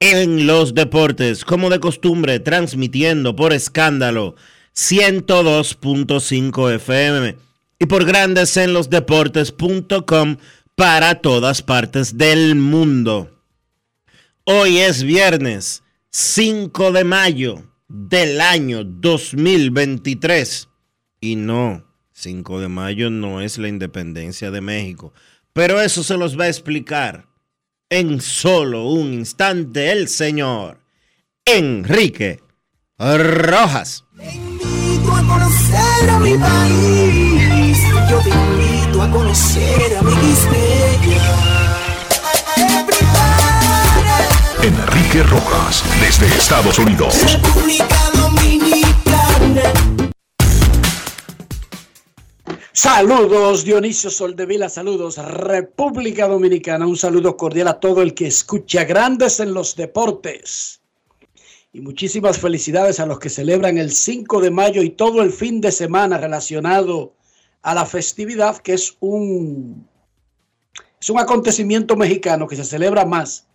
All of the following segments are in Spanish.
en los Deportes, como de costumbre, transmitiendo por escándalo 102.5 FM y por Grandes en los Deportes.com para todas partes del mundo. Hoy es viernes 5 de mayo del año 2023. Y no, 5 de mayo no es la independencia de México. Pero eso se los va a explicar en solo un instante el señor Enrique Rojas. Te invito a conocer a mi país. Yo te invito a conocer a mi Enrique Rojas, desde Estados Unidos. República Dominicana. Saludos Dionisio Soldevila, saludos República Dominicana, un saludo cordial a todo el que escucha Grandes en los Deportes. Y muchísimas felicidades a los que celebran el 5 de mayo y todo el fin de semana relacionado a la festividad, que es un, es un acontecimiento mexicano que se celebra más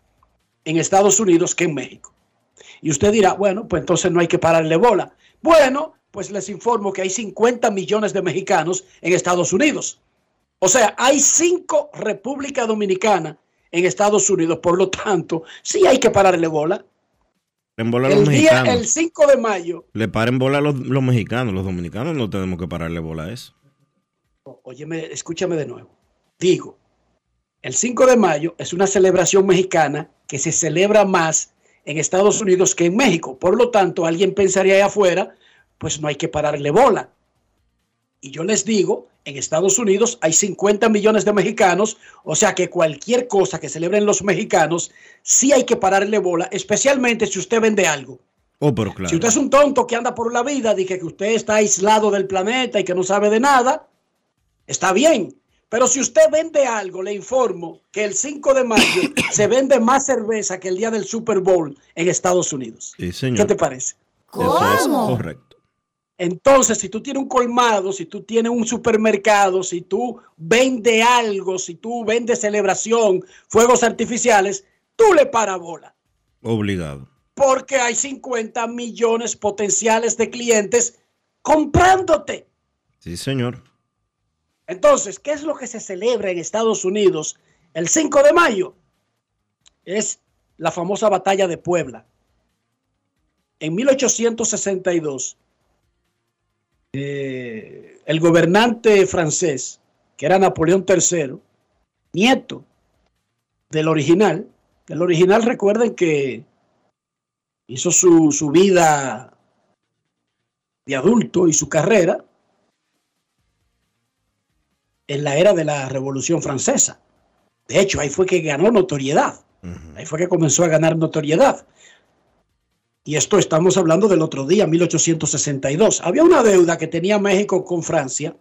en Estados Unidos que en México. Y usted dirá, bueno, pues entonces no hay que pararle bola. Bueno, pues les informo que hay 50 millones de mexicanos en Estados Unidos. O sea, hay cinco República Dominicana en Estados Unidos. Por lo tanto, sí hay que pararle bola. En bola a los El día, mexicanos. el 5 de mayo, Le paren bola a los, los mexicanos. Los dominicanos no tenemos que pararle bola a eso. óyeme, escúchame de nuevo. Digo, el 5 de mayo es una celebración mexicana que se celebra más en Estados Unidos que en México. Por lo tanto, alguien pensaría allá afuera, pues no hay que pararle bola. Y yo les digo, en Estados Unidos hay 50 millones de mexicanos, o sea que cualquier cosa que celebren los mexicanos, sí hay que pararle bola, especialmente si usted vende algo. Oh, pero claro. Si usted es un tonto que anda por la vida, dije que usted está aislado del planeta y que no sabe de nada, está bien. Pero si usted vende algo, le informo que el 5 de mayo se vende más cerveza que el día del Super Bowl en Estados Unidos. Sí, señor. ¿Qué te parece? Eso es correcto. Entonces, si tú tienes un colmado, si tú tienes un supermercado, si tú vendes algo, si tú vendes celebración, fuegos artificiales, tú le parabola. Obligado. Porque hay 50 millones potenciales de clientes comprándote. Sí, señor. Entonces, ¿qué es lo que se celebra en Estados Unidos el 5 de mayo? Es la famosa batalla de Puebla. En 1862, eh, el gobernante francés, que era Napoleón III, nieto del original, el original recuerden que hizo su, su vida de adulto y su carrera en la era de la Revolución Francesa. De hecho, ahí fue que ganó notoriedad. Ahí fue que comenzó a ganar notoriedad. Y esto estamos hablando del otro día, 1862. Había una deuda que tenía México con Francia,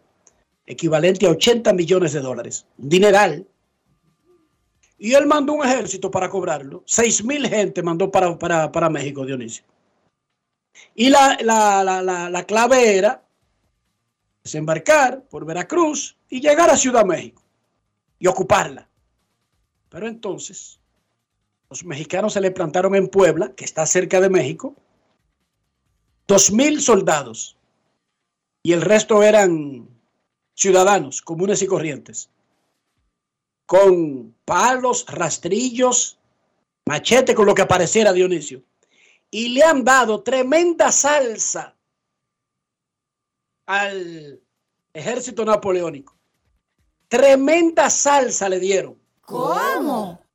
equivalente a 80 millones de dólares. Un dineral. Y él mandó un ejército para cobrarlo. Seis mil gente mandó para, para, para México, Dionisio. Y la, la, la, la clave era desembarcar por Veracruz y llegar a Ciudad México y ocuparla. Pero entonces, los mexicanos se le plantaron en Puebla, que está cerca de México, dos mil soldados y el resto eran ciudadanos comunes y corrientes, con palos, rastrillos, machete, con lo que apareciera Dionisio. Y le han dado tremenda salsa al ejército napoleónico. Tremenda salsa le dieron. ¿Cómo?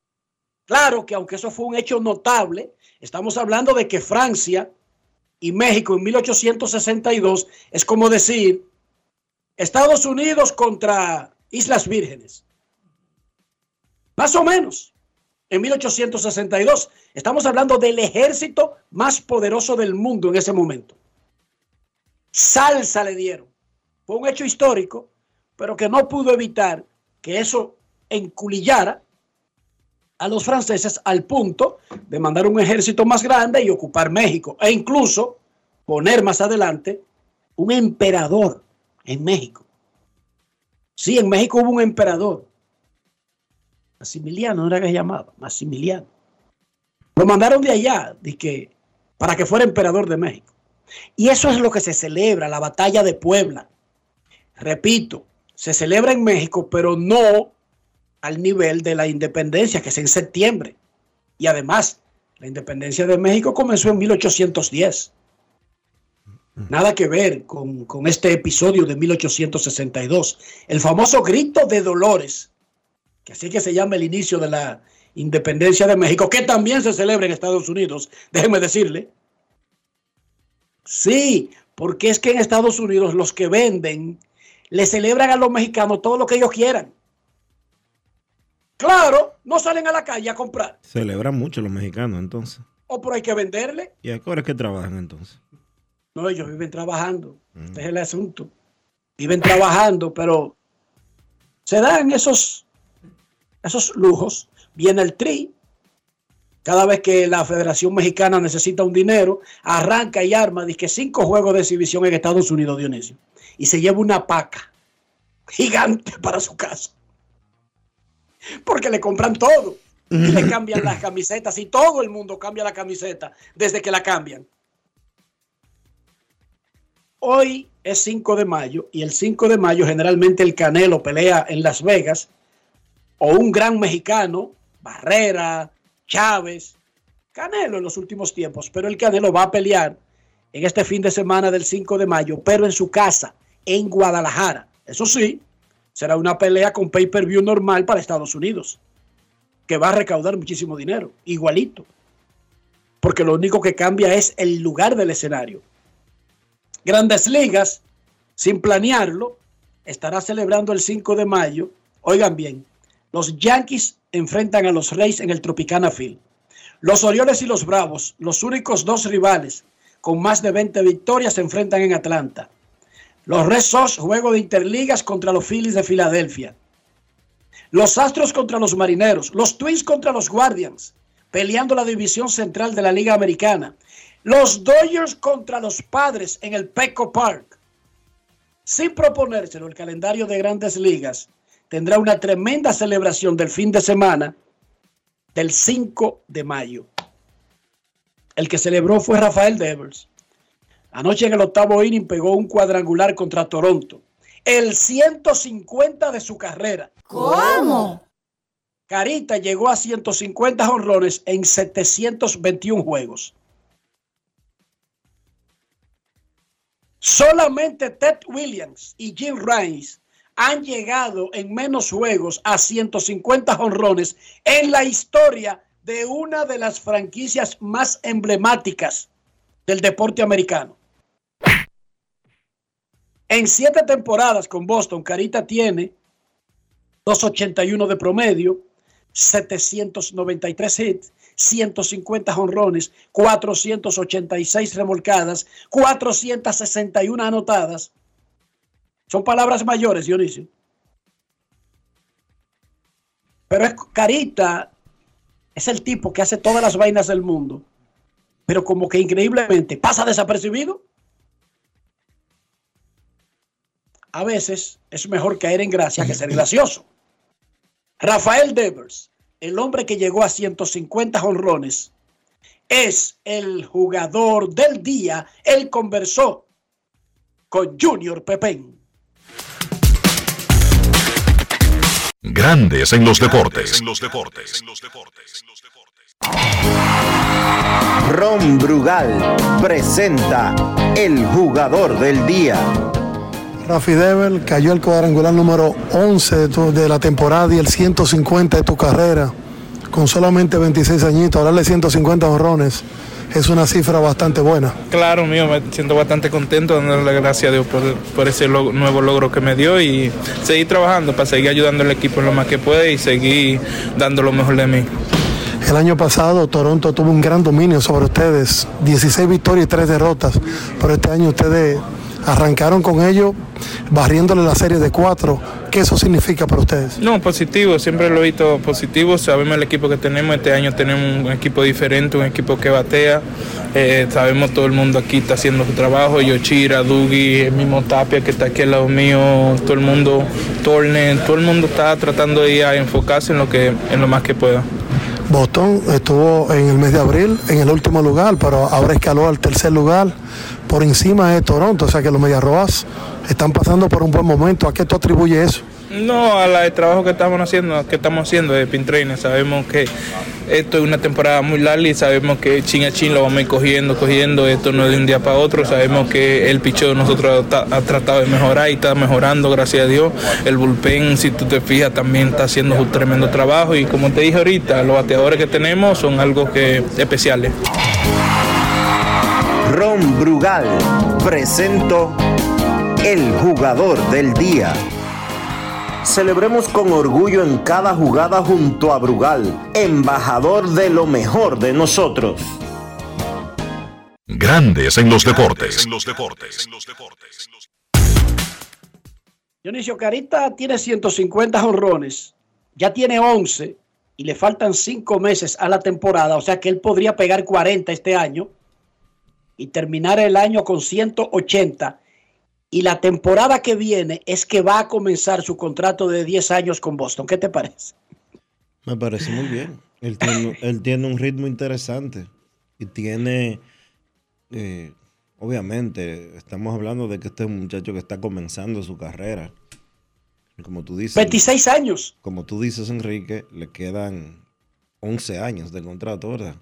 Claro que aunque eso fue un hecho notable, estamos hablando de que Francia y México en 1862 es como decir Estados Unidos contra Islas Vírgenes. Más o menos. En 1862 estamos hablando del ejército más poderoso del mundo en ese momento. Salsa le dieron. Fue un hecho histórico, pero que no pudo evitar que eso enculillara a los franceses al punto de mandar un ejército más grande y ocupar México e incluso poner más adelante un emperador en México. Sí, en México hubo un emperador. Maximiliano, no era que se llamaba, Maximiliano. Lo mandaron de allá, de que, para que fuera emperador de México. Y eso es lo que se celebra, la batalla de Puebla. Repito, se celebra en México, pero no al nivel de la independencia, que es en septiembre. Y además, la independencia de México comenzó en 1810. Nada que ver con, con, este episodio de 1862. El famoso grito de Dolores, que así que se llama el inicio de la independencia de México, que también se celebra en Estados Unidos, déjeme decirle. Sí, porque es que en Estados Unidos los que venden le celebran a los mexicanos todo lo que ellos quieran. Claro, no salen a la calle a comprar. Celebran mucho los mexicanos entonces. O por hay que venderle. ¿Y a qué hora es que trabajan entonces? No, ellos viven trabajando. Mm. Este es el asunto. Viven trabajando, pero se dan esos, esos lujos. Viene el TRI. Cada vez que la Federación Mexicana necesita un dinero, arranca y arma, dice que cinco juegos de exhibición en Estados Unidos, Dionisio. Y se lleva una paca gigante para su casa. Porque le compran todo. Y le cambian las camisetas. Y todo el mundo cambia la camiseta desde que la cambian. Hoy es 5 de mayo y el 5 de mayo generalmente el Canelo pelea en Las Vegas o un gran mexicano, Barrera, Chávez, Canelo en los últimos tiempos, pero el Canelo va a pelear en este fin de semana del 5 de mayo, pero en su casa, en Guadalajara. Eso sí, será una pelea con pay-per-view normal para Estados Unidos, que va a recaudar muchísimo dinero, igualito, porque lo único que cambia es el lugar del escenario. Grandes Ligas, sin planearlo, estará celebrando el 5 de mayo. Oigan bien, los Yankees enfrentan a los Reyes en el Tropicana Field. Los Orioles y los Bravos, los únicos dos rivales con más de 20 victorias, se enfrentan en Atlanta. Los Red Sox, juego de interligas contra los Phillies de Filadelfia. Los Astros contra los Marineros. Los Twins contra los Guardians, peleando la división central de la Liga Americana. Los Dodgers contra los Padres en el Petco Park. Sin proponérselo, el calendario de grandes ligas tendrá una tremenda celebración del fin de semana del 5 de mayo. El que celebró fue Rafael Devers. Anoche en el octavo inning pegó un cuadrangular contra Toronto. El 150 de su carrera. ¿Cómo? Carita llegó a 150 honrones en 721 juegos. Solamente Ted Williams y Jim Rice han llegado en menos juegos a 150 honrones en la historia de una de las franquicias más emblemáticas del deporte americano. En siete temporadas con Boston, Carita tiene 281 de promedio, 793 hits 150 honrones, 486 remolcadas, 461 anotadas. Son palabras mayores, Dionisio. Pero es Carita, es el tipo que hace todas las vainas del mundo, pero como que increíblemente pasa desapercibido. A veces es mejor caer en gracia que ser gracioso. Rafael Devers, el hombre que llegó a 150 honrones, es el jugador del día. Él conversó con Junior Pepén. Grandes en los deportes. En los deportes. Ron Brugal presenta el jugador del día. Rafi Devel cayó el cuadrangular número 11 de, tu- de la temporada y el 150 de tu carrera. Con solamente 26 añitos, hablarle 150 honrones es una cifra bastante buena. Claro, mío, me siento bastante contento dándole gracias a Dios por, por ese log- nuevo logro que me dio y seguir trabajando para seguir ayudando al equipo en lo más que puede y seguir dando lo mejor de mí. El año pasado Toronto tuvo un gran dominio sobre ustedes, 16 victorias y 3 derrotas, pero este año ustedes arrancaron con ello barriéndole la serie de 4. ¿Qué eso significa para ustedes? No, positivo, siempre lo he visto positivo. Sabemos el equipo que tenemos. Este año tenemos un equipo diferente, un equipo que batea. Eh, sabemos todo el mundo aquí está haciendo su trabajo. Yochira, Dugi, el mismo Tapia que está aquí al lado mío, todo el mundo, Torne, todo el mundo está tratando de ir a enfocarse en lo, que, en lo más que pueda. Boston estuvo en el mes de abril en el último lugar, pero ahora escaló al tercer lugar por encima de Toronto, o sea que los Mediarroas están pasando por un buen momento. ¿A qué tú atribuyes eso? No, al trabajo que estamos haciendo, que estamos haciendo de pin trainer. Sabemos que esto es una temporada muy larga y sabemos que chin a chin lo vamos a ir cogiendo, cogiendo. Esto no es de un día para otro. Sabemos que el picheo de nosotros ta- ha tratado de mejorar y está mejorando, gracias a Dios. El bullpen, si tú te fijas, también está haciendo un tremendo trabajo. Y como te dije ahorita, los bateadores que tenemos son algo que especiales. Ron Brugal presento el jugador del día. Celebremos con orgullo en cada jugada junto a Brugal, embajador de lo mejor de nosotros. Grandes en los deportes. En los deportes. Dionisio Carita tiene 150 honrones, ya tiene 11 y le faltan 5 meses a la temporada, o sea que él podría pegar 40 este año y terminar el año con 180. Y la temporada que viene es que va a comenzar su contrato de 10 años con Boston. ¿Qué te parece? Me parece muy bien. Él tiene, él tiene un ritmo interesante y tiene, eh, obviamente, estamos hablando de que este es un muchacho que está comenzando su carrera. Como tú dices, 26 años. como tú dices, Enrique, le quedan 11 años de contrato, ¿verdad?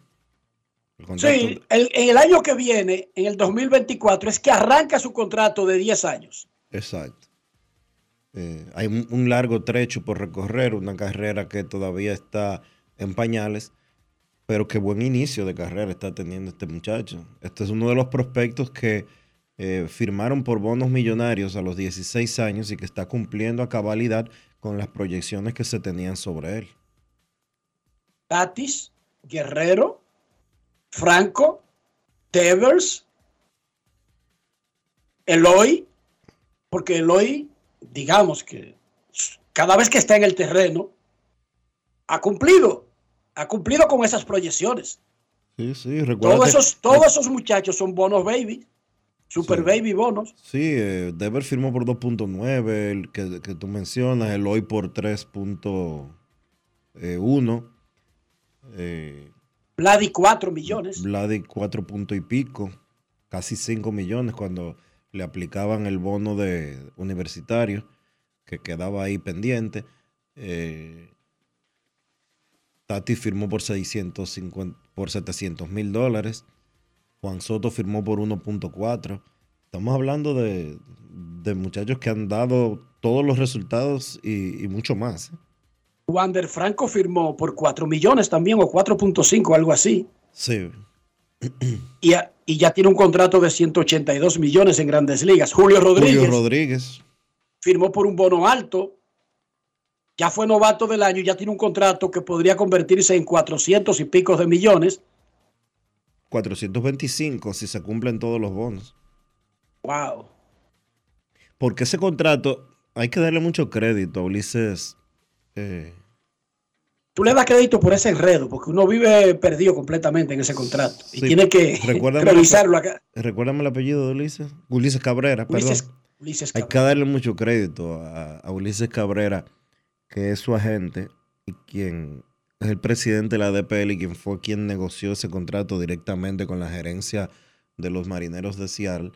Sí, el- en el año que viene, en el 2024, es que arranca su contrato de 10 años. Exacto. Eh, hay un, un largo trecho por recorrer, una carrera que todavía está en pañales, pero qué buen inicio de carrera está teniendo este muchacho. Este es uno de los prospectos que eh, firmaron por bonos millonarios a los 16 años y que está cumpliendo a cabalidad con las proyecciones que se tenían sobre él. Tatis, Guerrero, Franco, Devers, Eloy, porque Eloy, digamos que cada vez que está en el terreno, ha cumplido, ha cumplido con esas proyecciones. Sí, sí, recuerda. Todos esos, todos esos muchachos son bonos baby, super Sí. baby bonos. Sí, eh, Dever firmó por 2.9, el que, que tú mencionas, el hoy por 3.1. Eh, Vladi 4 millones. Vladi 4 punto y pico, casi 5 millones cuando le aplicaban el bono de universitario que quedaba ahí pendiente. Eh, Tati firmó por 650, por 700 mil dólares. Juan Soto firmó por 1.4. Estamos hablando de, de muchachos que han dado todos los resultados y, y mucho más. Wander Franco firmó por 4 millones también, o 4.5, algo así. Sí, Y, a- y ya tiene un contrato de 182 millones en grandes ligas. Julio Rodríguez Julio Rodríguez. firmó por un bono alto. Ya fue novato del año y ya tiene un contrato que podría convertirse en 400 y pico de millones. 425 si se cumplen todos los bonos. Wow. Porque ese contrato, hay que darle mucho crédito a Ulises eh, tú le das crédito por ese enredo, porque uno vive perdido completamente en ese contrato y tiene que revisarlo acá. Recuérdame el apellido de Ulises. Ulises Cabrera, Ulises, perdón. Ulises Hay Cabrera. que darle mucho crédito a, a Ulises Cabrera, que es su agente y quien es el presidente de la DPL y quien fue quien negoció ese contrato directamente con la gerencia de los marineros de Seattle.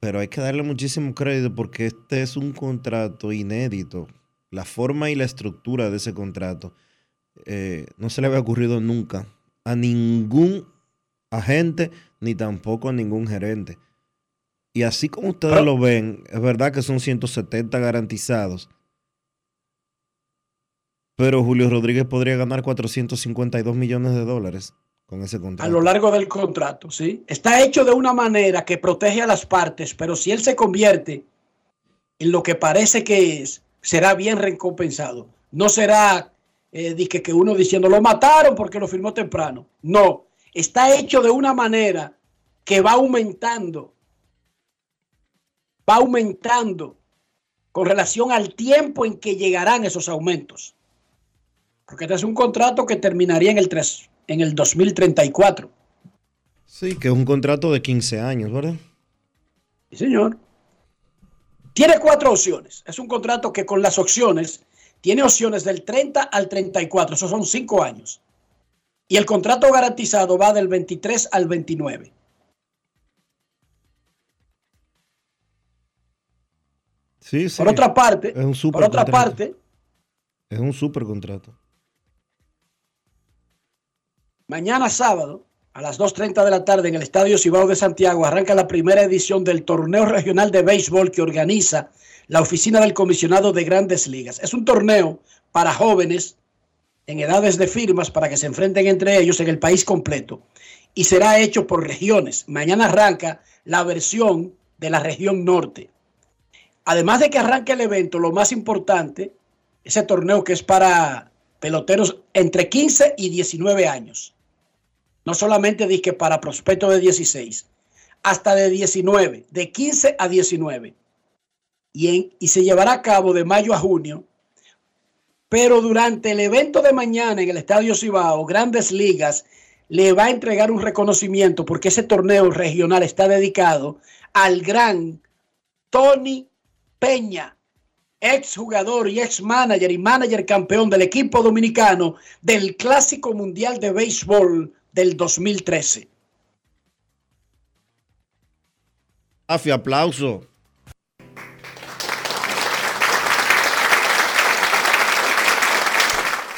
Pero hay que darle muchísimo crédito porque este es un contrato inédito. La forma y la estructura de ese contrato eh, no se le había ocurrido nunca a ningún agente ni tampoco a ningún gerente. Y así como ustedes Pero- lo ven, es verdad que son 170 garantizados. Pero Julio Rodríguez podría ganar 452 millones de dólares con ese a contrato. lo largo del contrato, ¿sí? Está hecho de una manera que protege a las partes, pero si él se convierte en lo que parece que es, será bien recompensado. No será eh, que uno diciendo lo mataron porque lo firmó temprano. No, está hecho de una manera que va aumentando, va aumentando con relación al tiempo en que llegarán esos aumentos. Porque este es un contrato que terminaría en el, tres- en el 2034. Sí, que es un contrato de 15 años, ¿verdad? Sí, señor. Tiene cuatro opciones. Es un contrato que con las opciones tiene opciones del 30 al 34. Esos son cinco años. Y el contrato garantizado va del 23 al 29. Sí, sí. Por otra parte, es un super por otra contrato. parte, Es un super contrato. mañana sábado a las 2.30 de la tarde en el Estadio Cibao de Santiago arranca la primera edición del torneo regional de béisbol que organiza la oficina del comisionado de grandes ligas. Es un torneo para jóvenes en edades de firmas para que se enfrenten entre ellos en el país completo y será hecho por regiones. Mañana arranca la versión de la región norte. Además de que arranque el evento, lo más importante, ese torneo que es para peloteros entre 15 y 19 años. No solamente dije para prospectos de 16, hasta de 19, de 15 a 19. Y, en- y se llevará a cabo de mayo a junio. Pero durante el evento de mañana en el Estadio Cibao, Grandes Ligas le va a entregar un reconocimiento porque ese torneo regional está dedicado al gran Tony Peña, ex jugador y ex manager y manager campeón del equipo dominicano del Clásico Mundial de Béisbol del 2013. Afi, aplauso.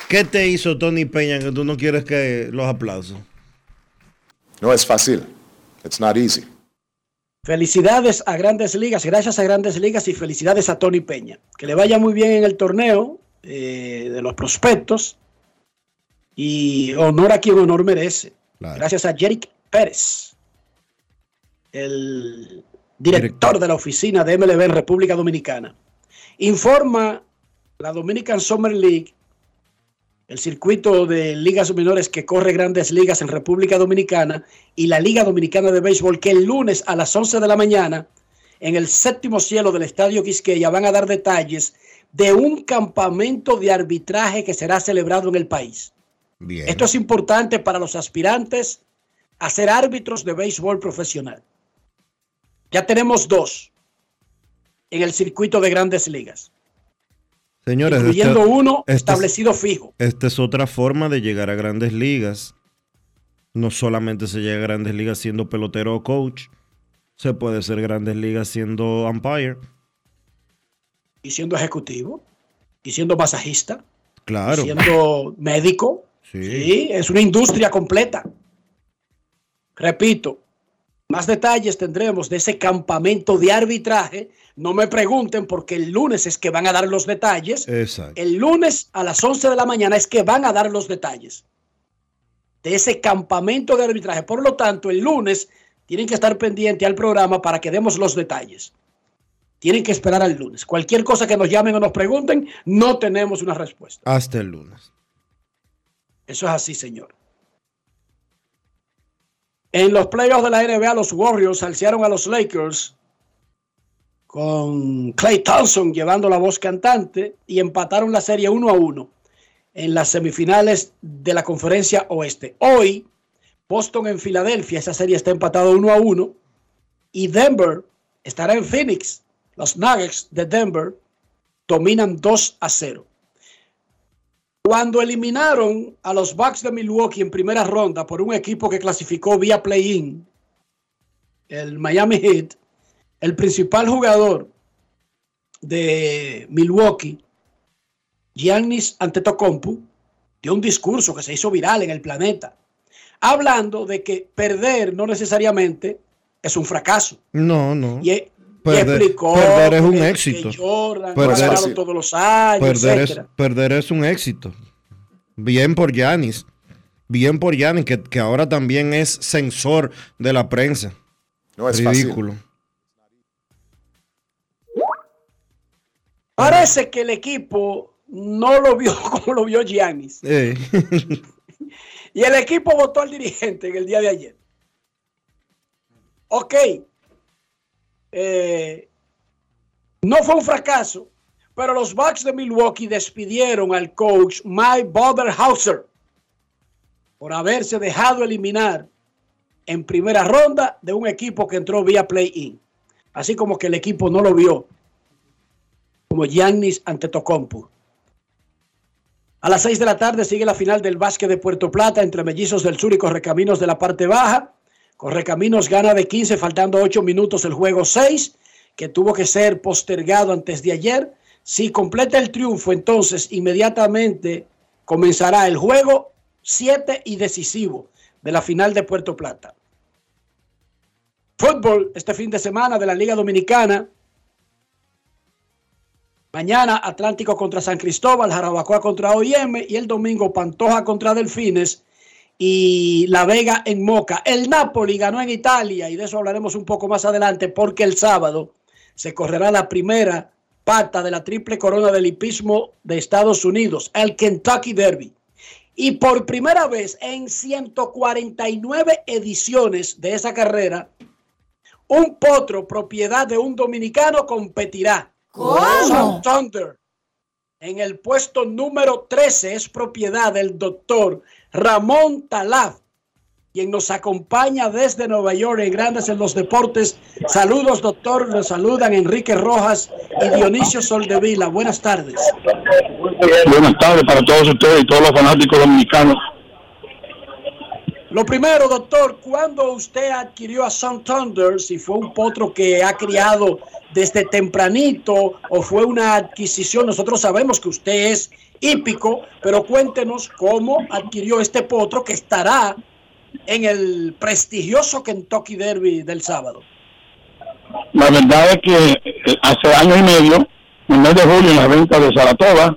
¿Qué te hizo Tony Peña que tú no quieres que los aplausos? No es fácil. It's not easy. Felicidades a Grandes Ligas, gracias a Grandes Ligas y felicidades a Tony Peña. Que le vaya muy bien en el torneo eh, de los prospectos y honor a quien honor merece. Claro. Gracias a Jerick Pérez, el director de la oficina de MLB en República Dominicana. Informa la Dominican Summer League, el circuito de ligas menores que corre grandes ligas en República Dominicana y la Liga Dominicana de Béisbol, que el lunes a las 11 de la mañana, en el séptimo cielo del Estadio Quisqueya, van a dar detalles de un campamento de arbitraje que será celebrado en el país. Bien. Esto es importante para los aspirantes a ser árbitros de béisbol profesional. Ya tenemos dos en el circuito de grandes ligas, Señores, incluyendo este- uno este es- establecido fijo. Esta es otra forma de llegar a grandes ligas. No solamente se llega a grandes ligas siendo pelotero o coach, se puede ser grandes ligas siendo umpire. y siendo ejecutivo, y siendo masajista, Claro. siendo médico. Sí. Sí, es una industria completa. Repito, más detalles tendremos de ese campamento de arbitraje. No me pregunten porque el lunes es que van a dar los detalles. Exacto. El lunes a las 11 de la mañana es que van a dar los detalles de ese campamento de arbitraje. Por lo tanto, el lunes tienen que estar pendientes al programa para que demos los detalles. Tienen que esperar al lunes. Cualquier cosa que nos llamen o nos pregunten, no tenemos una respuesta. Hasta el lunes. Eso es así, señor. En los playoffs de la NBA, los Warriors alciaron a los Lakers con Clay Thompson llevando la voz cantante y empataron la serie 1 a 1. en las semifinales de la conferencia oeste. Hoy, Boston en Filadelfia, esa serie está empatada 1 a 1. Y Denver estará en Phoenix. Los Nuggets de Denver dominan 2 a 0. Cuando eliminaron a los Bucks de Milwaukee en primera ronda por un equipo que clasificó vía play-in, el Miami Heat, el principal jugador de Milwaukee, Giannis Antetokounmpo, dio un discurso que se hizo viral en el planeta, hablando de que perder no necesariamente es un fracaso. No, no. Y, y Perder, explicó perder es un éxito. Jordan Perder- ganado todos los años, Perder es, perder es un éxito. Bien por Yanis. Bien por Yanis, que, que ahora también es censor de la prensa. No es fácil. Ridículo. Parece que el equipo no lo vio como lo vio Giannis. Eh. Y el equipo votó al dirigente en el día de ayer. Ok. Eh, no fue un fracaso, pero los Bucks de Milwaukee despidieron al coach Mike Boderhauser por haberse dejado eliminar en primera ronda de un equipo que entró vía play-in. Así como que el equipo no lo vio como Giannis Antetokounmpo. A las 6 de la tarde sigue la final del básquet de Puerto Plata entre Mellizos del Sur y Correcaminos de la parte baja. Correcaminos gana de 15, faltando 8 minutos el juego 6, que tuvo que ser postergado antes de ayer. Si completa el triunfo, entonces inmediatamente comenzará el juego 7 y decisivo de la final de Puerto Plata. Fútbol este fin de semana de la Liga Dominicana. Mañana Atlántico contra San Cristóbal, Jarabacoa contra OIM y el domingo Pantoja contra Delfines y La Vega en Moca. El Napoli ganó en Italia y de eso hablaremos un poco más adelante porque el sábado se correrá la primera pata de la triple corona del hipismo de Estados Unidos, el Kentucky Derby. Y por primera vez en 149 ediciones de esa carrera, un potro propiedad de un dominicano competirá. Sun Thunder. En el puesto número 13 es propiedad del doctor Ramón Talaf, quien nos acompaña desde Nueva York en Grandes en los Deportes. Saludos, doctor. Nos saludan Enrique Rojas y Dionisio Soldevila. Buenas tardes. Buenas tardes para todos ustedes y todos los fanáticos dominicanos. Lo primero, doctor, ¿cuándo usted adquirió a Sun Thunder? Si fue un potro que ha criado desde tempranito o fue una adquisición. Nosotros sabemos que usted es hípico, pero cuéntenos cómo adquirió este potro que estará en el prestigioso Kentucky Derby del sábado. La verdad es que eh, hace año y medio, en el mes de julio, en la venta de Saratoga,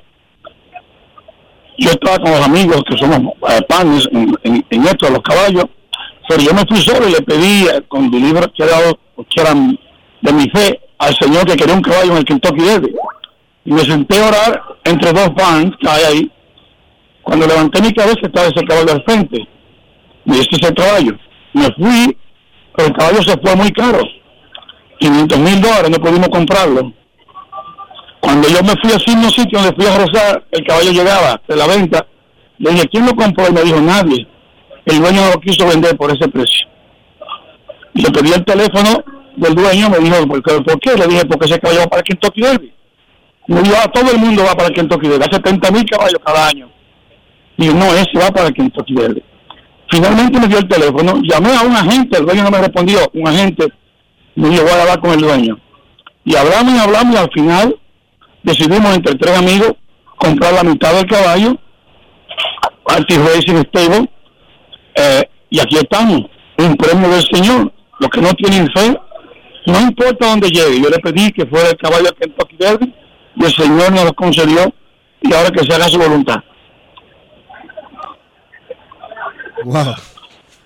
yo estaba con los amigos que somos eh, panes en, en- esto de los caballos, pero yo me fui solo y le pedí eh, con mi libro que, dado, que eran de mi fe al señor que quería un caballo en el Kentucky Derby. Y me senté a orar entre dos fans que hay ahí. Cuando levanté mi cabeza estaba ese caballo al frente. Y este es el caballo. Me fui, pero el caballo se fue muy caro. 500 mil dólares, no pudimos comprarlo. Cuando yo me fui al mismo sitio donde fui a rezar, el caballo llegaba de la venta. Le dije, ¿quién lo compró? Y me dijo, nadie. El dueño no lo quiso vender por ese precio. Le pedí el teléfono del dueño, me dijo, ¿por qué? ¿Por qué? Le dije, porque ese caballo va para Kentucky Derby. Dijo, ah, todo el mundo va para el Kentucky Derby, hay 70 mil caballos cada año. Y yo, no, ese va para el Kentucky Derby. Finalmente me dio el teléfono, llamé a un agente, el dueño no me respondió, un agente me dijo, voy a hablar con el dueño. Y hablamos y hablamos y al final decidimos entre tres amigos comprar la mitad del caballo, Anti Racing Stable, eh, y aquí estamos, un premio del Señor. Los que no tienen fe, no importa dónde llegue, yo le pedí que fuera el caballo al Kentucky Derby y el Señor nos lo concedió y ahora que se haga su voluntad. Wow.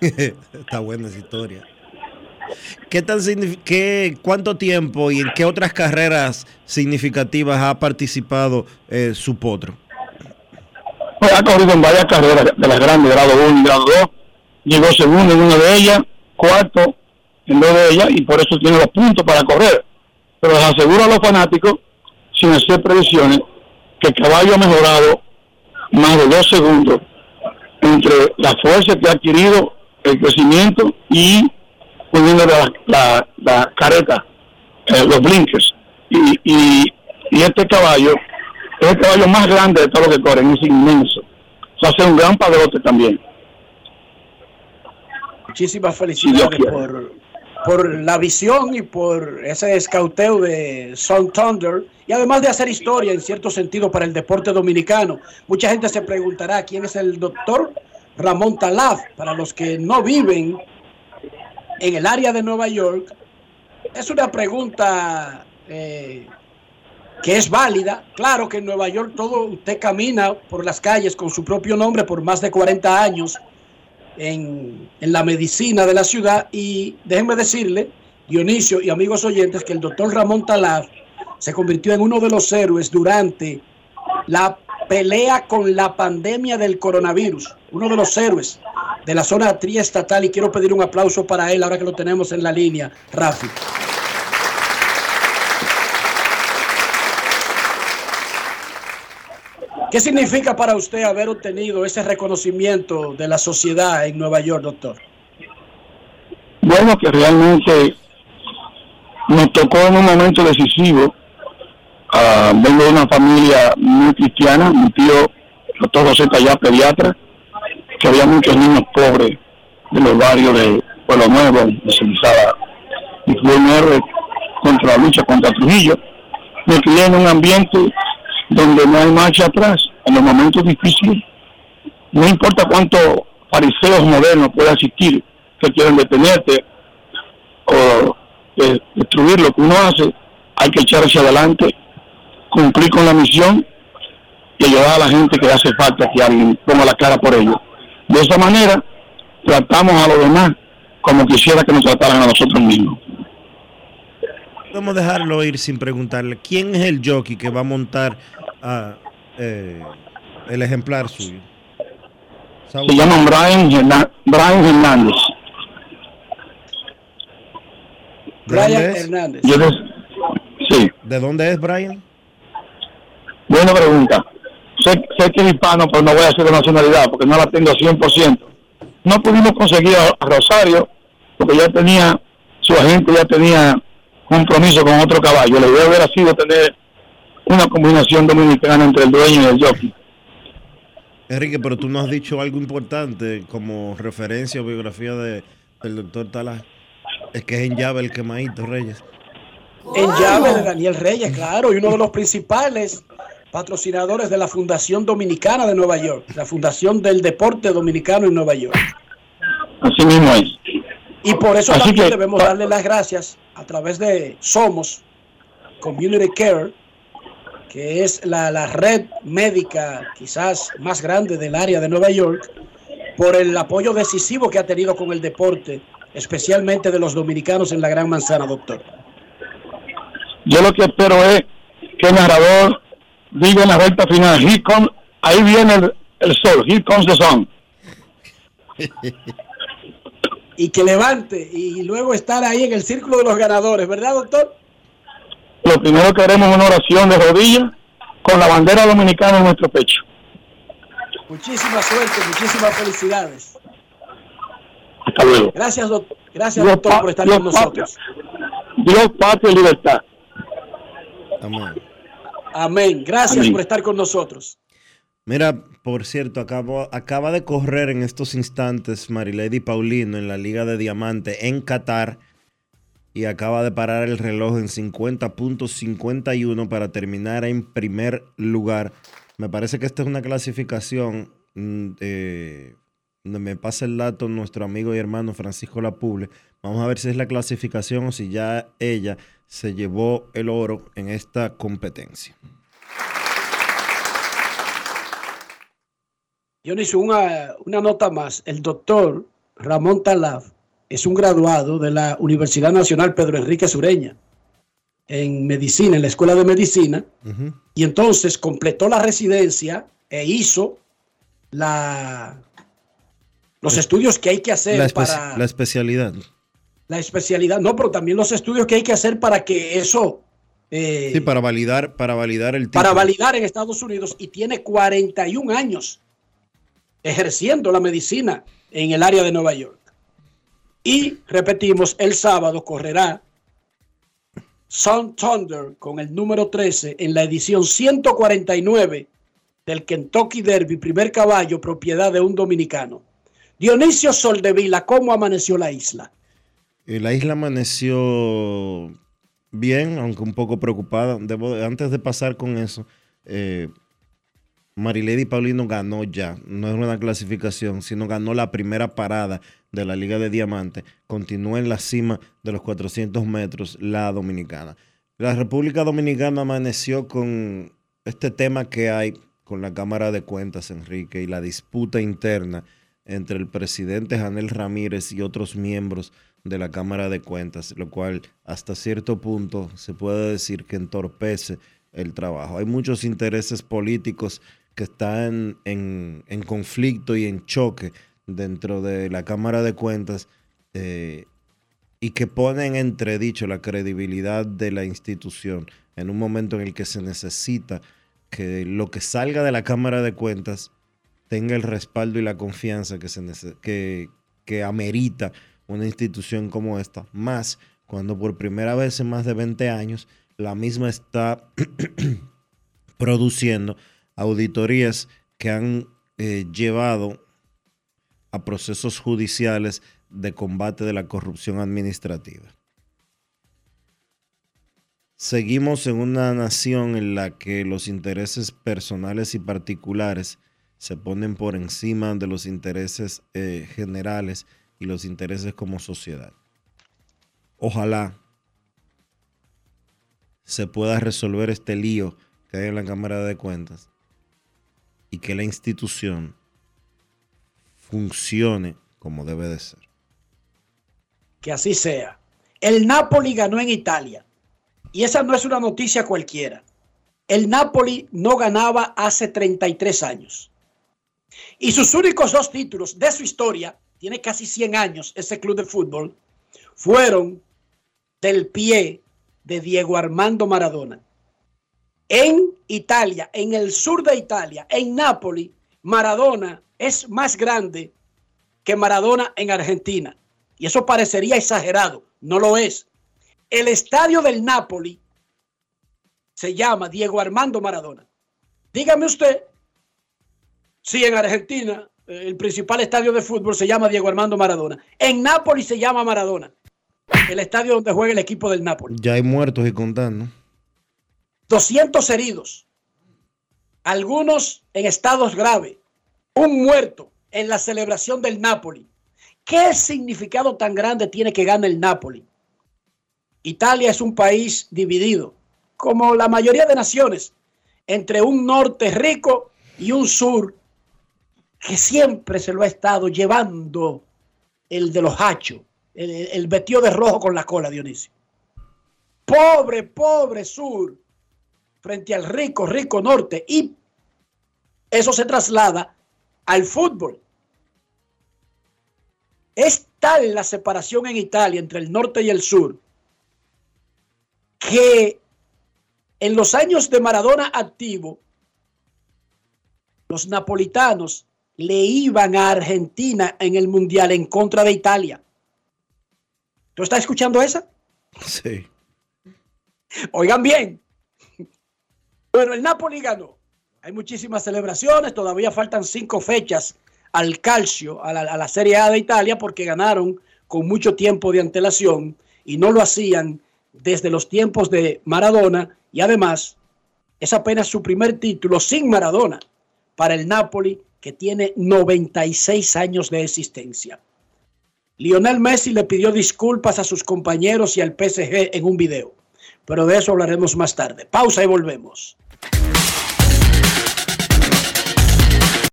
Está buena esa historia. ¿Qué tan qué, ¿Cuánto tiempo y en qué otras carreras significativas ha participado eh, su potro? Pues ha corrido en varias carreras de las grandes, grado 1 y grado 2. Llegó segundo en una de ellas, cuarto en dos de ellas, y por eso tiene los puntos para correr. Pero les aseguro a los fanáticos, sin hacer previsiones, que el caballo ha mejorado más de dos segundos entre la fuerza que ha adquirido, el crecimiento y poniendo la, la, la careta, eh, los blinkers. Y, y, y este caballo es el caballo más grande de todos los que corren, es inmenso. Va a ser un gran padrote también. Muchísimas felicidades por, por la visión y por ese escauteo de Sun Thunder y además de hacer historia en cierto sentido para el deporte dominicano. Mucha gente se preguntará quién es el doctor Ramón Talaf. Para los que no viven en el área de Nueva York, es una pregunta eh, que es válida. Claro que en Nueva York todo usted camina por las calles con su propio nombre por más de 40 años en, en la medicina de la ciudad y déjenme decirle, Dionisio y amigos oyentes, que el doctor Ramón Talaf se convirtió en uno de los héroes durante la pelea con la pandemia del coronavirus, uno de los héroes de la zona triestatal y quiero pedir un aplauso para él ahora que lo tenemos en la línea, Rafi. ¿Qué significa para usted haber obtenido ese reconocimiento de la sociedad en Nueva York, doctor? Bueno, que realmente nos tocó en un momento decisivo. Ah, vengo de una familia muy cristiana, mi tío, doctor José Tallá, pediatra, que había muchos niños pobres de los barrios de Pueblo Nuevo, de Celizada, y fue un contra la lucha contra Trujillo. Me crié en un ambiente donde no hay marcha atrás en los momentos difíciles. No importa cuántos fariseos modernos pueda existir que quieran detenerte o eh, destruir lo que uno hace, hay que echar hacia adelante, cumplir con la misión y ayudar a la gente que hace falta que alguien ponga la cara por ellos. De esa manera, tratamos a los demás como quisiera que nos trataran a nosotros mismos. Vamos a dejarlo ir sin preguntarle. ¿Quién es el jockey que va a montar a, eh, el ejemplar suyo? Se llama Brian, Herna- Brian Hernández. Brian? Hernández. Yo sí, ¿De dónde es Brian? buena pregunta. Sé, sé que es hispano, pero no voy a hacer de nacionalidad porque no la tengo 100%. No pudimos conseguir a, a Rosario porque ya tenía, su agente ya tenía compromiso con otro caballo. La idea hubiera sido tener una combinación dominicana entre el dueño y el jockey. Enrique, pero tú no has dicho algo importante como referencia o biografía de, del doctor Talá. Es que es en llave el quemadito, Reyes. En llave de Daniel Reyes, claro, y uno de los principales patrocinadores de la Fundación Dominicana de Nueva York, la Fundación del Deporte Dominicano en Nueva York. Así mismo es. Y por eso Así también que- debemos darle las gracias a través de Somos Community Care, que es la, la red médica quizás más grande del área de Nueva York, por el apoyo decisivo que ha tenido con el deporte, especialmente de los dominicanos en la Gran Manzana, doctor. Yo lo que espero es que el narrador diga en la recta final, "Here comes- ahí viene el, el sol, here comes the sun. y que levante y luego estar ahí en el círculo de los ganadores, ¿verdad, doctor? Lo primero que haremos es una oración de rodillas con la bandera dominicana en nuestro pecho. Muchísima suerte, muchísimas felicidades. Hasta luego. Gracias, doc- gracias Dios doctor, por estar Dios con nosotros. Dios, patria y libertad. Amén. Amén. Gracias Amén. por estar con nosotros. Mira, por cierto, acabo- acaba de correr en estos instantes Marilady Paulino en la Liga de Diamante en Qatar y acaba de parar el reloj en 50.51 para terminar en primer lugar. Me parece que esta es una clasificación mm, eh, donde me pasa el dato nuestro amigo y hermano Francisco Lapuble. Vamos a ver si es la clasificación o si ya ella se llevó el oro en esta competencia. Dionisio, una, una nota más. El doctor Ramón Talaf es un graduado de la Universidad Nacional Pedro Enrique Sureña en medicina, en la Escuela de Medicina, y entonces completó la residencia e hizo la, los estudios que hay que hacer La, para la especialidad. la especialidad, no, pero también los estudios que hay que hacer para que eso eh, Sí, para validar, para validar el título. para validar en Estados Unidos y tiene 41 años ejerciendo la medicina en el área de Nueva York. Y repetimos, el sábado correrá Sun Thunder con el número 13 en la edición 149 del Kentucky Derby, primer caballo, propiedad de un dominicano. Dionisio Soldevila, ¿cómo amaneció la isla? Eh, La isla amaneció bien, aunque un poco preocupada. Antes de pasar con eso, eh, Marilady Paulino ganó ya. No es una clasificación, sino ganó la primera parada de la Liga de Diamante. Continúa en la cima de los 400 metros la dominicana. La República Dominicana amaneció con este tema que hay con la Cámara de Cuentas, Enrique, y la disputa interna entre el presidente Janel Ramírez y otros miembros de la Cámara de Cuentas, lo cual hasta cierto punto se puede decir que entorpece el trabajo. Hay muchos intereses políticos que están en, en conflicto y en choque dentro de la Cámara de Cuentas eh, y que ponen en entredicho la credibilidad de la institución en un momento en el que se necesita que lo que salga de la Cámara de Cuentas tenga el respaldo y la confianza que, se que, que amerita una institución como esta, más cuando por primera vez en más de 20 años la misma está produciendo auditorías que han eh, llevado a procesos judiciales de combate de la corrupción administrativa. Seguimos en una nación en la que los intereses personales y particulares se ponen por encima de los intereses eh, generales y los intereses como sociedad. Ojalá se pueda resolver este lío que hay en la Cámara de Cuentas y que la institución funcione como debe de ser. Que así sea. El Napoli ganó en Italia. Y esa no es una noticia cualquiera. El Napoli no ganaba hace 33 años. Y sus únicos dos títulos de su historia, tiene casi 100 años ese club de fútbol, fueron del pie de Diego Armando Maradona. En Italia, en el sur de Italia, en Nápoli, Maradona es más grande que Maradona en Argentina. Y eso parecería exagerado, no lo es. El estadio del Napoli se llama Diego Armando Maradona. Dígame usted si en Argentina eh, el principal estadio de fútbol se llama Diego Armando Maradona. En Nápoli se llama Maradona. El estadio donde juega el equipo del Nápoli. Ya hay muertos y contando. 200 heridos. Algunos en estados graves. Un muerto en la celebración del Napoli. ¿Qué significado tan grande tiene que gane el Napoli? Italia es un país dividido, como la mayoría de naciones, entre un norte rico y un sur que siempre se lo ha estado llevando el de los hachos, el, el vestido de rojo con la cola, Dionisio. Pobre, pobre sur, frente al rico, rico norte. Y eso se traslada al fútbol. Es tal la separación en Italia entre el norte y el sur que en los años de Maradona activo, los napolitanos le iban a Argentina en el Mundial en contra de Italia. ¿Tú estás escuchando esa? Sí. Oigan bien. Bueno, el Napoli ganó. Hay muchísimas celebraciones, todavía faltan cinco fechas al calcio, a la, Serie A de Italia, porque ganaron con mucho tiempo de antelación y no lo hacían desde los tiempos de Maradona y además es apenas su primer título sin Maradona para el Napoli que tiene 96 años de existencia. Lionel Messi le pidió disculpas a sus compañeros y al PSG en un video, pero de eso hablaremos más tarde. Pausa y volvemos.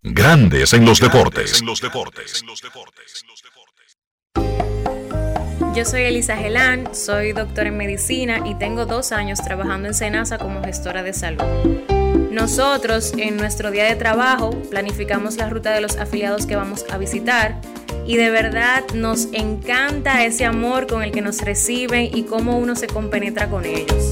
Grandes en los deportes. En los deportes. Yo soy Elisa Gelán, soy doctora en medicina y tengo dos años trabajando en Senasa como gestora de salud. Nosotros en nuestro día de trabajo planificamos la ruta de los afiliados que vamos a visitar y de verdad nos encanta ese amor con el que nos reciben y cómo uno se compenetra con ellos.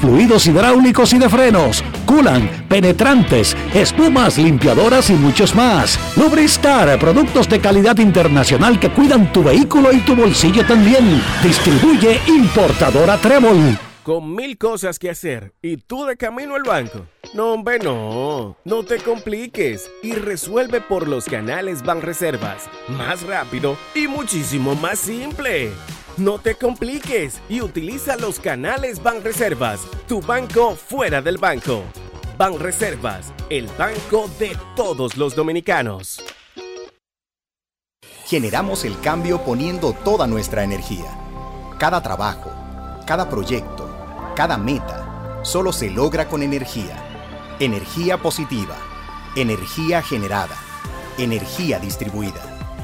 fluidos hidráulicos y de frenos, culan, penetrantes, espumas, limpiadoras y muchos más. Lubristar, productos de calidad internacional que cuidan tu vehículo y tu bolsillo también. Distribuye importadora Trébol. Con mil cosas que hacer y tú de camino al banco. No, hombre, no. No te compliques y resuelve por los canales Banreservas. Más rápido y muchísimo más simple. No te compliques y utiliza los canales Banreservas, tu banco fuera del banco. Banreservas, el banco de todos los dominicanos. Generamos el cambio poniendo toda nuestra energía. Cada trabajo, cada proyecto, cada meta, solo se logra con energía. Energía positiva, energía generada, energía distribuida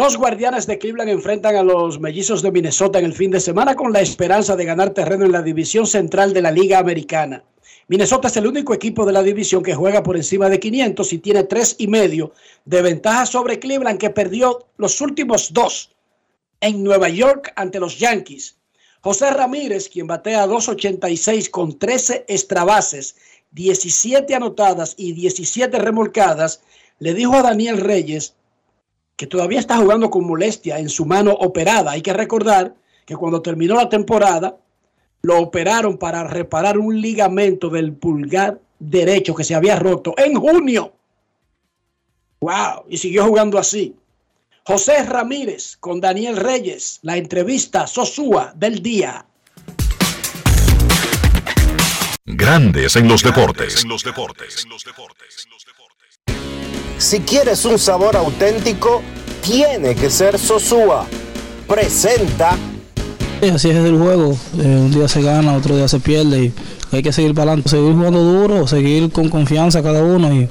Los guardianes de Cleveland enfrentan a los mellizos de Minnesota en el fin de semana con la esperanza de ganar terreno en la división central de la Liga Americana. Minnesota es el único equipo de la división que juega por encima de 500 y tiene tres y medio de ventaja sobre Cleveland que perdió los últimos dos en Nueva York ante los Yankees. José Ramírez, quien batea 2.86 con 13 extrabases, 17 anotadas y 17 remolcadas, le dijo a Daniel Reyes que todavía está jugando con molestia en su mano operada. Hay que recordar que cuando terminó la temporada, lo operaron para reparar un ligamento del pulgar derecho que se había roto en junio. ¡Wow! Y siguió jugando así. José Ramírez con Daniel Reyes, la entrevista Sosúa del día. Grandes en los deportes. En los deportes. Si quieres un sabor auténtico, tiene que ser Sosúa. Presenta. Así es el juego. Eh, un día se gana, otro día se pierde y hay que seguir para adelante. Seguir jugando duro, seguir con confianza cada uno y,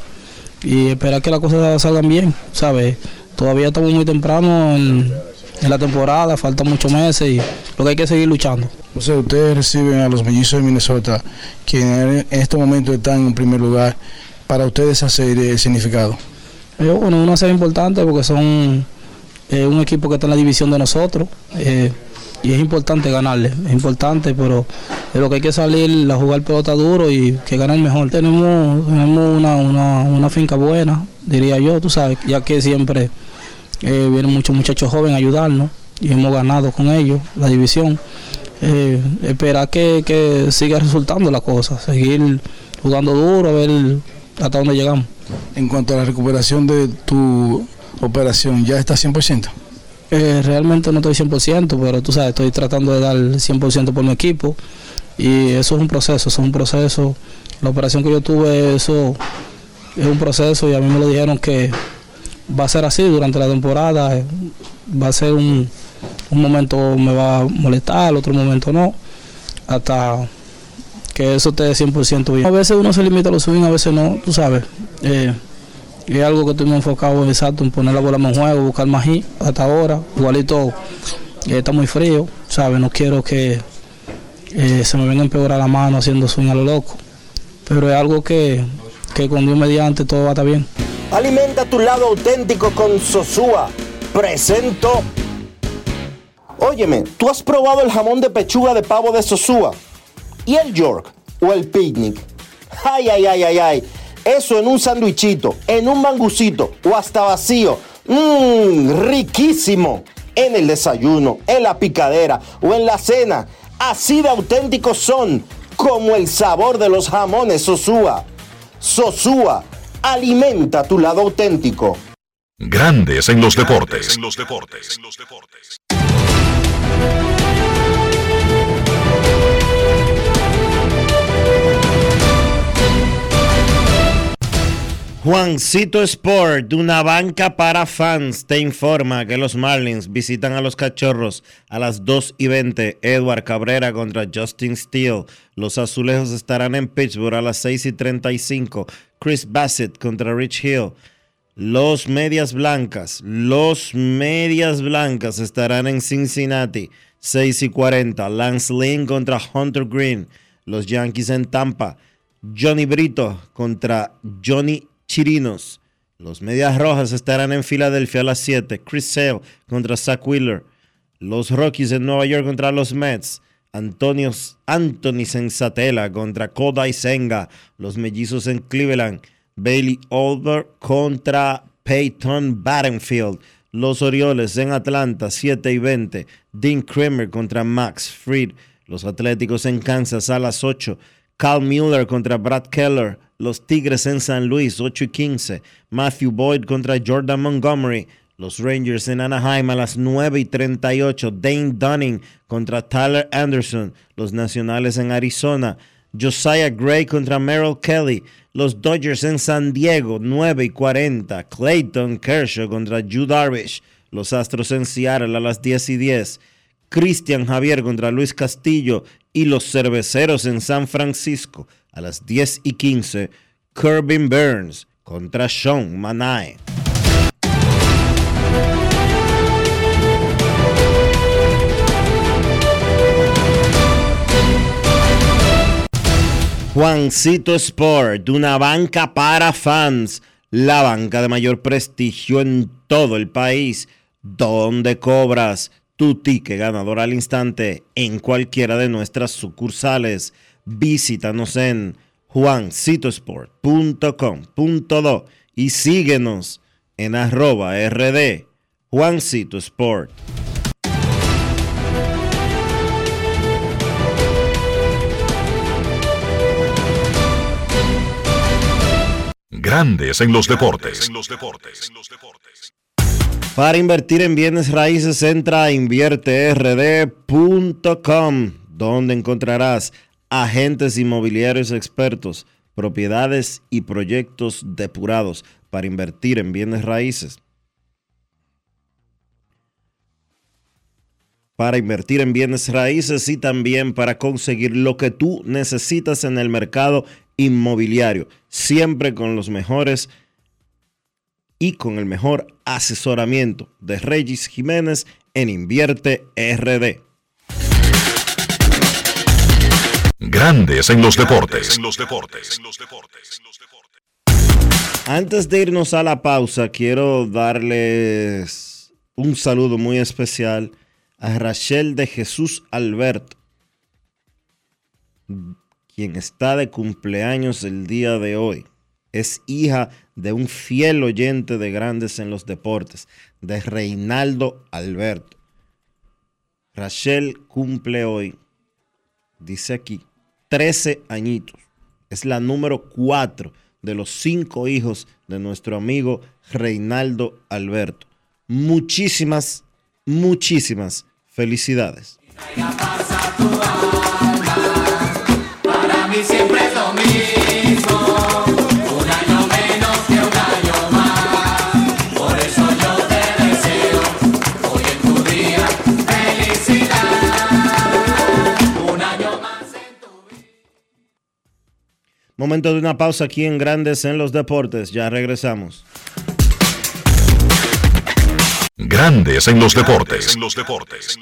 y esperar que las cosas salgan bien, ¿sabes? Todavía estamos muy temprano en, en la temporada, faltan muchos meses y lo que hay que seguir luchando. O sea, ustedes reciben a los mellizos de Minnesota, quienes en este momento están en primer lugar. Para ustedes hacer el significado. Eh, bueno, una serie importante porque son eh, un equipo que está en la división de nosotros eh, y es importante ganarle, es importante, pero de lo que hay que salir a jugar pelota duro y que gane el mejor. Tenemos, tenemos una, una, una finca buena, diría yo, tú sabes, ya que siempre vienen muchos muchachos jóvenes a ayudarnos y hemos ganado con ellos la división. esperar que, que siga resultando la cosa, seguir jugando duro, a ver hasta dónde llegamos. En cuanto a la recuperación de tu operación, ¿ya está 100%? Eh, realmente no estoy 100%, pero tú sabes, estoy tratando de dar 100% por mi equipo y eso es un proceso, eso es un proceso. La operación que yo tuve, eso es un proceso y a mí me lo dijeron que va a ser así durante la temporada, va a ser un, un momento me va a molestar, otro momento no, hasta que eso esté 100% bien. A veces uno se limita a los swing, a veces no, tú sabes. Eh, es algo que estuvimos enfocados exacto en poner la bola más en juego, buscar más hit hasta ahora. Igualito eh, está muy frío, ¿sabes? No quiero que eh, se me venga a empeorar la mano haciendo swing a lo loco. Pero es algo que, que con Dios mediante todo va a estar bien. Alimenta tu lado auténtico con Sosúa. Presento. Óyeme, ¿tú has probado el jamón de pechuga de pavo de Sosúa? ¿Y el York? ¿O el picnic? Ay, ay, ay, ay, ay. Eso en un sandwichito, en un mangucito o hasta vacío. Mmm, riquísimo. En el desayuno, en la picadera o en la cena. Así de auténticos son, como el sabor de los jamones Sosúa. Sosúa, alimenta tu lado auténtico. Grandes en los deportes. Juancito Sport, una banca para fans, te informa que los Marlins visitan a los Cachorros a las 2 y 20. Edward Cabrera contra Justin Steele. Los Azulejos estarán en Pittsburgh a las 6 y 35. Chris Bassett contra Rich Hill. Los Medias Blancas, los Medias Blancas estarán en Cincinnati, 6 y 40. Lance Lynn contra Hunter Green. Los Yankees en Tampa. Johnny Brito contra Johnny Chirinos. Los Medias Rojas estarán en Filadelfia a las 7. Chris Sale contra Zach Wheeler. Los Rockies en Nueva York contra los Mets. Antonio, Anthony Sensatela contra Kodai Senga. Los Mellizos en Cleveland. Bailey Olver contra Peyton Battenfield. Los Orioles en Atlanta, 7 y 20. Dean Kramer contra Max Fried. Los Atléticos en Kansas a las 8. Cal Mueller contra Brad Keller. Los Tigres en San Luis, 8 y 15. Matthew Boyd contra Jordan Montgomery. Los Rangers en Anaheim a las 9 y 38. Dane Dunning contra Tyler Anderson. Los Nacionales en Arizona. Josiah Gray contra Merrill Kelly. Los Dodgers en San Diego, 9 y 40. Clayton Kershaw contra Yu Darvish. Los Astros en Seattle a las 10 y 10. Cristian Javier contra Luis Castillo. Y los Cerveceros en San Francisco a las 10 y 15. Corbin Burns contra Sean Manae. Juancito Sport, una banca para fans, la banca de mayor prestigio en todo el país, donde cobras tu ticket ganador al instante en cualquiera de nuestras sucursales. Visítanos en juancitosport.com.do y síguenos en arroba rd Juancito Sport. Grandes en los deportes. Para invertir en bienes raíces, entra a invierterd.com, donde encontrarás agentes inmobiliarios expertos, propiedades y proyectos depurados para invertir en bienes raíces. Para invertir en bienes raíces y también para conseguir lo que tú necesitas en el mercado inmobiliario, siempre con los mejores y con el mejor asesoramiento de Regis Jiménez en Invierte RD. Grandes en los deportes. Antes de irnos a la pausa, quiero darles un saludo muy especial a Rachel de Jesús Alberto, quien está de cumpleaños el día de hoy. Es hija de un fiel oyente de Grandes en los Deportes, de Reinaldo Alberto. Rachel cumple hoy, dice aquí, 13 añitos. Es la número 4 de los cinco hijos de nuestro amigo Reinaldo Alberto. Muchísimas, muchísimas felicidades. Momento de una pausa aquí en Grandes en los Deportes. Ya regresamos. Grandes en los deportes. En los deportes. En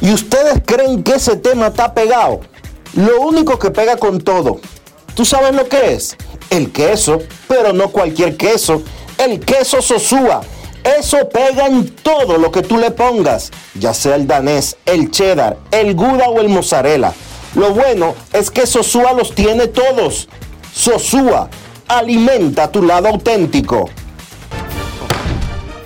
¿Y ustedes creen que ese tema está pegado? Lo único que pega con todo. ¿Tú sabes lo que es? El queso, pero no cualquier queso. El queso Sosúa. Eso pega en todo lo que tú le pongas, ya sea el danés, el cheddar, el gouda o el mozzarella. Lo bueno es que Sosúa los tiene todos. Sosúa, alimenta tu lado auténtico.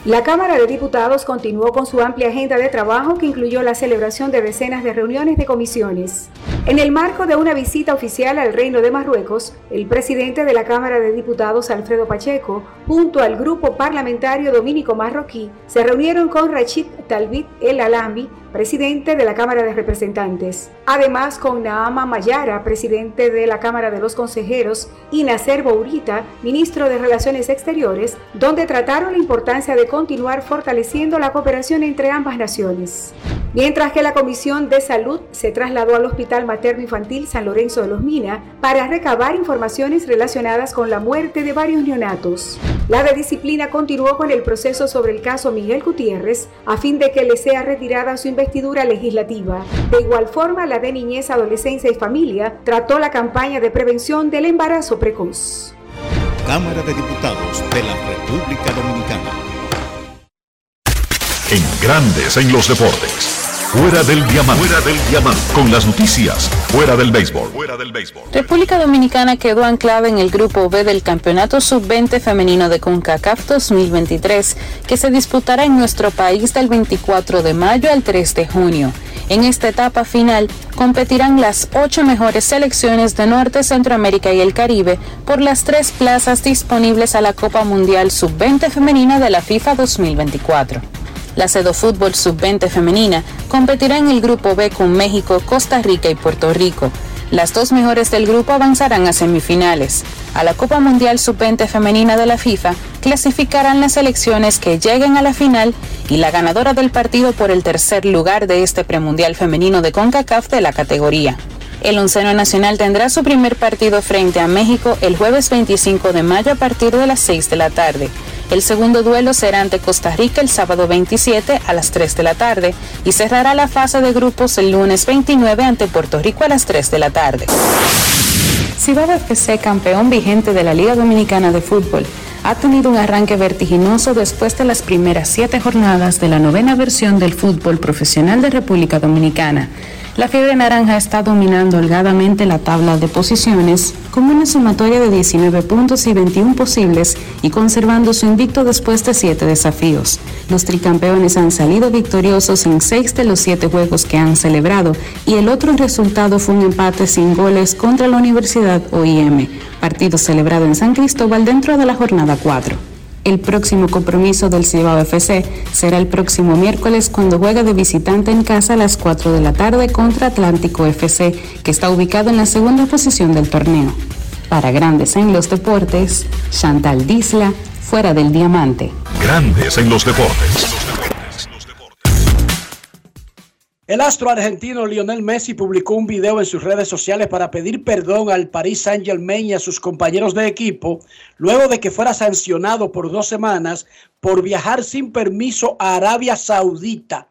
La Cámara de Diputados continuó con su amplia agenda de trabajo que incluyó la celebración de decenas de reuniones de comisiones. En el marco de una visita oficial al Reino de Marruecos, el presidente de la Cámara de Diputados, Alfredo Pacheco, junto al grupo parlamentario dominico marroquí, se reunieron con Rachid Talbit El Alambi, presidente de la Cámara de Representantes. Además, con Naama Mayara, presidente de la Cámara de los Consejeros, y Nacer Bourita, ministro de Relaciones Exteriores, donde trataron la importancia de continuar fortaleciendo la cooperación entre ambas naciones. Mientras que la Comisión de Salud se trasladó al Hospital Materno Infantil San Lorenzo de los Mina para recabar informaciones relacionadas con la muerte de varios neonatos. La de disciplina continuó con el proceso sobre el caso Miguel Gutiérrez a fin de que le sea retirada su investidura legislativa. De igual forma, la de Niñez, Adolescencia y Familia trató la campaña de prevención del embarazo precoz. Cámara de Diputados de la República Dominicana. En Grandes en los Deportes. Fuera del diamante. Fuera del diamante. Con las noticias. Fuera del béisbol. Fuera del béisbol. República Dominicana quedó anclada en el grupo B del Campeonato Sub-20 Femenino de CONCACAF 2023, que se disputará en nuestro país del 24 de mayo al 3 de junio. En esta etapa final competirán las ocho mejores selecciones de Norte, Centroamérica y el Caribe por las tres plazas disponibles a la Copa Mundial Sub-20 Femenina de la FIFA 2024. La Cedo Fútbol Sub-20 femenina competirá en el grupo B con México, Costa Rica y Puerto Rico. Las dos mejores del grupo avanzarán a semifinales. A la Copa Mundial Sub-20 femenina de la FIFA clasificarán las selecciones que lleguen a la final y la ganadora del partido por el tercer lugar de este premundial femenino de CONCACAF de la categoría. El onceno nacional tendrá su primer partido frente a México el jueves 25 de mayo a partir de las 6 de la tarde. El segundo duelo será ante Costa Rica el sábado 27 a las 3 de la tarde y cerrará la fase de grupos el lunes 29 ante Puerto Rico a las 3 de la tarde. Cibao FC, campeón vigente de la Liga Dominicana de Fútbol, ha tenido un arranque vertiginoso después de las primeras siete jornadas de la novena versión del fútbol profesional de República Dominicana. La fiebre naranja está dominando holgadamente la tabla de posiciones con una sumatoria de 19 puntos y 21 posibles y conservando su invicto después de siete desafíos. Los tricampeones han salido victoriosos en seis de los siete juegos que han celebrado y el otro resultado fue un empate sin goles contra la Universidad OIM, partido celebrado en San Cristóbal dentro de la jornada 4. El próximo compromiso del Cibao FC será el próximo miércoles cuando juega de visitante en casa a las 4 de la tarde contra Atlántico FC, que está ubicado en la segunda posición del torneo. Para Grandes en los Deportes, Chantal Disla, fuera del diamante. Grandes en los deportes. El astro argentino Lionel Messi publicó un video en sus redes sociales para pedir perdón al Paris Saint-Germain y a sus compañeros de equipo luego de que fuera sancionado por dos semanas por viajar sin permiso a Arabia Saudita.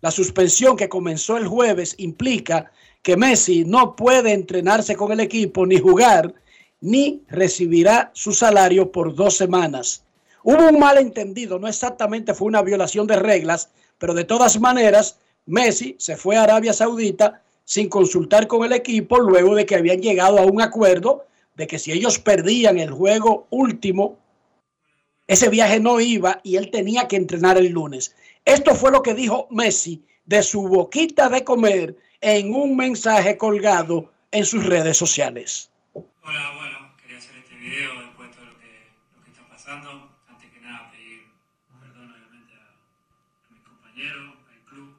La suspensión que comenzó el jueves implica que Messi no puede entrenarse con el equipo ni jugar ni recibirá su salario por dos semanas. Hubo un malentendido, no exactamente fue una violación de reglas, pero de todas maneras Messi se fue a Arabia Saudita sin consultar con el equipo luego de que habían llegado a un acuerdo de que si ellos perdían el juego último, ese viaje no iba y él tenía que entrenar el lunes. Esto fue lo que dijo Messi de su boquita de comer en un mensaje colgado en sus redes sociales. Hola, bueno, quería hacer este video después de todo lo que, lo que está pasando. Antes que nada, pedir perdón obviamente a, a mis compañeros, al club.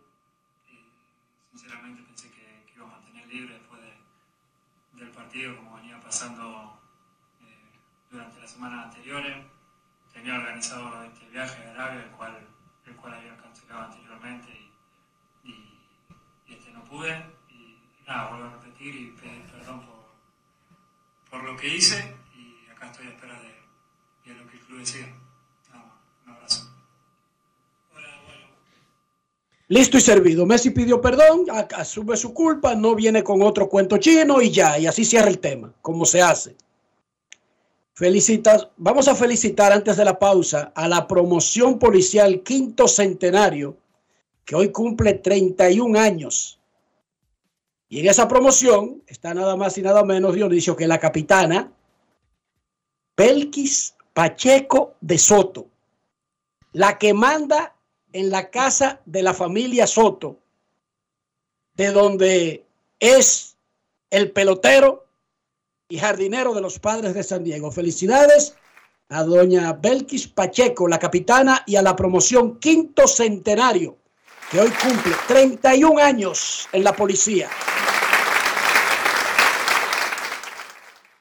Y sinceramente pensé que, que iba a mantener libre después de- del partido, como venía pasando eh, durante las semanas anteriores. Tenía organizado este viaje a Arabia, el cual, el cual había cancelado anteriormente y, y- y este no pude. Y nada, vuelvo a repetir y pedir perdón por por lo que hice y acá estoy a espera de, de lo que el club decida. Nada más, un abrazo. Listo y servido. Messi pidió perdón, asume su culpa, no viene con otro cuento chino y ya, y así cierra el tema, como se hace. Felicitas, vamos a felicitar antes de la pausa a la promoción policial quinto centenario, que hoy cumple 31 años. Y en esa promoción está nada más y nada menos, Dionisio, que la capitana Belkis Pacheco de Soto, la que manda en la casa de la familia Soto, de donde es el pelotero y jardinero de los padres de San Diego. Felicidades a doña Belkis Pacheco, la capitana, y a la promoción quinto centenario, que hoy cumple 31 años en la policía.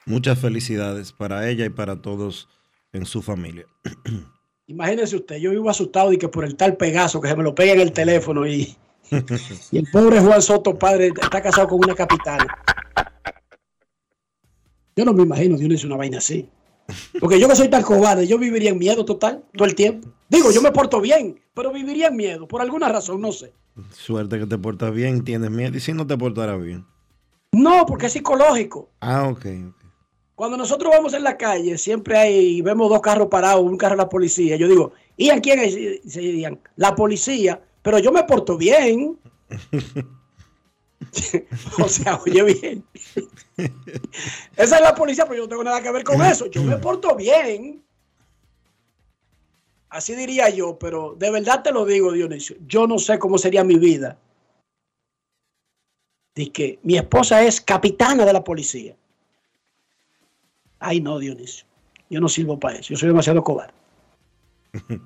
Muchas felicidades para ella y para todos en su familia. Imagínense usted, yo vivo asustado y que por el tal Pegaso que se me lo pega en el teléfono y, y el pobre Juan Soto, padre, está casado con una capitana. Yo no me imagino Dionisio una vaina así. Porque yo que soy tan cobarde, yo viviría en miedo total todo el tiempo. Digo, yo me porto bien, pero viviría en miedo, por alguna razón, no sé. Suerte que te portas bien, tienes miedo. ¿Y si no te portarás bien? No, porque es psicológico. Ah, ok. Cuando nosotros vamos en la calle, siempre hay, vemos dos carros parados, un carro de la policía. Yo digo, ¿y quién es? Y se dirían, la policía, pero yo me porto bien. o sea, oye bien. Esa es la policía, pero yo no tengo nada que ver con eso. Yo me porto bien. Así diría yo, pero de verdad te lo digo, Dionisio. Yo no sé cómo sería mi vida. Dice que mi esposa es capitana de la policía. Ay, no, Dionisio. Yo no sirvo para eso. Yo soy demasiado cobarde.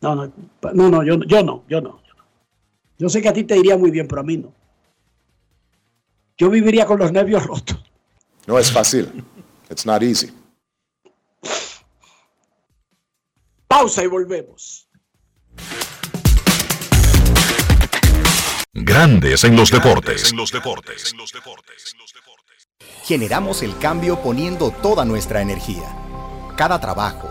No, no, no, no, yo, yo no, yo no. Yo sé que a ti te iría muy bien, pero a mí no. Yo viviría con los nervios rotos. No es fácil. It's not easy. Pausa y volvemos. Grandes en los deportes. En los deportes. Generamos el cambio poniendo toda nuestra energía. Cada trabajo,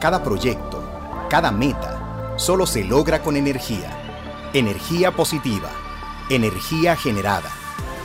cada proyecto, cada meta, solo se logra con energía. Energía positiva, energía generada,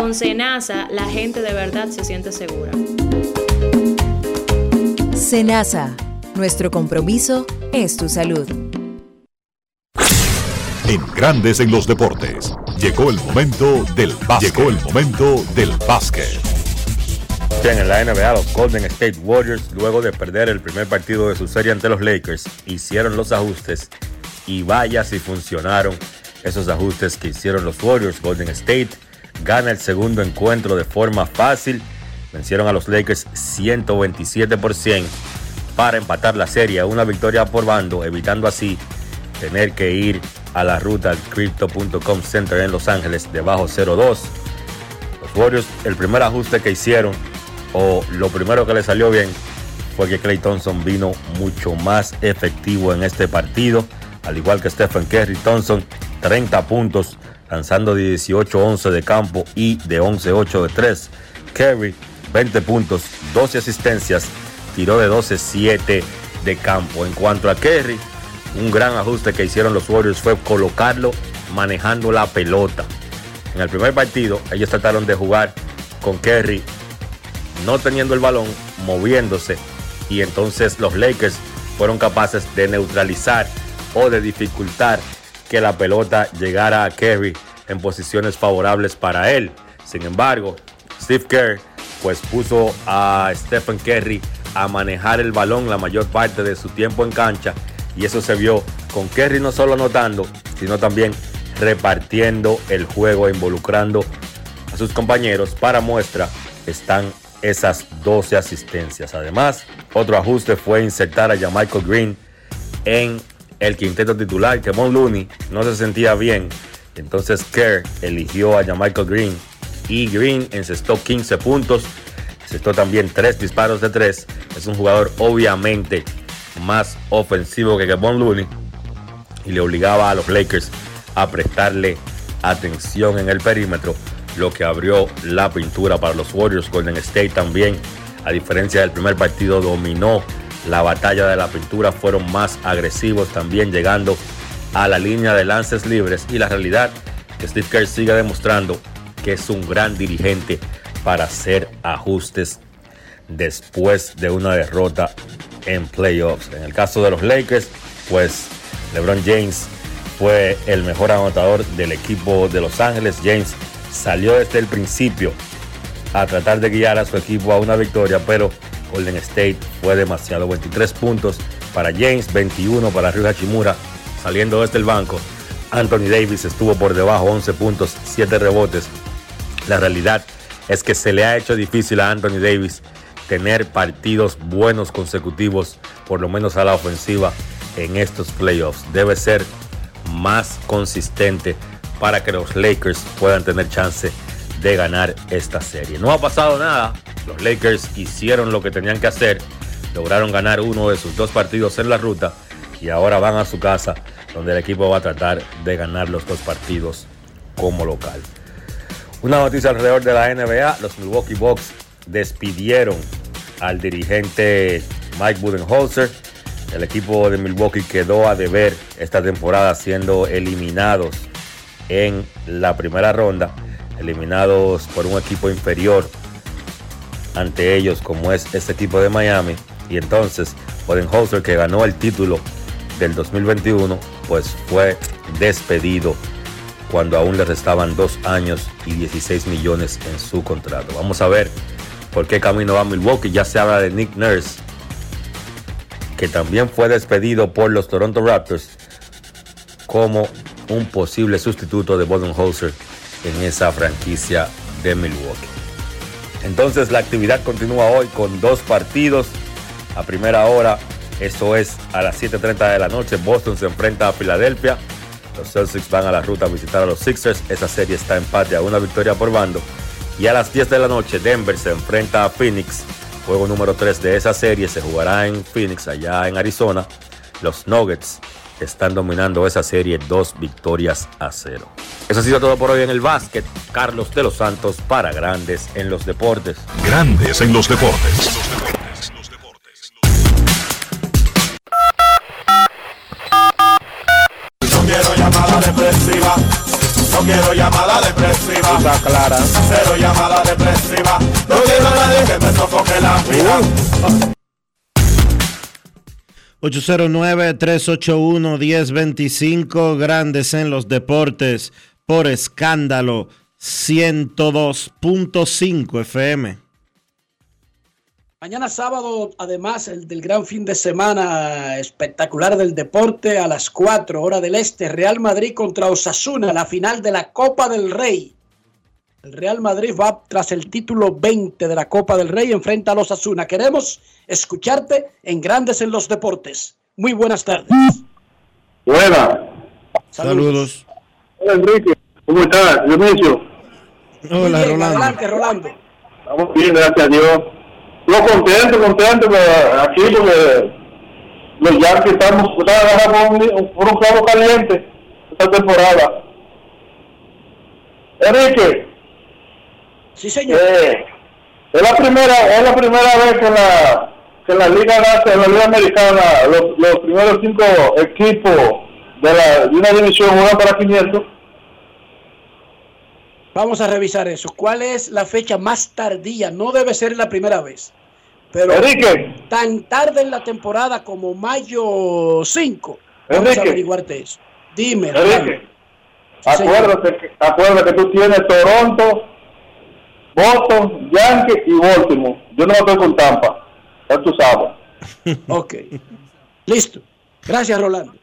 Con Senasa, la gente de verdad se siente segura. Senasa, nuestro compromiso es tu salud. En Grandes en los deportes. Llegó el momento del básquet. Llegó el momento del básquet. Bien, en la NBA, los Golden State Warriors, luego de perder el primer partido de su serie ante los Lakers, hicieron los ajustes y vaya si funcionaron esos ajustes que hicieron los Warriors. Golden State gana el segundo encuentro de forma fácil. Vencieron a los Lakers 127 por 100 para empatar la serie, una victoria por bando, evitando así tener que ir a la ruta al Crypto.com Center en Los Ángeles debajo 0-2. Los Warriors, el primer ajuste que hicieron, o lo primero que le salió bien, fue que Clay Thompson vino mucho más efectivo en este partido, al igual que Stephen Curry. Thompson, 30 puntos, lanzando 18-11 de campo y de 11-8 de 3. Curry, 20 puntos, 12 asistencias, tiró de 12-7 de campo. En cuanto a Kerry, un gran ajuste que hicieron los Warriors fue colocarlo manejando la pelota. En el primer partido, ellos trataron de jugar con Kerry no teniendo el balón, moviéndose, y entonces los Lakers fueron capaces de neutralizar o de dificultar que la pelota llegara a Kerry en posiciones favorables para él. Sin embargo, Steve Kerr pues puso a Stephen Curry a manejar el balón la mayor parte de su tiempo en cancha y eso se vio con Kerry no solo anotando, sino también repartiendo el juego involucrando a sus compañeros. Para muestra están esas 12 asistencias. Además, otro ajuste fue insertar a Michael Green en el quinteto titular, que Mon Looney no se sentía bien. Entonces Kerr eligió a Michael Green y Green encestó 15 puntos, encestó también 3 disparos de 3. Es un jugador obviamente más ofensivo que Kevon Looney y le obligaba a los Lakers a prestarle atención en el perímetro, lo que abrió la pintura para los Warriors. Golden State también, a diferencia del primer partido, dominó la batalla de la pintura, fueron más agresivos también llegando a la línea de lances libres y la realidad que Steve Kerr sigue demostrando que es un gran dirigente para hacer ajustes después de una derrota en playoffs. En el caso de los Lakers, pues LeBron James fue el mejor anotador del equipo de Los Ángeles. James salió desde el principio a tratar de guiar a su equipo a una victoria, pero Golden State fue demasiado. 23 puntos para James, 21 para Ryu Hachimura saliendo desde el banco. Anthony Davis estuvo por debajo, 11 puntos, 7 rebotes. La realidad es que se le ha hecho difícil a Anthony Davis tener partidos buenos consecutivos, por lo menos a la ofensiva, en estos playoffs. Debe ser más consistente para que los Lakers puedan tener chance de ganar esta serie. No ha pasado nada. Los Lakers hicieron lo que tenían que hacer. Lograron ganar uno de sus dos partidos en la ruta y ahora van a su casa donde el equipo va a tratar de ganar los dos partidos como local. Una noticia alrededor de la NBA, los Milwaukee Bucks despidieron al dirigente Mike Budenholzer. El equipo de Milwaukee quedó a deber esta temporada siendo eliminados en la primera ronda, eliminados por un equipo inferior ante ellos como es este equipo de Miami. Y entonces Budenholzer que ganó el título del 2021 pues fue despedido cuando aún le restaban dos años y 16 millones en su contrato. Vamos a ver por qué camino va Milwaukee. Ya se habla de Nick Nurse, que también fue despedido por los Toronto Raptors como un posible sustituto de Budenholzer en esa franquicia de Milwaukee. Entonces la actividad continúa hoy con dos partidos. A primera hora, esto es a las 7.30 de la noche, Boston se enfrenta a Filadelfia. Los Celtics van a la ruta a visitar a los Sixers. Esa serie está empate a una victoria por bando. Y a las 10 de la noche, Denver se enfrenta a Phoenix. Juego número 3 de esa serie se jugará en Phoenix, allá en Arizona. Los Nuggets están dominando esa serie dos victorias a cero. Eso ha sido todo por hoy en el básquet. Carlos de los Santos para Grandes en los Deportes. Grandes en los Deportes. No quiero llamada depresiva. No quiero llamada depresiva. Está clara. Cero llamada depresiva. No quiero a nadie que me sofoque la vida. 809-381-1025, grandes en los deportes, por escándalo 102.5 FM. Mañana sábado, además el del gran fin de semana espectacular del deporte, a las 4 hora del este, Real Madrid contra Osasuna, la final de la Copa del Rey. El Real Madrid va tras el título 20 de la Copa del Rey, enfrenta a los Osasuna. Queremos escucharte en Grandes en los Deportes. Muy buenas tardes. Buenas. Saludos. Hola Enrique, ¿cómo estás? Dionisio. Hola, Bien, Rolando. Adelante, Rolando. Estamos bien, gracias a Dios. Yo contento, contento aquí porque los Yankees estamos un, por un clavo caliente esta temporada. Enrique. Sí, señor. Eh, es la primera, es la primera vez que la que la liga nace, en la liga americana, los, los primeros cinco equipos de la de una división juegan para 500. Vamos a revisar eso. ¿Cuál es la fecha más tardía? No debe ser la primera vez. Pero Enrique. tan tarde en la temporada como mayo 5. Vamos Enrique. a averiguarte eso. Dime, Enrique, acuérdate, que, acuérdate que tú tienes Toronto, Boston, Yankees y Baltimore. Yo no estoy con Tampa. Ya tú sabes. Ok. Listo. Gracias, Rolando.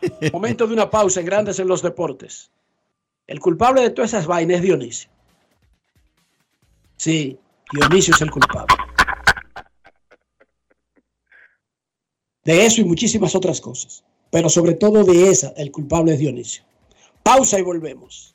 Momento de una pausa en Grandes en los Deportes. El culpable de todas esas vainas es Dionisio. Sí, Dionisio es el culpable. De eso y muchísimas otras cosas. Pero sobre todo de esa, el culpable es Dionisio. Pausa y volvemos.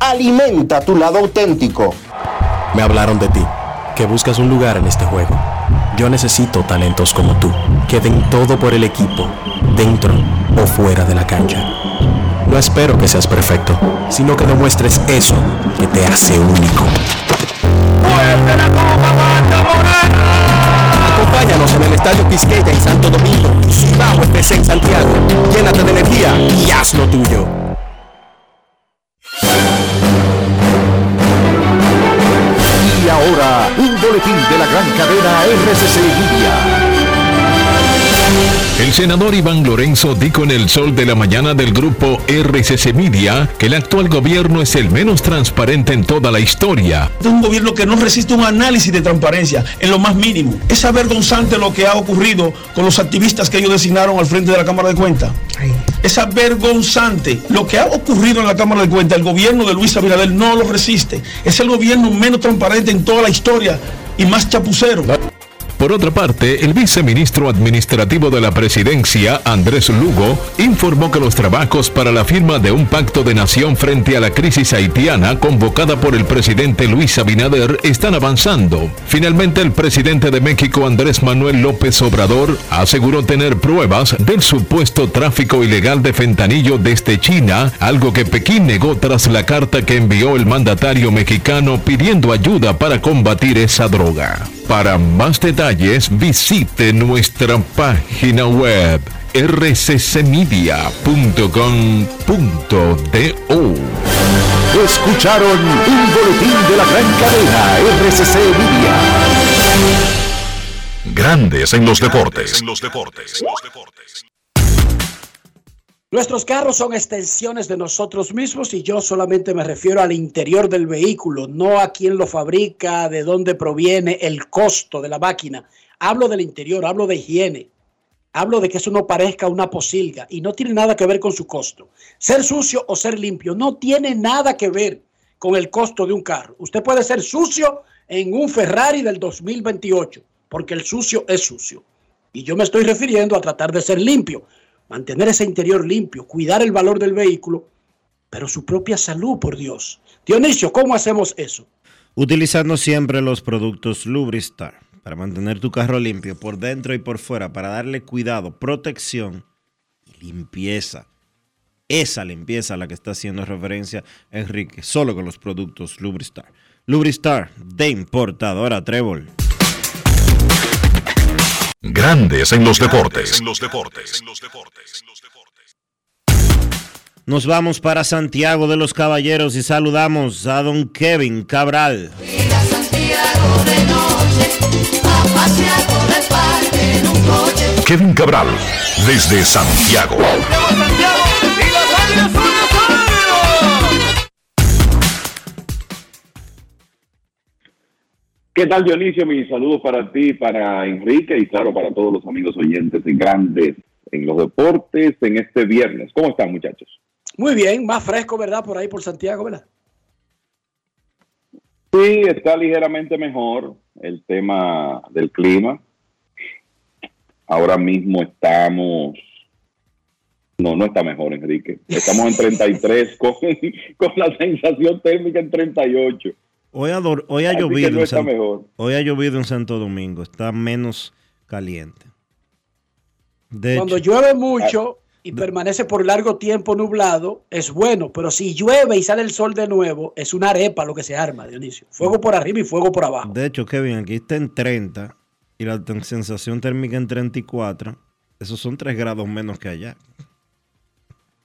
alimenta tu lado auténtico. Me hablaron de ti, que buscas un lugar en este juego. Yo necesito talentos como tú, que den todo por el equipo, dentro o fuera de la cancha. No espero que seas perfecto, sino que demuestres eso que te hace único. Acompáñanos en el Estadio Quisqueya en Santo Domingo y Cibao FC en Santiago. Llénate de energía y haz lo tuyo. Boletín de la gran cadena RCC Media. El senador Iván Lorenzo dijo en el sol de la mañana del grupo RCC Media que el actual gobierno es el menos transparente en toda la historia. Es un gobierno que no resiste un análisis de transparencia en lo más mínimo. Es avergonzante lo que ha ocurrido con los activistas que ellos designaron al frente de la Cámara de Cuentas. Es avergonzante lo que ha ocurrido en la Cámara de Cuentas. El gobierno de Luis Abinader no lo resiste. Es el gobierno menos transparente en toda la historia y más chapucero. Por otra parte, el viceministro administrativo de la presidencia, Andrés Lugo, informó que los trabajos para la firma de un pacto de nación frente a la crisis haitiana convocada por el presidente Luis Abinader están avanzando. Finalmente, el presidente de México, Andrés Manuel López Obrador, aseguró tener pruebas del supuesto tráfico ilegal de fentanillo desde China, algo que Pekín negó tras la carta que envió el mandatario mexicano pidiendo ayuda para combatir esa droga. Para más detalles visite nuestra página web rccmedia.com.do. Escucharon un boletín de la gran cadena RCC Media. Grandes en los deportes. Nuestros carros son extensiones de nosotros mismos y yo solamente me refiero al interior del vehículo, no a quién lo fabrica, de dónde proviene, el costo de la máquina. Hablo del interior, hablo de higiene, hablo de que eso no parezca una posilga y no tiene nada que ver con su costo. Ser sucio o ser limpio no tiene nada que ver con el costo de un carro. Usted puede ser sucio en un Ferrari del 2028, porque el sucio es sucio. Y yo me estoy refiriendo a tratar de ser limpio mantener ese interior limpio, cuidar el valor del vehículo, pero su propia salud, por Dios. Dionisio, ¿cómo hacemos eso? Utilizando siempre los productos Lubristar para mantener tu carro limpio por dentro y por fuera, para darle cuidado, protección y limpieza. Esa limpieza a la que está haciendo referencia Enrique, solo con los productos Lubristar. Lubristar de importadora Trébol. Grandes en los deportes. Nos vamos para Santiago de los Caballeros y saludamos a don Kevin Cabral. Kevin Cabral, desde Santiago. ¿Qué tal Dionisio? Mis saludos para ti, para Enrique y claro para todos los amigos oyentes de Grandes en los Deportes en este viernes. ¿Cómo están muchachos? Muy bien, más fresco, ¿verdad? Por ahí, por Santiago, ¿verdad? Sí, está ligeramente mejor el tema del clima. Ahora mismo estamos... No, no está mejor, Enrique. Estamos en 33 con, con la sensación térmica en 38. Hoy ha, hoy ha llovido no en está San- mejor. hoy ha llovido en Santo Domingo, está menos caliente. De Cuando hecho, llueve mucho y permanece por largo tiempo nublado, es bueno, pero si llueve y sale el sol de nuevo, es una arepa lo que se arma, Dionisio. Fuego por arriba y fuego por abajo. de hecho, Kevin, aquí está en 30 y la sensación térmica en 34. Esos son 3 grados menos que allá.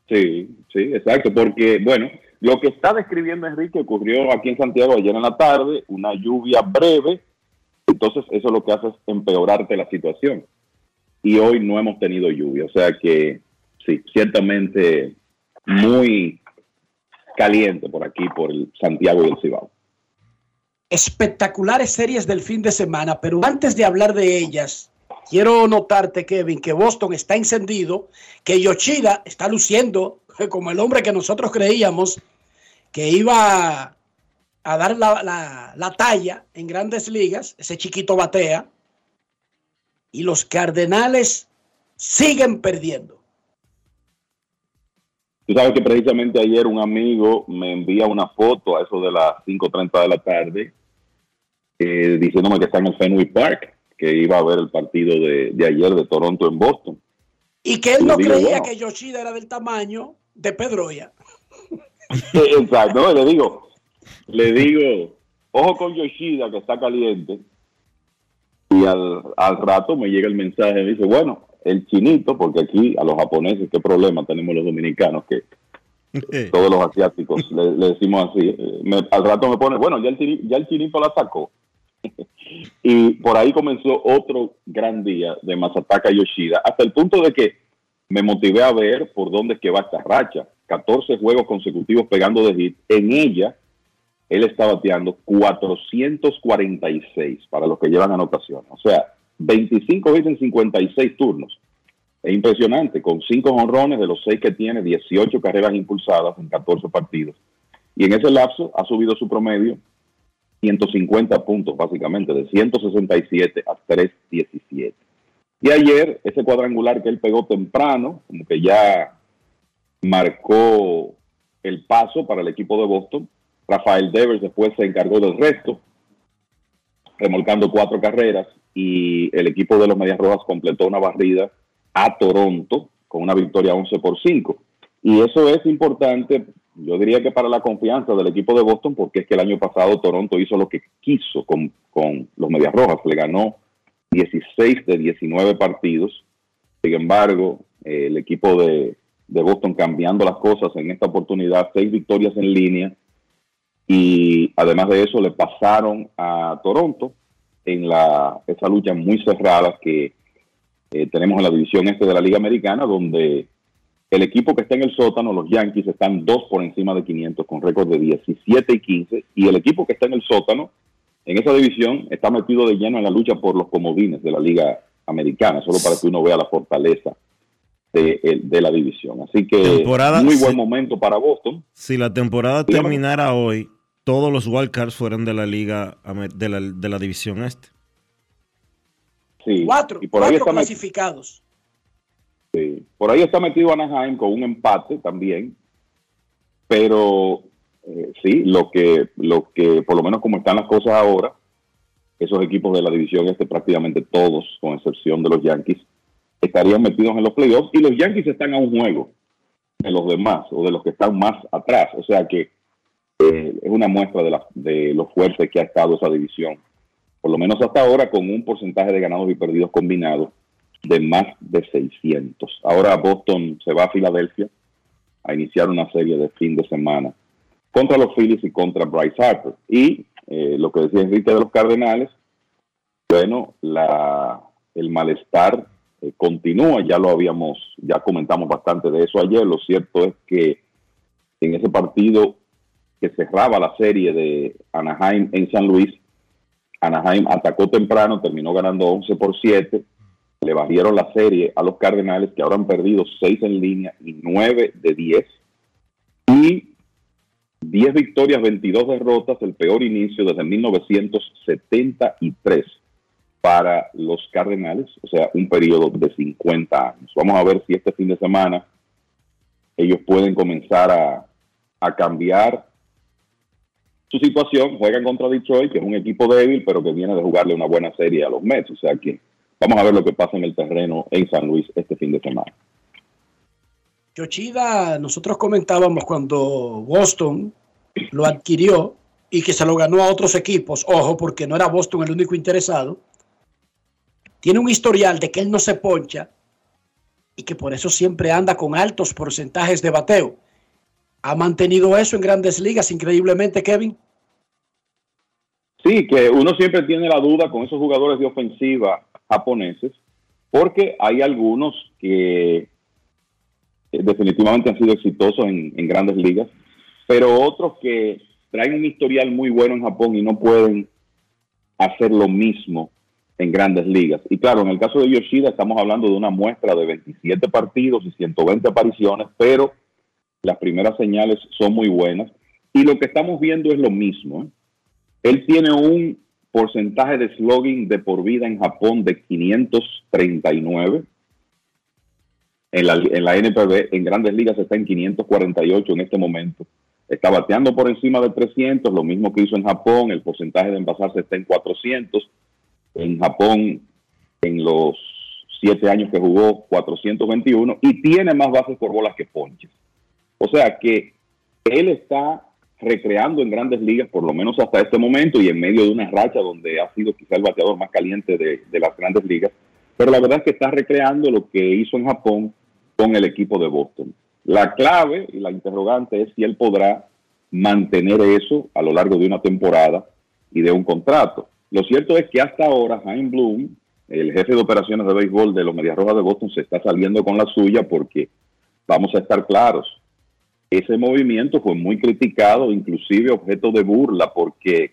Sí, sí, exacto, porque, bueno, lo que está describiendo Enrique ocurrió aquí en Santiago ayer en la tarde, una lluvia breve, entonces eso lo que hace es empeorarte la situación. Y hoy no hemos tenido lluvia, o sea que sí, ciertamente muy caliente por aquí, por el Santiago y el Cibao. Espectaculares series del fin de semana, pero antes de hablar de ellas, quiero notarte, Kevin, que Boston está encendido, que Yoshida está luciendo como el hombre que nosotros creíamos que iba a dar la, la- la talla en grandes ligas. Ese chiquito batea. Y los Cardenales siguen perdiendo. Tú sabes que precisamente ayer un amigo me envía una foto a eso de las 5.30 de la tarde, eh, diciéndome que está en el Fenway Park, que iba a ver el partido de, de ayer de Toronto en Boston. Y que él no digo, creía que Yoshida era del tamaño de Pedroya. Exacto, no, le digo, le digo, ojo con Yoshida que está caliente. Y al, al rato me llega el mensaje y dice, bueno, el chinito, porque aquí a los japoneses, qué problema tenemos los dominicanos, que todos los asiáticos le, le decimos así. eh, me- al rato me pone, bueno, ya el, ya el chinito la sacó. y por ahí comenzó otro gran día de Masataka Yoshida, hasta el punto de que me motivé a ver por dónde es que va esta racha. 14 juegos consecutivos pegando de hit. En ella, él está bateando 446 para los que llevan anotaciones. O sea, 25 hits en 56 turnos. Es impresionante, con 5 honrones de los 6 que tiene, 18 carreras impulsadas en 14 partidos. Y en ese lapso ha subido su promedio 150 puntos, básicamente, de 167 a 317. Y ayer, ese cuadrangular que él pegó temprano, como que ya marcó el paso para el equipo de Boston. Rafael Devers después se encargó del resto, remolcando cuatro carreras y el equipo de los Medias Rojas completó una barrida a Toronto con una victoria 11 por 5. Y eso es importante, yo diría que para la confianza del equipo de Boston, porque es que el año pasado Toronto hizo lo que quiso con, con los Medias Rojas, le ganó 16 de 19 partidos. Sin embargo, el equipo de, de Boston cambiando las cosas en esta oportunidad, seis victorias en línea, y además de eso le pasaron a Toronto en la, esa lucha muy cerrada que eh, tenemos en la división este de la Liga Americana, donde el equipo que está en el sótano, los Yankees, están dos por encima de 500 con récord de 17 y 15, y el equipo que está en el sótano, en esa división, está metido de lleno en la lucha por los comodines de la Liga Americana, solo para que uno vea la fortaleza de, el- de la división. Así que Temporada- muy buen momento para Boston. Si la temporada Dígame. terminara hoy, todos los wildcards fueran de la liga de la, de la división este. Sí. Cuatro, y por ahí cuatro está clasificados. Sí. Por ahí está metido Anaheim con un empate también. Pero eh, sí, lo que, lo que, por lo menos como están las cosas ahora, esos equipos de la división este, prácticamente todos, con excepción de los Yankees, estarían metidos en los playoffs y los Yankees están a un juego de los demás o de los que están más atrás. O sea que eh, es una muestra de, la, de lo fuerte que ha estado esa división por lo menos hasta ahora, con un porcentaje de ganados y perdidos combinados de más de 600. Ahora Boston se va a Filadelfia a iniciar una serie de fin de semana contra los Phillies y contra Bryce Harper. Y eh, lo que decía Enrique de los Cardenales, bueno, la, el malestar eh, continúa, ya lo habíamos, ya comentamos bastante de eso ayer, lo cierto es que en ese partido que cerraba la serie de Anaheim en San Luis, Anaheim atacó temprano, terminó ganando 11 por 7, le barrieron la serie a los Cardenales que ahora han perdido 6 en línea y 9 de 10. Y 10 victorias, 22 derrotas, el peor inicio desde 1973 para los Cardenales, o sea, un periodo de 50 años. Vamos a ver si este fin de semana ellos pueden comenzar a, cambiar su situación. Juegan contra Detroit, que es un equipo débil, pero que viene de jugarle una buena serie a los Mets. O sea que vamos a ver lo que pasa en el terreno en San Luis este fin de semana. Yoshida, nosotros comentábamos cuando Boston lo adquirió y que se lo ganó a otros equipos, ojo, porque no era Boston el único interesado, tiene un historial de que él no se poncha y que por eso siempre anda con altos porcentajes de bateo. ¿Ha mantenido eso en grandes ligas increíblemente, Kevin? Sí, que uno siempre tiene la duda con esos jugadores de ofensiva japoneses, porque hay algunos que definitivamente han sido exitosos en, en grandes ligas, pero otros que traen un historial muy bueno en Japón y no pueden hacer lo mismo en grandes ligas. Y claro, en el caso de Yoshida estamos hablando de una muestra de 27 partidos y 120 apariciones, pero las primeras señales son muy buenas. Y lo que estamos viendo es lo mismo. ¿eh? Él tiene un porcentaje de slogan de por vida en Japón de 539. En la, en la NPB, en grandes ligas está en 548 en este momento. Está bateando por encima de 300, lo mismo que hizo en Japón. El porcentaje de envasarse está en 400 en Japón en los siete años que jugó 421 y tiene más bases por bolas que ponches. O sea que él está recreando en grandes ligas, por lo menos hasta este momento, y en medio de una racha donde ha sido quizá el bateador más caliente de, las grandes ligas, pero la verdad es que está recreando lo que hizo en Japón con el equipo de Boston. La clave y la interrogante es si él podrá mantener eso a lo largo de una temporada y de un contrato. Lo cierto es que hasta ahora Jaime Bloom, el jefe de operaciones de béisbol de los Medias Rojas de Boston, se está saliendo con la suya porque, vamos a estar claros, ese movimiento fue muy criticado, inclusive objeto de burla, porque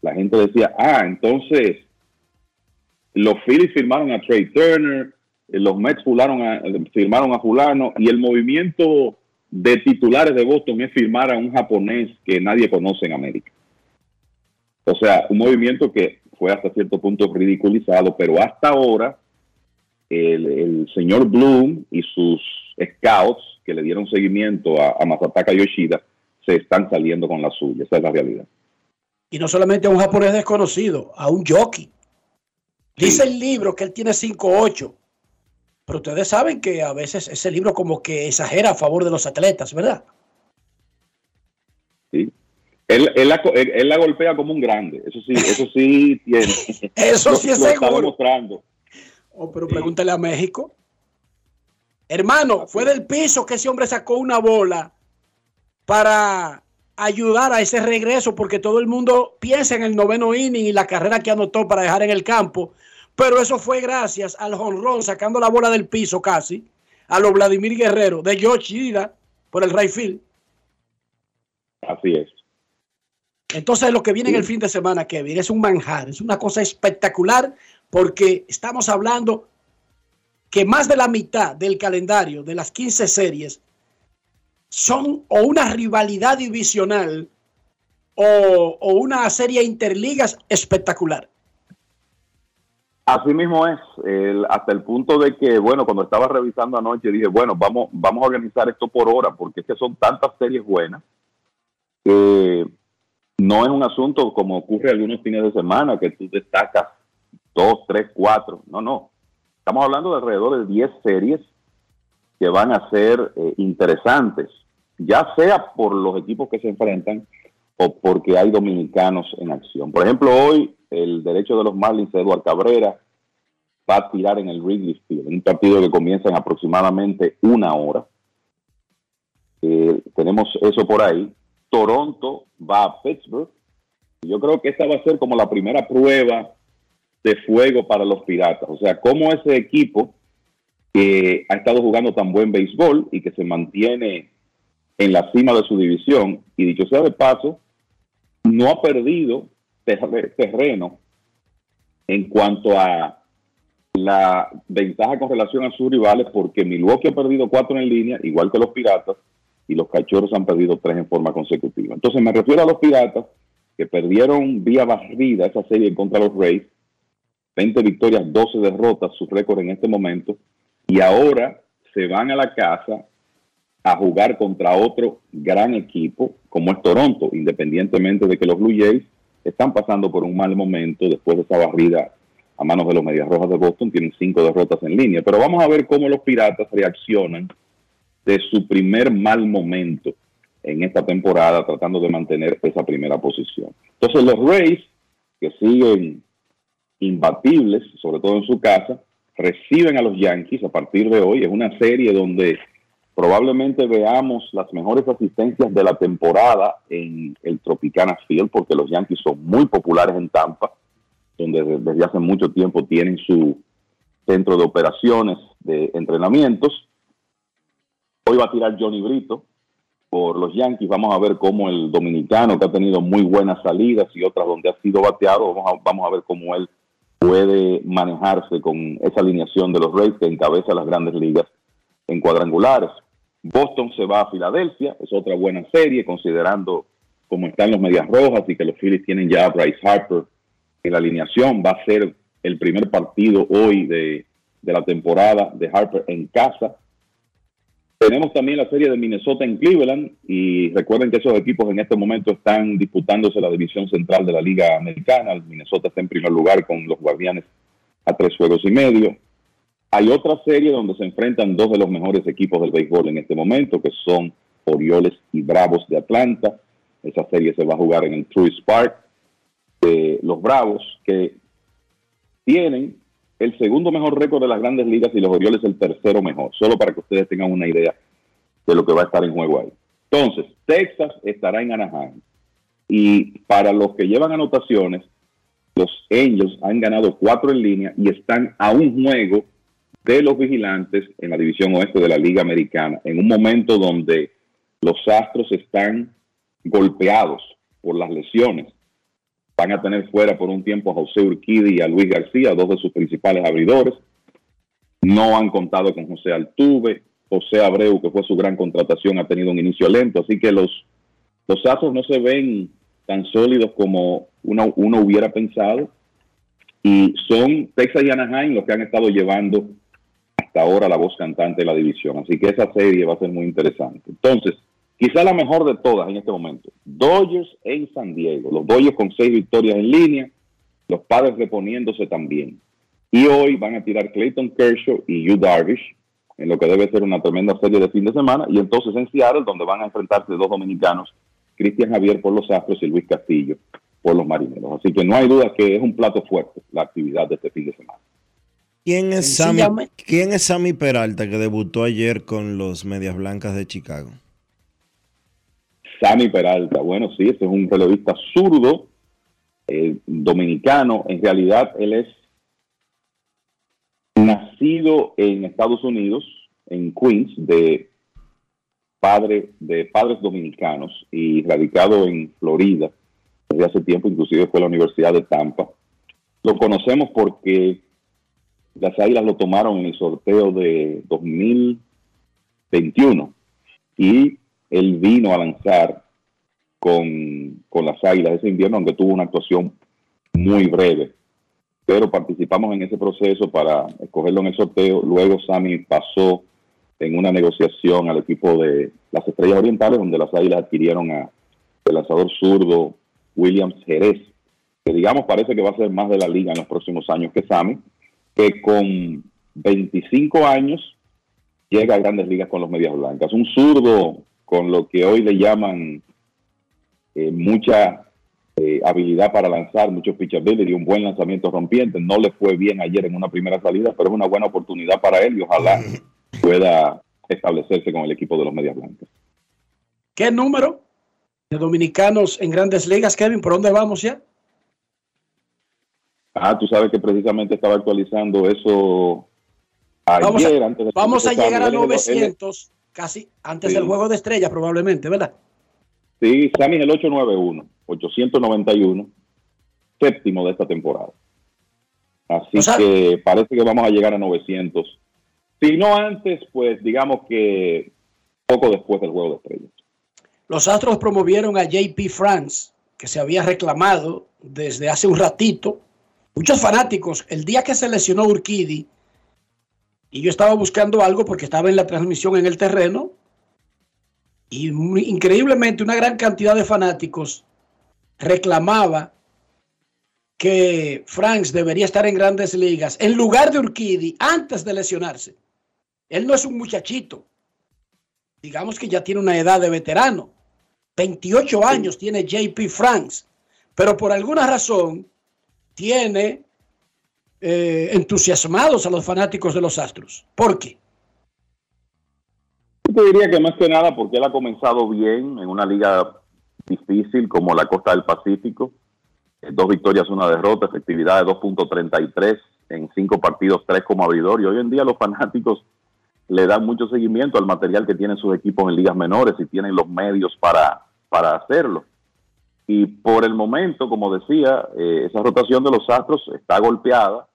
la gente decía, ah, entonces los Phillies firmaron a Trey Turner, los Mets a, firmaron a fulano y el movimiento de titulares de Boston es firmar a un japonés que nadie conoce en América. O sea, un movimiento que fue hasta cierto punto ridiculizado, pero hasta ahora el, señor Bloom y sus scouts que le dieron seguimiento a, a Masataka Yoshida se están saliendo con la suya. Esa es la realidad. Y no solamente a un japonés desconocido, a un jockey. Dice el libro que él tiene 5'8". Pero ustedes saben que a veces ese libro como que exagera a favor de los atletas, ¿verdad? Él, él, la, él, la, golpea como un grande, eso sí, eso sí tiene. eso sí es lo seguro. Está demostrando. Oh, pero pregúntale a México. Hermano, fue del piso que ese hombre sacó una bola para ayudar a ese regreso, porque todo el mundo piensa en el noveno inning y la carrera que anotó para dejar en el campo. Pero eso fue gracias al jonrón sacando la bola del piso casi, a los Vladimir Guerrero de Yoshida por el right field. Así es. Entonces lo que viene en el fin de semana, Kevin, es un manjar, es una cosa espectacular porque estamos hablando que más de la mitad del calendario de las 15 series son o una rivalidad divisional o, una serie interligas espectacular. Así mismo es, hasta el punto de que, bueno, cuando estaba revisando anoche dije, bueno, vamos, vamos a organizar esto por hora, porque es son tantas series buenas que no es un asunto como ocurre algunos fines de semana, que tú destacas dos, tres, cuatro. No, no. Estamos hablando de alrededor de 10 series que van a ser eh, interesantes, ya sea por los equipos que se enfrentan o porque hay dominicanos en acción. Por ejemplo, hoy el derecho de los Marlins, Eduard Cabrera, va a tirar en el Wrigley Field, un partido que comienza en aproximadamente una hora. Eh, tenemos eso por ahí. Toronto va a Pittsburgh. Yo creo que esta va a ser como la primera prueba de fuego para los Piratas. O sea, cómo ese equipo que ha estado jugando tan buen béisbol y que se mantiene en la cima de su división, y dicho sea de paso, no ha perdido terreno en cuanto a la ventaja con relación a sus rivales, porque Milwaukee ha perdido cuatro en línea, igual que los Piratas, y los Cachorros han perdido tres en forma consecutiva. Entonces me refiero a los Piratas, que perdieron vía barrida esa serie contra los Rays, 20 victorias, 12 derrotas, su récord en este momento, y ahora se van a la casa a jugar contra otro gran equipo como es Toronto, independientemente de que los Blue Jays están pasando por un mal momento después de esa barrida a manos de los Medias Rojas de Boston, tienen cinco derrotas en línea. Pero vamos a ver cómo los Piratas reaccionan de su primer mal momento en esta temporada, tratando de mantener esa primera posición. Entonces los Rays, que siguen imbatibles, sobre todo en su casa, reciben a los Yankees a partir de hoy. Es una serie donde probablemente veamos las mejores asistencias de la temporada en el Tropicana Field, porque los Yankees son muy populares en Tampa, donde desde hace mucho tiempo tienen su centro de operaciones, de entrenamientos. Hoy va a tirar Johnny Brito por los Yankees. Vamos a ver cómo el dominicano, que ha tenido muy buenas salidas y otras donde ha sido bateado, vamos a, vamos a ver cómo él puede manejarse con esa alineación de los Rays que encabeza las grandes ligas en cuadrangulares. Boston se va a Filadelfia, es otra buena serie, considerando cómo están los Medias Rojas y que los Phillies tienen ya a Bryce Harper en la alineación. Va a ser el primer partido hoy de, de la temporada de Harper en casa. Tenemos también la serie de Minnesota en Cleveland y recuerden que esos equipos en este momento están disputándose la división central de la Liga Americana. Minnesota está en primer lugar con los Guardianes a tres juegos y medio. Hay otra serie donde se enfrentan dos de los mejores equipos del béisbol en este momento, que son Orioles y Bravos de Atlanta. Esa serie se va a jugar en el Truist Park. Los Bravos, que tienen el segundo mejor récord de las grandes ligas y los Orioles el tercero mejor, solo para que ustedes tengan una idea de lo que va a estar en juego ahí. Entonces, Texas estará en Anaheim. Y para los que llevan anotaciones, los Angels han ganado cuatro en línea y están a un juego de los vigilantes en la división oeste de la Liga Americana, en un momento donde los Astros están golpeados por las lesiones Van a tener fuera por un tiempo a José Urquidi y a Luis García, dos de sus principales abridores. No han contado con José Altuve. José Abreu, que fue su gran contratación, ha tenido un inicio lento. Así que los, los Astros no se ven tan sólidos como uno, uno hubiera pensado. Y son Texas y Anaheim los que han estado llevando hasta ahora la voz cantante de la división. Así que esa serie va a ser muy interesante. Entonces, quizá la mejor de todas en este momento. Dodgers en San Diego. Los Dodgers con seis victorias en línea, los padres reponiéndose también. Y hoy van a tirar Clayton Kershaw y Yu Darvish en lo que debe ser una tremenda serie de fin de semana. Y entonces en Seattle, donde van a enfrentarse dos dominicanos, Cristian Javier por los Astros y Luis Castillo por los Marineros. Así que no hay duda que es un plato fuerte la actividad de este fin de semana. ¿Quién es Sammy, ¿quién es Sammy Peralta que debutó ayer con los Medias Blancas de Chicago? Sammy Peralta. Bueno, sí, ese es un periodista zurdo, eh, dominicano. En realidad, él es nacido en Estados Unidos, en Queens, de padre de padres dominicanos y radicado en Florida desde hace tiempo, inclusive fue a la Universidad de Tampa. Lo conocemos porque las Águilas lo tomaron en el sorteo de 2021 y él vino a lanzar con, las Águilas ese invierno, aunque tuvo una actuación muy breve. Pero participamos en ese proceso para escogerlo en el sorteo. Luego Sammy pasó en una negociación al equipo de las Estrellas Orientales, donde las Águilas adquirieron a el lanzador zurdo Williams Jerez, que digamos parece que va a ser más de la liga en los próximos años que Sammy, que con 25 años llega a grandes ligas con los Medias Blancas. Un zurdo con lo que hoy le llaman eh, mucha eh, habilidad para lanzar, mucho pitchability, un buen lanzamiento rompiente. No le fue bien ayer en una primera salida, pero es una buena oportunidad para él y ojalá pueda establecerse con el equipo de los Medias Blancas. ¿Qué número de dominicanos en grandes ligas, Kevin? ¿Por dónde vamos ya? Ah, tú sabes que precisamente estaba actualizando eso ayer. Vamos a, antes de vamos a llegar a Él es el- él es- 900 casi antes Sí. del juego de estrellas, probablemente, ¿verdad? Sí, Sammy es el 891, 891, séptimo de esta temporada. Así O sea- que parece que vamos a llegar a 900. Si no antes, pues digamos que poco después del juego de estrellas. Los Astros promovieron a JP France, que se había reclamado desde hace un ratito. Muchos fanáticos, el día que se lesionó Urquidi, y yo estaba buscando algo porque estaba en la transmisión en el terreno, y muy- increíblemente una gran cantidad de fanáticos reclamaba que Franks debería estar en grandes ligas en lugar de Urquidi antes de lesionarse. Él no es un muchachito. Digamos que ya tiene una edad de veterano. 28 años tiene JP Franks, pero por alguna razón tiene eh, entusiasmados a los fanáticos de los Astros. ¿Por qué? Yo te diría que más que nada porque él ha comenzado bien en una liga difícil como la Costa del Pacífico. Eh, Dos victorias, una derrota, efectividad de 2.33 en cinco partidos, tres como abridor. Y hoy en día los fanáticos le dan mucho seguimiento al material que tienen sus equipos en ligas menores y tienen los medios para, para hacerlo. Y por el momento, como decía, eh, esa rotación de los Astros está golpeada.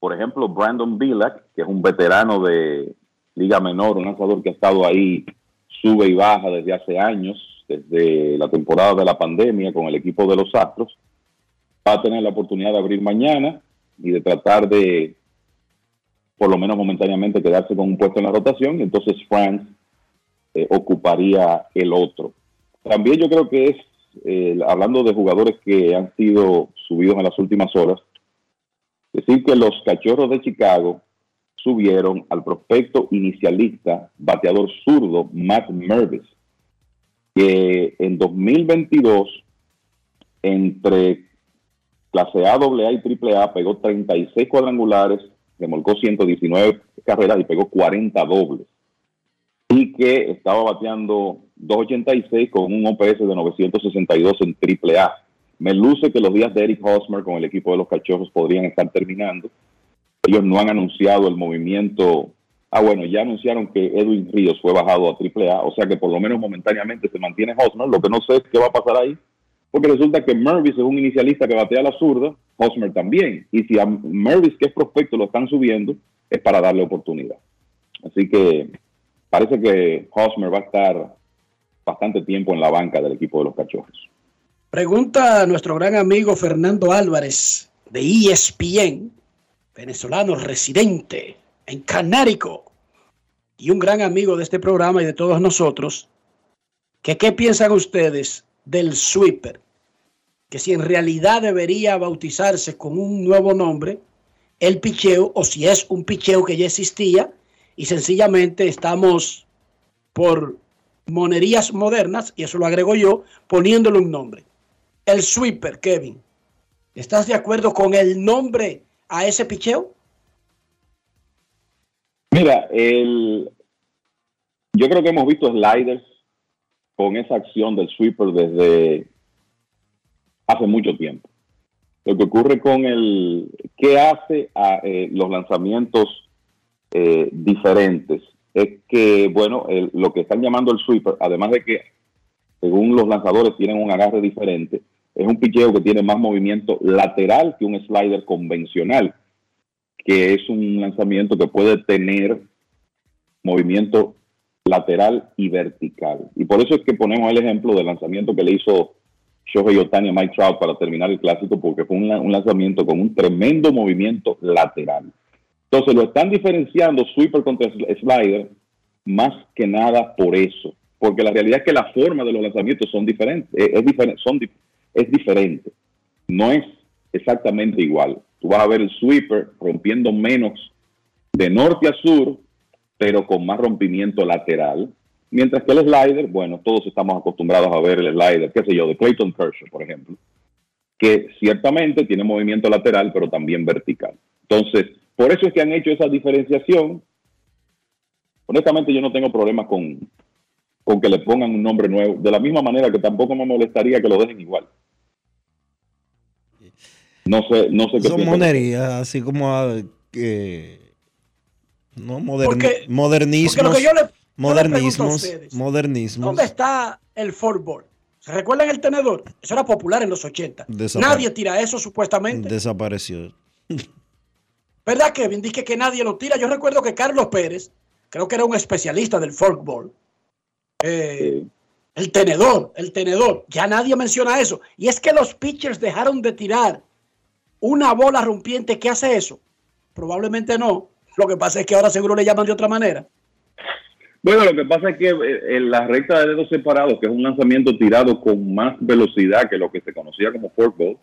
Por ejemplo, Brandon Billack, que es un veterano de Liga Menor, un lanzador que ha estado ahí, sube y baja desde hace años, desde la temporada de la pandemia con el equipo de los Astros, va a tener la oportunidad de abrir mañana y de tratar de, por lo menos momentáneamente, quedarse con un puesto en la rotación. Y entonces Franz eh, ocuparía el otro. También yo creo que es, eh, hablando de jugadores que han sido subidos en las últimas horas, decir que los cachorros de Chicago subieron al prospecto inicialista, bateador zurdo, Matt Mervis, que en 2022, entre clase A, AA y AAA, pegó 36 cuadrangulares, remolcó 119 carreras y pegó 40 dobles. Y que estaba bateando 286 con un OPS de 962 en AAA. Me luce que los días de Eric Hosmer con el equipo de los cachorros podrían estar terminando. Ellos no han anunciado el movimiento. Ah, bueno, ya anunciaron que Edwin Ríos fue bajado a AAA, o sea que por lo menos momentáneamente se mantiene Hosmer. Lo que no sé es qué va a pasar ahí, porque resulta que Mervis es un inicialista que batea la zurda, Hosmer también. Y si a Mervis, que es prospecto, lo están subiendo, es para darle oportunidad. Así que parece que Hosmer va a estar bastante tiempo en la banca del equipo de los cachorros. Pregunta a nuestro gran amigo Fernando Álvarez de ESPN, venezolano residente en Canárico y un gran amigo de este programa y de todos nosotros, qué piensan ustedes del sweeper, que si en realidad debería bautizarse con un nuevo nombre, el picheo, o si es un picheo que ya existía y sencillamente estamos por monerías modernas, y eso lo agrego yo, poniéndole un nombre. El sweeper, Kevin. ¿Estás de acuerdo con el nombre a ese picheo? Mira, el, yo creo que hemos visto sliders con esa acción del sweeper desde hace mucho tiempo. Lo que ocurre con el, ¿qué hace a eh, los lanzamientos eh, diferentes? Es que, bueno, el- lo que están llamando el sweeper, además de que según los lanzadores tienen un agarre diferente, es un picheo que tiene más movimiento lateral que un slider convencional, que es un lanzamiento que puede tener movimiento lateral y vertical. Y por eso es que ponemos el ejemplo del lanzamiento que le hizo Shohei Otani a Mike Trout para terminar el clásico, porque fue un, la- un lanzamiento con un tremendo movimiento lateral. Entonces lo están diferenciando sweeper contra sl- slider más que nada por eso, porque la realidad es que la forma de los lanzamientos son diferentes, eh, es, diferente, son, es diferente, no es exactamente igual. Tú vas a ver el sweeper rompiendo menos de norte a sur, pero con más rompimiento lateral. Mientras que el slider, bueno, todos estamos acostumbrados a ver el slider, qué sé yo, de Clayton Kershaw, por ejemplo, que ciertamente tiene movimiento lateral, pero también vertical. Entonces, por eso es que han hecho esa diferenciación. Honestamente, yo no tengo problemas con, con que le pongan un nombre nuevo, de la misma manera que tampoco me molestaría que lo dejen igual. No sé, no sé qué Son monerías, así como ah, que no moderni- Porque- modernismos, porque lo que yo le- yo le pregunto a modernismos, ustedes, modernismos. ¿Dónde está el forkball? ¿Se recuerdan el tenedor? Eso era popular en los 80. Desapare- Nadie tira eso supuestamente. Desapareció. ¿Verdad, Kevin? Dije que nadie lo tira. Yo recuerdo que Carlos Pérez, creo que era un especialista del forkball. Eh, el tenedor, el tenedor. Ya nadie menciona eso. Y es que los pitchers dejaron de tirar una bola rompiente. ¿Qué hace eso? Probablemente no. Lo que pasa es que ahora seguro le llaman de otra manera. Bueno, lo que pasa es que eh, en la recta de dedos separados, que es un lanzamiento tirado con más velocidad que lo que se conocía como forkball,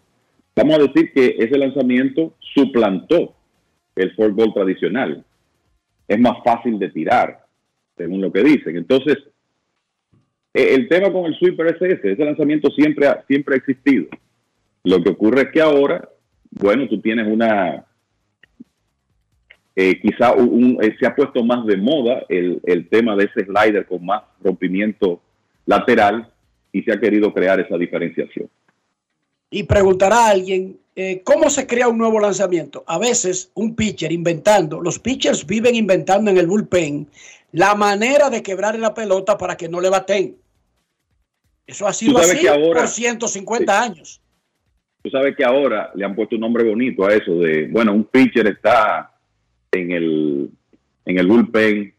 vamos a decir que ese lanzamiento suplantó el forkball tradicional. Es más fácil de tirar, según lo que dicen. Entonces, el tema con el sweeper es ese, ese lanzamiento siempre ha, siempre ha existido. Lo que ocurre es que ahora, bueno, tú tienes una, eh, quizá un- eh, se ha puesto más de moda el, el tema de ese slider con más rompimiento lateral y se ha querido crear esa diferenciación. Y preguntará a alguien, eh, ¿cómo se crea un nuevo lanzamiento? A veces un pitcher inventando, los pitchers viven inventando en el bullpen la manera de quebrar la pelota para que no le baten. Eso ha sido así que ahora- por 150 años. Tú sabes que ahora le han puesto un nombre bonito a eso de, bueno, un pitcher está en el, en el bullpen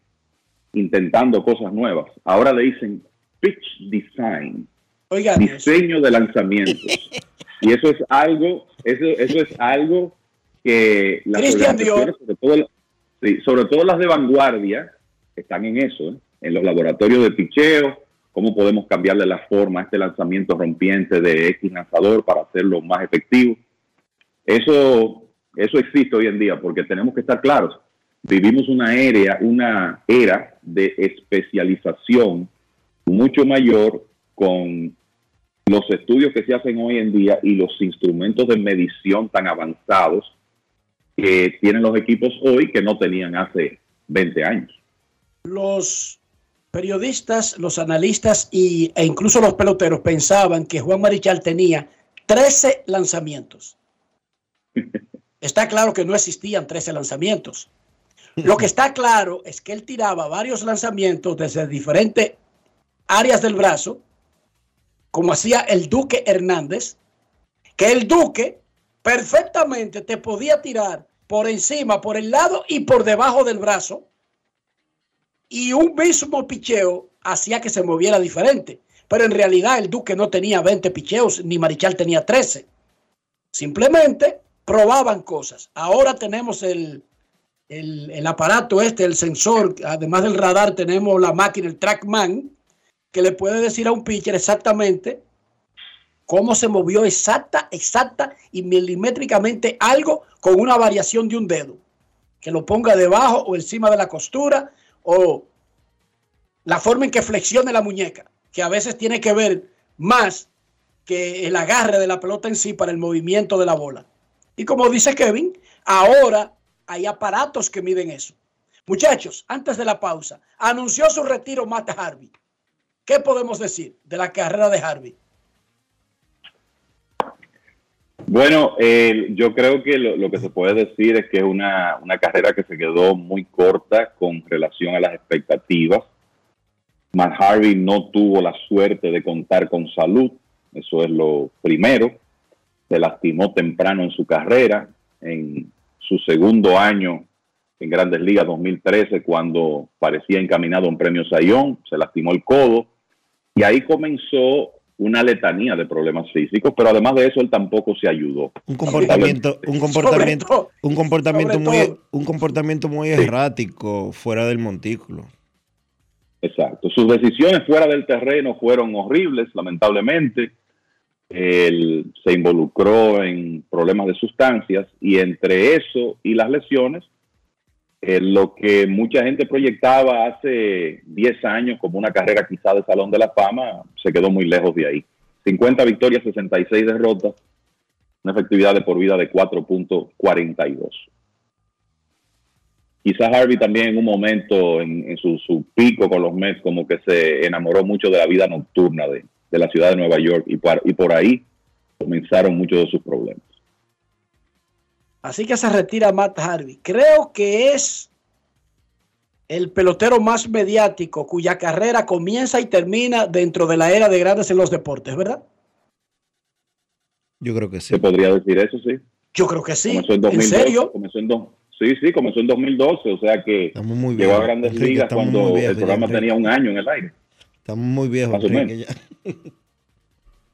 intentando cosas nuevas. Ahora le dicen pitch design, eso. diseño de lanzamientos. y eso es algo, eso, eso es algo que las organizaciones, sobre todo, sí, sobre todo las de vanguardia, están en eso, ¿eh? en los laboratorios de picheo, cómo podemos cambiarle la forma a este lanzamiento rompiente de X lanzador para hacerlo más efectivo. Eso, eso existe hoy en día porque tenemos que estar claros. Vivimos una era, una era de especialización mucho mayor con los estudios que se hacen hoy en día y los instrumentos de medición tan avanzados que tienen los equipos hoy que no tenían hace 20 años. Los periodistas, los analistas y, e incluso los peloteros pensaban que Juan Marichal tenía 13 lanzamientos. Está claro que no existían 13 lanzamientos. Lo que está claro es que él tiraba varios lanzamientos desde diferentes áreas del brazo, como hacía el Duque Hernández, que el Duque perfectamente te podía tirar por encima, por el lado y por debajo del brazo, y un mismo picheo hacía que se moviera diferente. Pero en realidad el Duque no tenía 20 picheos, ni Marichal tenía 13. Simplemente probaban cosas. Ahora tenemos el, el, aparato este, el sensor, además del radar tenemos la máquina, el TrackMan, que le puede decir a un pitcher exactamente cómo se movió exacta, exacta y milimétricamente algo con una variación de un dedo. Que lo ponga debajo o encima de la costura o la forma en que flexione la muñeca, que a veces tiene que ver más que el agarre de la pelota en sí para el movimiento de la bola. Y como dice Kevin, ahora hay aparatos que miden eso. Muchachos, antes de la pausa, anunció su retiro Matt Harvey. ¿Qué podemos decir de la carrera de Harvey? Bueno, eh, yo creo que lo, que se puede decir es que es una, una carrera que se quedó muy corta con relación a las expectativas. Matt Harvey no tuvo la suerte de contar con salud, eso es lo primero. Se lastimó temprano en su carrera, en su segundo año en Grandes Ligas 2013, cuando parecía encaminado a un premio Sayón, se lastimó el codo y ahí comenzó una letanía de problemas físicos, pero además de eso él tampoco se ayudó. Un comportamiento, un comportamiento, un comportamiento muy, un comportamiento muy errático fuera del montículo. Exacto. Sus decisiones fuera del terreno fueron horribles, lamentablemente. Él se involucró en problemas de sustancias y entre eso y las lesiones, eh, lo que mucha gente proyectaba hace 10 años como una carrera quizá de Salón de la Fama, se quedó muy lejos de ahí. 50 victorias, 66 derrotas, una efectividad de por vida de 4.42. Quizás Harvey también en un momento, en, su, su pico con los Mets, como que se enamoró mucho de la vida nocturna de, de la ciudad de Nueva York y por, y por ahí comenzaron muchos de sus problemas. Así que se retira Matt Harvey. Creo que es el pelotero más mediático cuya carrera comienza y termina dentro de la era de grandes en los deportes, ¿verdad? Yo creo que sí. ¿Se podría decir eso, sí? Yo creo que sí. Comenzó en ¿En 2012, serio? Comenzó en do- sí, sí, comenzó en 2012, o sea que muy llegó a viejos, grandes Enrique, ligas estamos cuando muy viejos el programa tenía un año en el aire. Estamos muy viejos, Más o menos. ya.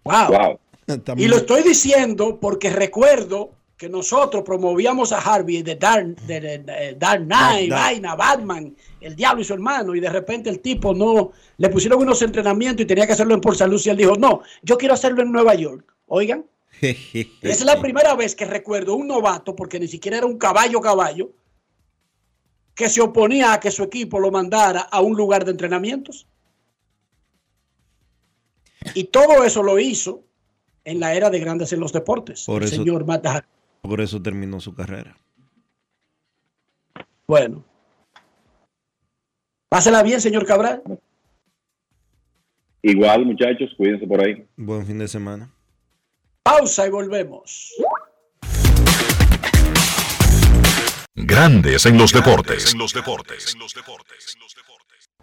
Wow. Wow. Estamos Y lo estoy diciendo porque recuerdo que nosotros promovíamos a Harvey de Dark, de, de- de Dark Knight, Vaina, Batman, el diablo y su hermano, y de repente el tipo no, le pusieron unos entrenamientos y tenía que hacerlo en Port. Lucie, y él dijo, no, yo quiero hacerlo en Nueva York. Oigan, es la primera vez que recuerdo un novato, porque ni siquiera era un caballo caballo, que se oponía a que su equipo lo mandara a un lugar de entrenamientos. Y todo eso lo hizo en la era de grandes en los deportes. Por el eso- señor Matt Harvey. Por eso terminó su carrera. Bueno. Pásela bien, señor Cabral. Igual, muchachos, cuídense por ahí. Buen fin de semana. Pausa y volvemos. Grandes en los deportes. los deportes.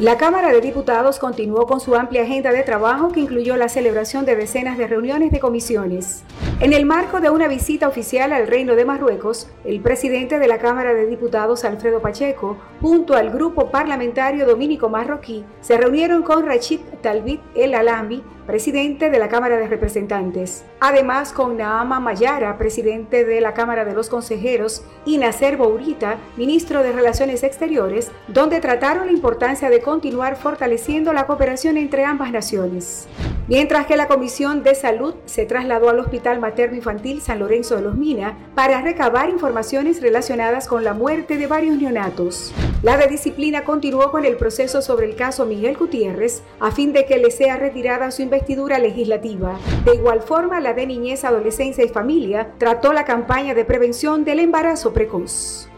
La Cámara de Diputados continuó con su amplia agenda de trabajo que incluyó la celebración de decenas de reuniones de comisiones. En el marco de una visita oficial al Reino de Marruecos, el presidente de la Cámara de Diputados, Alfredo Pacheco, junto al grupo parlamentario dominico marroquí, se reunieron con Rachid Talbit El Alami, presidente de la Cámara de Representantes. Además, con Naama Mayara, presidente de la Cámara de los Consejeros, y Nacer Bourita, ministro de Relaciones Exteriores, donde trataron la importancia de continuar fortaleciendo la cooperación entre ambas naciones. Mientras que la Comisión de Salud se trasladó al Hospital Materno Infantil San Lorenzo de los Mina para recabar informaciones relacionadas con la muerte de varios neonatos. La de disciplina continuó con el proceso sobre el caso Miguel Gutiérrez a fin de que le sea retirada su investidura legislativa. De igual forma, la de Niñez, Adolescencia y Familia trató la campaña de prevención del embarazo precoz.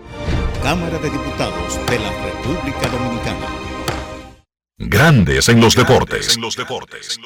Cámara de Diputados de la República Dominicana. Grandes en los deportes. los deportes.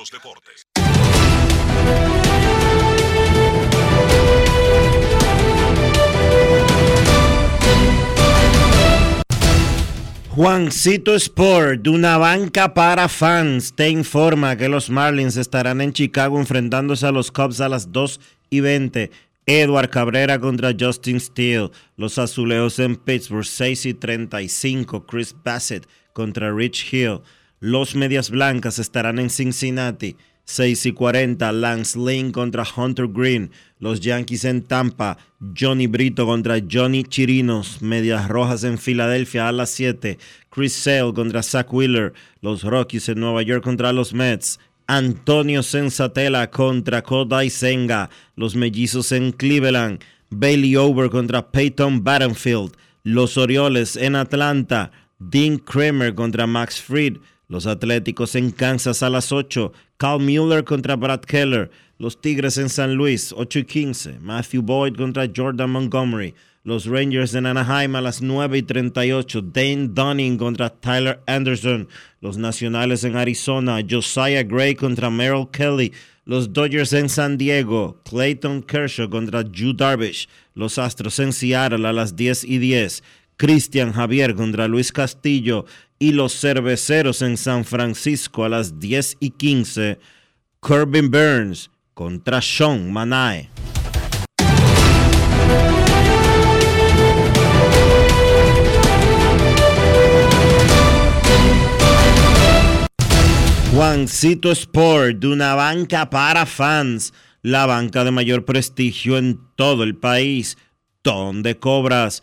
Juancito Sport, de una banca para fans, te informa que los Marlins estarán en Chicago enfrentándose a los Cubs a las 2 y 20. Edward Cabrera contra Justin Steele. Los Azulejos en Pittsburgh 6 y 35. Chris Bassett contra Rich Hill. Los Medias Blancas estarán en Cincinnati 6 y 40. Lance Lynn contra Hunter Green. Los Yankees en Tampa. Johnny Brito contra Johnny Chirinos. Medias Rojas en Filadelfia a las 7. Chris Sale contra Zach Wheeler. Los Rockies en Nueva York contra los Mets. Antonio Sensatela contra Kodai Senga. Los Mellizos en Cleveland. Bailey Over contra Peyton Battenfield. Los Orioles en Atlanta. Dean Kramer contra Max Fried. Los Atléticos en Kansas a las 8. Carl Mueller contra Brad Keller. Los Tigres en San Luis, 8 y 15. Matthew Boyd contra Jordan Montgomery. Los Rangers en Anaheim a las 9 y 38. Dane Dunning contra Tyler Anderson. Los Nacionales en Arizona. Josiah Gray contra Merrill Kelly. Los Dodgers en San Diego. Clayton Kershaw contra Drew Darvish. Los Astros en Seattle a las 10 y 10. Cristian Javier contra Luis Castillo. Y los Cerveceros en San Francisco a las 10 y 15. Corbin Burns contra Sean Manae. Juancito Sport, una banca para fans, la banca de mayor prestigio en todo el país, donde cobras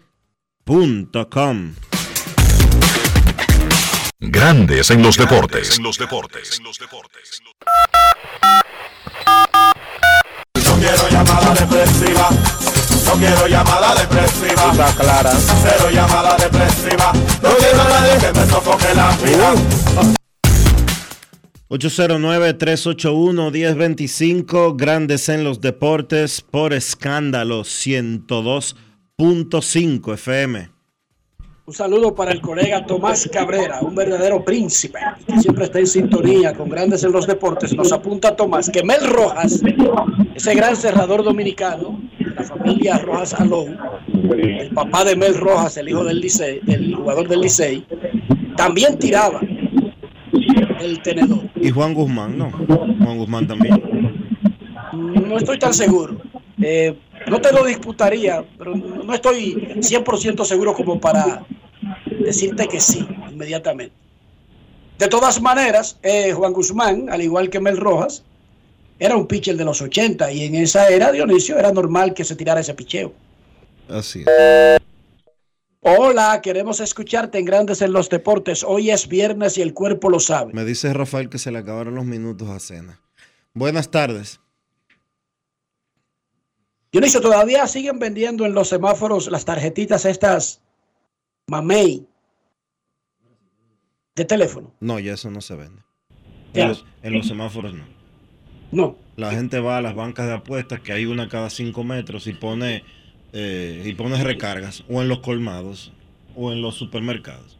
InvierteRD.com Grandes en los deportes. No quiero llamada depresiva. No quiero llamada depresiva. Está clara. Cero llamada depresiva. No quiero a nadie que me sofoque la vida. 809-381-1025, Grandes en los Deportes, por escándalo 102.5 FM. Un saludo para el colega Tomás Cabrera, un verdadero príncipe, que siempre está en sintonía con Grandes en los Deportes. Nos apunta Tomás que Mel Rojas, ese gran cerrador dominicano, la familia Rojas Alón, el papá de Mel Rojas, el hijo del Licey, del jugador del Licey, también tiraba el tenedor. Y Juan Guzmán, ¿no? Juan Guzmán también. No estoy tan seguro. Eh, no te lo disputaría, pero no estoy 100% seguro como para decirte que sí inmediatamente. De todas maneras, eh, Juan Guzmán, al igual que Mel Rojas, era un pitcher de los 80 y en esa era, Dionisio, era normal que se tirara ese picheo. Así es. Hola, queremos escucharte en Grandes en los Deportes. Hoy es viernes y el cuerpo lo sabe. Me dice Rafael que se le acabaron los minutos a cena. Buenas tardes. Dionisio, todavía siguen vendiendo en los semáforos las tarjetitas estas mamey de teléfono. No, ya eso no se vende. En los, en los semáforos no. No. La gente va a las bancas de apuestas, que hay una cada cinco metros, y pone, eh, y pone recargas, o en los colmados, o en los supermercados.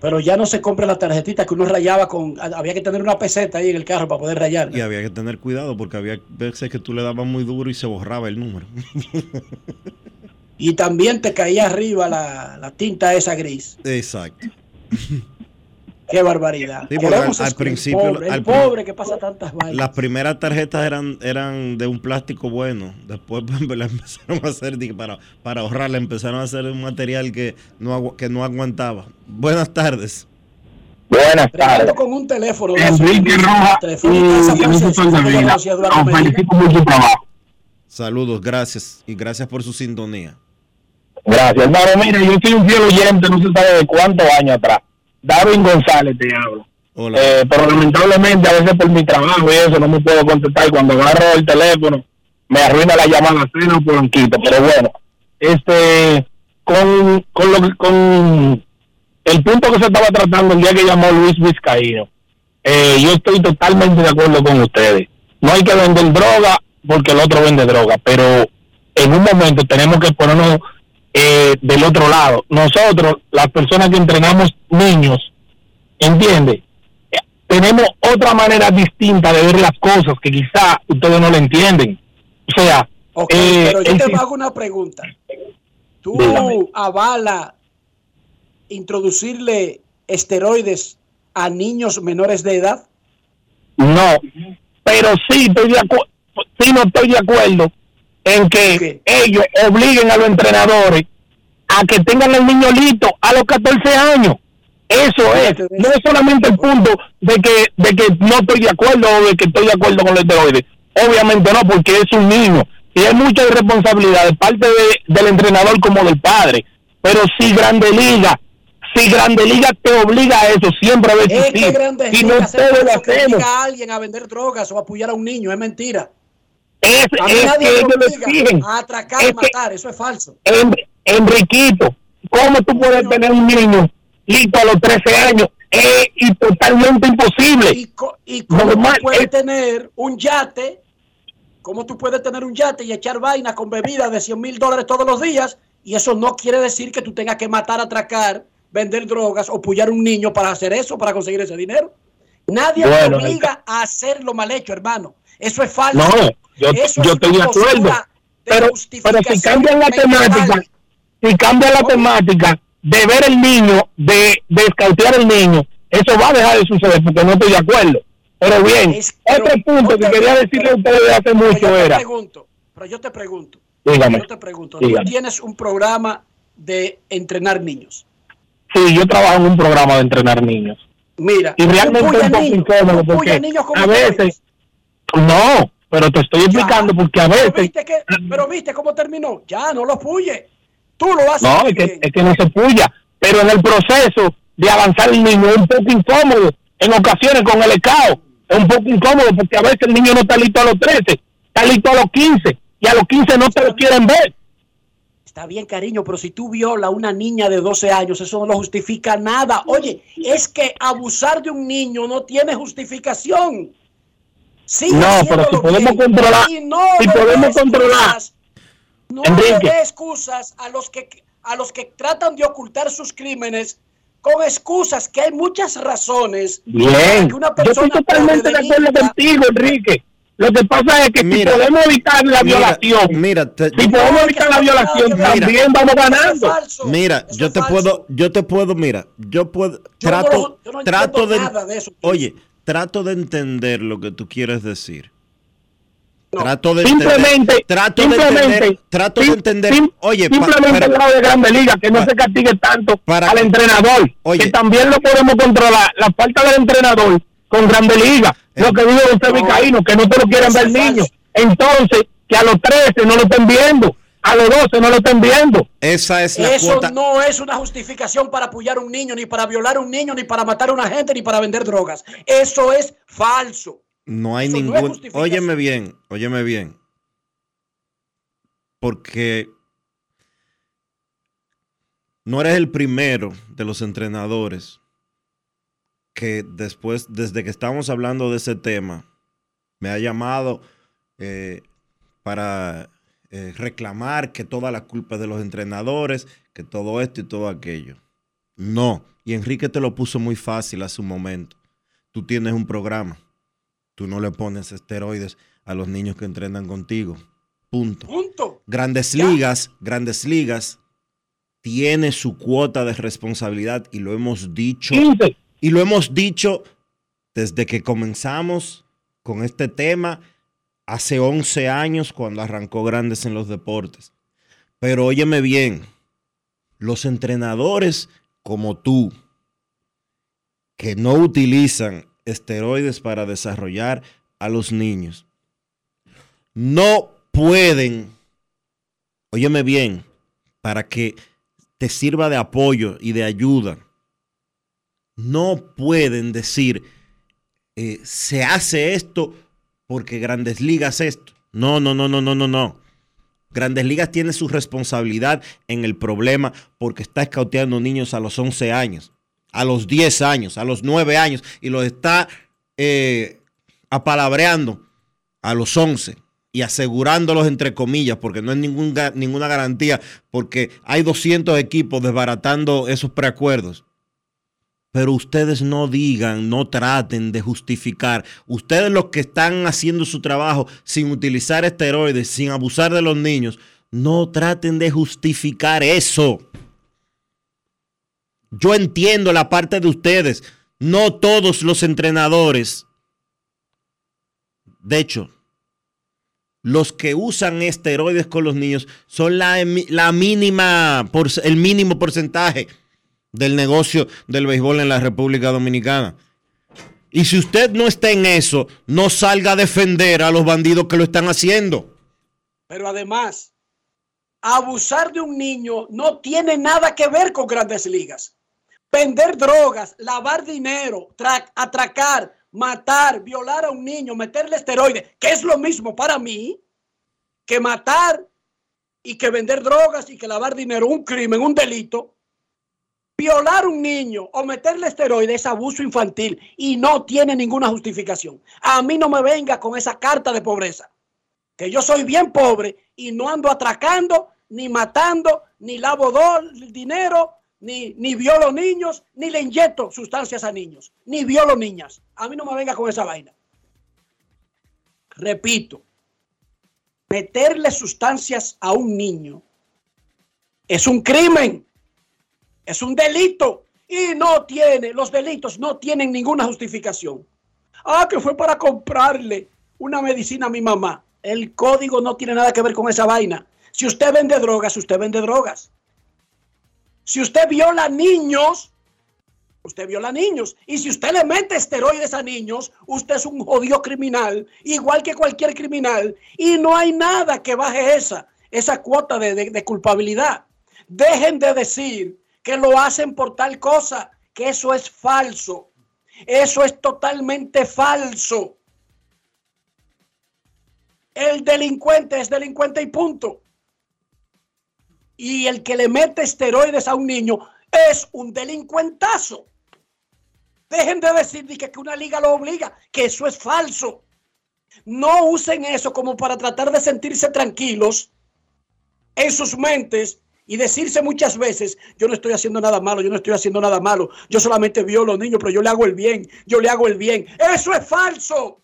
Pero ya no se compra la tarjetita que uno rayaba con. Había que tener una peseta ahí en el carro para poder rayar. Y había que tener cuidado porque había veces que tú le dabas muy duro y se borraba el número. Y también te caía arriba la, la tinta esa gris. Exacto. Qué barbaridad. Sí, al- principio- Pobre, el al pobre que pasa tantas vainas. Las primeras tarjetas eran, eran de un plástico bueno. Después la empezaron a hacer, para, para ahorrarla, empezaron a hacer un material que no, que no aguantaba. Buenas tardes. Buenas Tremendo con un teléfono. Enrique Rojas Telefónica, esa y Dionisio francesa, que Soldevila. conocía a Eduardo Los Medina. felicito por su trabajo. Saludos, gracias. Y gracias por su sintonía. Gracias, hermano. Mira, yo soy un fiel oyente, no se sabe de cuántos años atrás. Darwin González te hablo. Hola. Eh, pero lamentablemente a veces por mi trabajo y eso no me puedo contestar. Cuando agarro el teléfono me arruina la llamada cena o polanquito. Pero bueno, este, con, con, lo, con el punto que se estaba tratando el día que llamó Luis Vizcaíno, eh, yo estoy totalmente de acuerdo con ustedes. No hay que vender droga porque el otro vende droga, pero en un momento tenemos que ponernos eh, del otro lado. Nosotros, las personas que entrenamos niños, ¿entiende? Eh, Tenemos otra manera distinta de ver las cosas que quizá ustedes no lo entienden. O sea, Ok, eh, pero yo te hago una pregunta. ¿Tú Dígame. avala introducirle esteroides a niños menores de edad? No, pero sí estoy de acuerdo, sí no estoy de acuerdo en que ellos obliguen a los entrenadores a que tengan el niño listo a los 14 años. Eso es, no es solamente el punto de que de que no estoy de acuerdo o de que estoy de acuerdo con los esteroides. Obviamente no, porque es un niño y hay mucha irresponsabilidad de parte de- del entrenador como del padre. Pero si Grande Liga, si Grande Liga te obliga a eso, siempre a Es que no ligas es lo que hacemos. obliga a alguien a vender drogas o a apoyar a un niño, es mentira. Es, A mí es nadie que ellos exigen. a atracar Es y matar, eso es falso. En- Enriquito, ¿cómo tú puedes tener un niño listo a los 13 años? Es y totalmente imposible. Y ¿Cómo Normal, tú puedes es- tener un yate? ¿Cómo tú puedes tener un yate y echar vaina con bebidas de 100 mil dólares todos los días? Y eso no quiere decir que tú tengas que matar, atracar, vender drogas o pullar a un niño para hacer eso, para conseguir ese dinero. Nadie Bueno, te obliga a hacer lo mal hecho, hermano. Eso es falso. No, yo, Eso yo es estoy de acuerdo. de Pero, pero si cambian la mental. temática, si cambian la temática de ver el niño, de, de escautear el niño, eso va a dejar de suceder porque no estoy de acuerdo. Pero bien, otro punto que quería decirle a ustedes de hace Pero mucho yo te era, pregunto, pero yo te pregunto, dígame, yo te pregunto, dígame. tú tienes un programa de entrenar niños. sí, yo trabajo en un programa de entrenar niños. Mira, Y realmente un poco niños, incómodo porque niños a veces, no, pero te estoy explicando porque a Pero veces, viste, que, pero viste cómo terminó. Ya, no lo puye. Tú lo haces. no, es que, bien. es que no se puya, pero en el proceso de avanzar el niño es un poco incómodo, en ocasiones con el ECAO, es un poco incómodo porque a veces el niño no está listo a los 13, está listo a los 15 y a los 15 no te lo quieren ver. Está bien, cariño, pero si tú violas a una niña de 12 años, eso no lo justifica nada. Oye, es que abusar de un niño no tiene justificación. Sigue No, pero si podemos bien. controlar- Y no si podemos controlar, excusas, no Enrique. le dé excusas a los que a los que tratan de ocultar sus crímenes con excusas que hay muchas razones Bien, que una yo estoy totalmente de acuerdo contigo, Enrique. Lo que pasa es que Mira, si podemos evitar la mira, violación, mira, te- si podemos evitar la violación, Mira. también vamos ganando. Mira, yo te puedo, yo te puedo, mira, yo puedo, Yo no trato, lo- yo no trato de, de eso. oye, trato de entender lo que tú quieres decir. trato de Simplemente, entender, trato de simplemente, entender, trato de entender, sim- oye, simplemente el lado de Grande Liga, que no se castigue tanto al entrenador, que también lo podemos controlar, la falta del entrenador con Grande Liga, Eh, lo que dijo usted Vicaíno, que no te lo quieren ver niños, entonces que a los 13 no lo estén viendo, a los 12 no lo estén viendo. Esa es la Eso cuota. no es una justificación para apoyar a un niño, ni para violar a un niño, ni para matar a una gente, ni para vender drogas. Eso es falso. No hay Eso ningún. justificación. óyeme bien, óyeme bien. Porque no eres el primero de los entrenadores que después, desde que estamos hablando de ese tema, me ha llamado eh, para eh, reclamar que toda la culpa es de los entrenadores, que todo esto y todo aquello. No. Y Enrique te lo puso muy fácil hace un momento. Tú tienes un programa. Tú no le pones esteroides a los niños que entrenan contigo. Punto. Punto. Grandes ligas, grandes ligas, tiene su cuota de responsabilidad y lo hemos dicho. Y lo hemos dicho desde que comenzamos con este tema hace 11 años cuando arrancó Grandes en los Deportes. Pero óyeme bien, los entrenadores como tú, que no utilizan esteroides para desarrollar a los niños, no pueden, óyeme bien, para que te sirva de apoyo y de ayuda, no pueden decir, eh, se hace esto porque Grandes Ligas esto. No, no, no, no, no, no, no. Grandes Ligas tiene su responsabilidad en el problema porque está escauteando niños a los 11 años, a los 10 años, a los 9 años y los está eh, apalabreando a los 11 y asegurándolos entre comillas porque no es ninguna garantía porque hay 200 equipos desbaratando esos preacuerdos. Pero ustedes no digan, no traten de justificar. Ustedes los que están haciendo su trabajo sin utilizar esteroides, sin abusar de los niños, no traten de justificar eso. Yo entiendo la parte de ustedes. No todos los entrenadores. De hecho, los que usan esteroides con los niños son la, mínima, el mínimo porcentaje del negocio del béisbol en la República Dominicana. Y si usted no está en eso, no salga a defender a los bandidos que lo están haciendo. Pero además, abusar de un niño no tiene nada que ver con grandes ligas. Vender drogas, lavar dinero, tra- atracar, matar, violar a un niño, meterle esteroides, que es lo mismo para mí que matar y que vender drogas y que lavar dinero, un crimen, un delito. Violar un niño o meterle esteroides es abuso infantil y no tiene ninguna justificación. A mí no me venga con esa carta de pobreza que yo soy bien pobre y no ando atracando, ni matando, ni lavo dinero, ni, ni violo niños, ni le inyecto sustancias a niños, ni violo niñas. A mí no me venga con esa vaina. Repito, meterle sustancias a un niño es un crimen, es un delito y no tiene, los delitos no tienen ninguna justificación. Ah, que fue para comprarle una medicina a mi mamá. El código no tiene nada que ver con esa vaina. Si usted vende drogas, usted vende drogas. Si usted viola niños, usted viola niños. Y si usted le mete esteroides a niños, usted es un jodido criminal, igual que cualquier criminal. Y no hay nada que baje esa, esa cuota de, de- de culpabilidad. Dejen de decir que lo hacen por tal cosa, que eso es falso. Eso es totalmente falso. El delincuente es delincuente y punto. Y el que le mete esteroides a un niño es un delincuentazo. Dejen de decir que una liga lo obliga, que eso es falso. No usen eso como para tratar de sentirse tranquilos en sus mentes y decirse muchas veces, yo no estoy haciendo nada malo, yo no estoy haciendo nada malo, yo solamente violo a los niños, pero yo le hago el bien, yo le hago el bien. Eso es falso.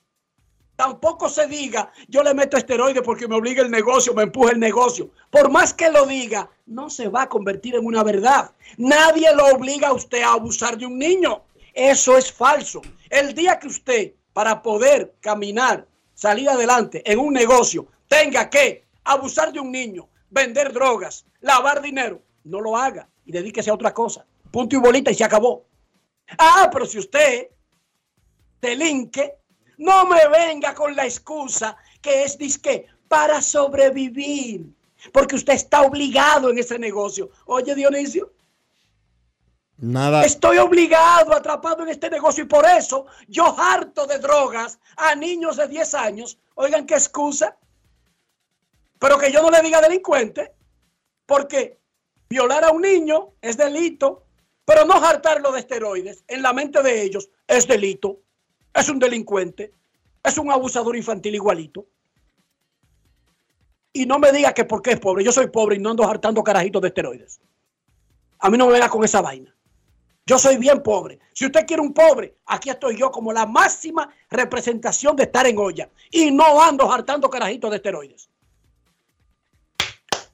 Tampoco se diga, yo le meto esteroides porque me obliga el negocio, me empuja el negocio. Por más que lo diga, no se va a convertir en una verdad. Nadie lo obliga a usted a abusar de un niño. Eso es falso. El día que usted, para poder caminar, salir adelante en un negocio, tenga que abusar de un niño, vender drogas, lavar dinero, no lo haga y dedíquese a otra cosa. Punto y bolita y se acabó. Ah, pero si usted delinque, no me venga con la excusa que es disque para sobrevivir, porque usted está obligado en ese negocio. Oye, Dionisio, Nada. estoy obligado, atrapado en este negocio y por eso yo harto de drogas a niños de 10 años. Oigan, qué excusa. Pero que yo no le diga delincuente, porque violar a un niño es delito, pero no hartarlo de esteroides en la mente de ellos es delito. Es un delincuente, es un abusador infantil igualito. Y no me diga que porque es pobre, yo soy pobre y no ando hartando carajitos de esteroides. A mí no me venga con esa vaina. Yo soy bien pobre. Si usted quiere un pobre, aquí estoy yo como la máxima representación de estar en olla. Y no ando hartando carajitos de esteroides.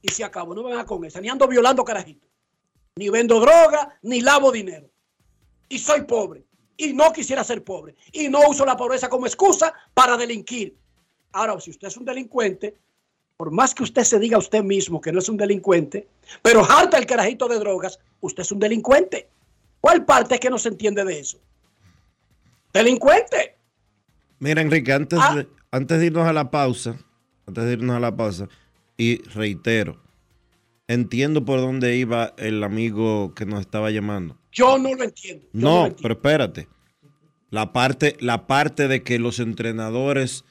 Y se acabó, no me venga con esa. Ni ando violando carajitos. Ni vendo droga, ni lavo dinero. Y soy pobre. Y no quisiera ser pobre. Y no uso la pobreza como excusa para delinquir. Ahora, si usted es un delincuente, por más que usted se diga a usted mismo que no es un delincuente, pero harta el carajito de drogas, usted es un delincuente. ¿Cuál parte es que no se entiende de eso? Delincuente. Mira, Enrique, antes, Ah. de, antes de irnos a la pausa, antes de irnos a la pausa, y reitero, entiendo por dónde iba el amigo que nos estaba llamando. Yo no lo entiendo. No, lo entiendo. pero espérate. La parte, la parte de que los entrenadores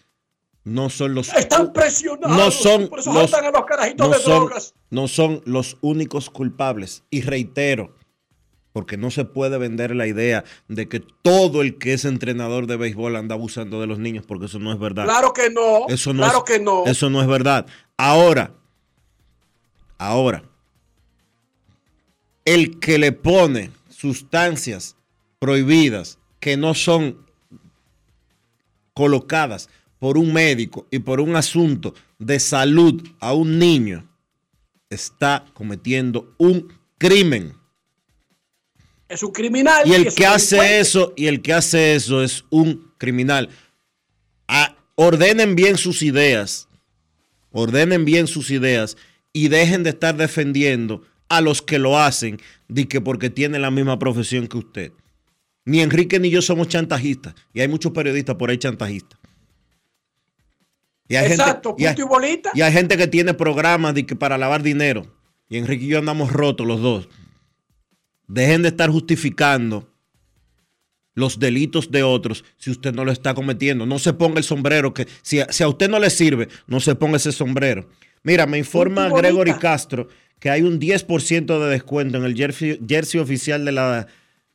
no son los Están presionados. no son por eso los, a los carajitos no de son- drogas. no son los únicos culpables. Y reitero, porque no se puede vender la idea de que todo el que es entrenador de béisbol anda abusando de los niños, porque eso no es verdad. Claro que no. Eso no claro es, que no. Eso no es verdad. Ahora, ahora, el que le pone sustancias prohibidas que no son colocadas por un médico y por un asunto de salud a un niño, está cometiendo un crimen. Es un criminal. Y el que hace eso, y el que hace eso es un criminal. Ah, ordenen bien sus ideas. Ordenen bien sus ideas y dejen de estar defendiendo a los que lo hacen de que porque tienen la misma profesión que usted. Ni Enrique ni yo somos chantajistas. Y hay muchos periodistas por ahí chantajistas. Y hay Exacto, gente, y hay- punto y bolita. y hay gente que tiene programas de que para lavar dinero. Y Enrique y yo andamos rotos los dos. Dejen de estar justificando los delitos de otros si usted no lo está cometiendo. No se ponga el sombrero que si a, si a usted no le sirve, no se ponga ese sombrero. Mira, me informa Gregory. Castro que hay un 10% de descuento en el jersey, jersey oficial de la,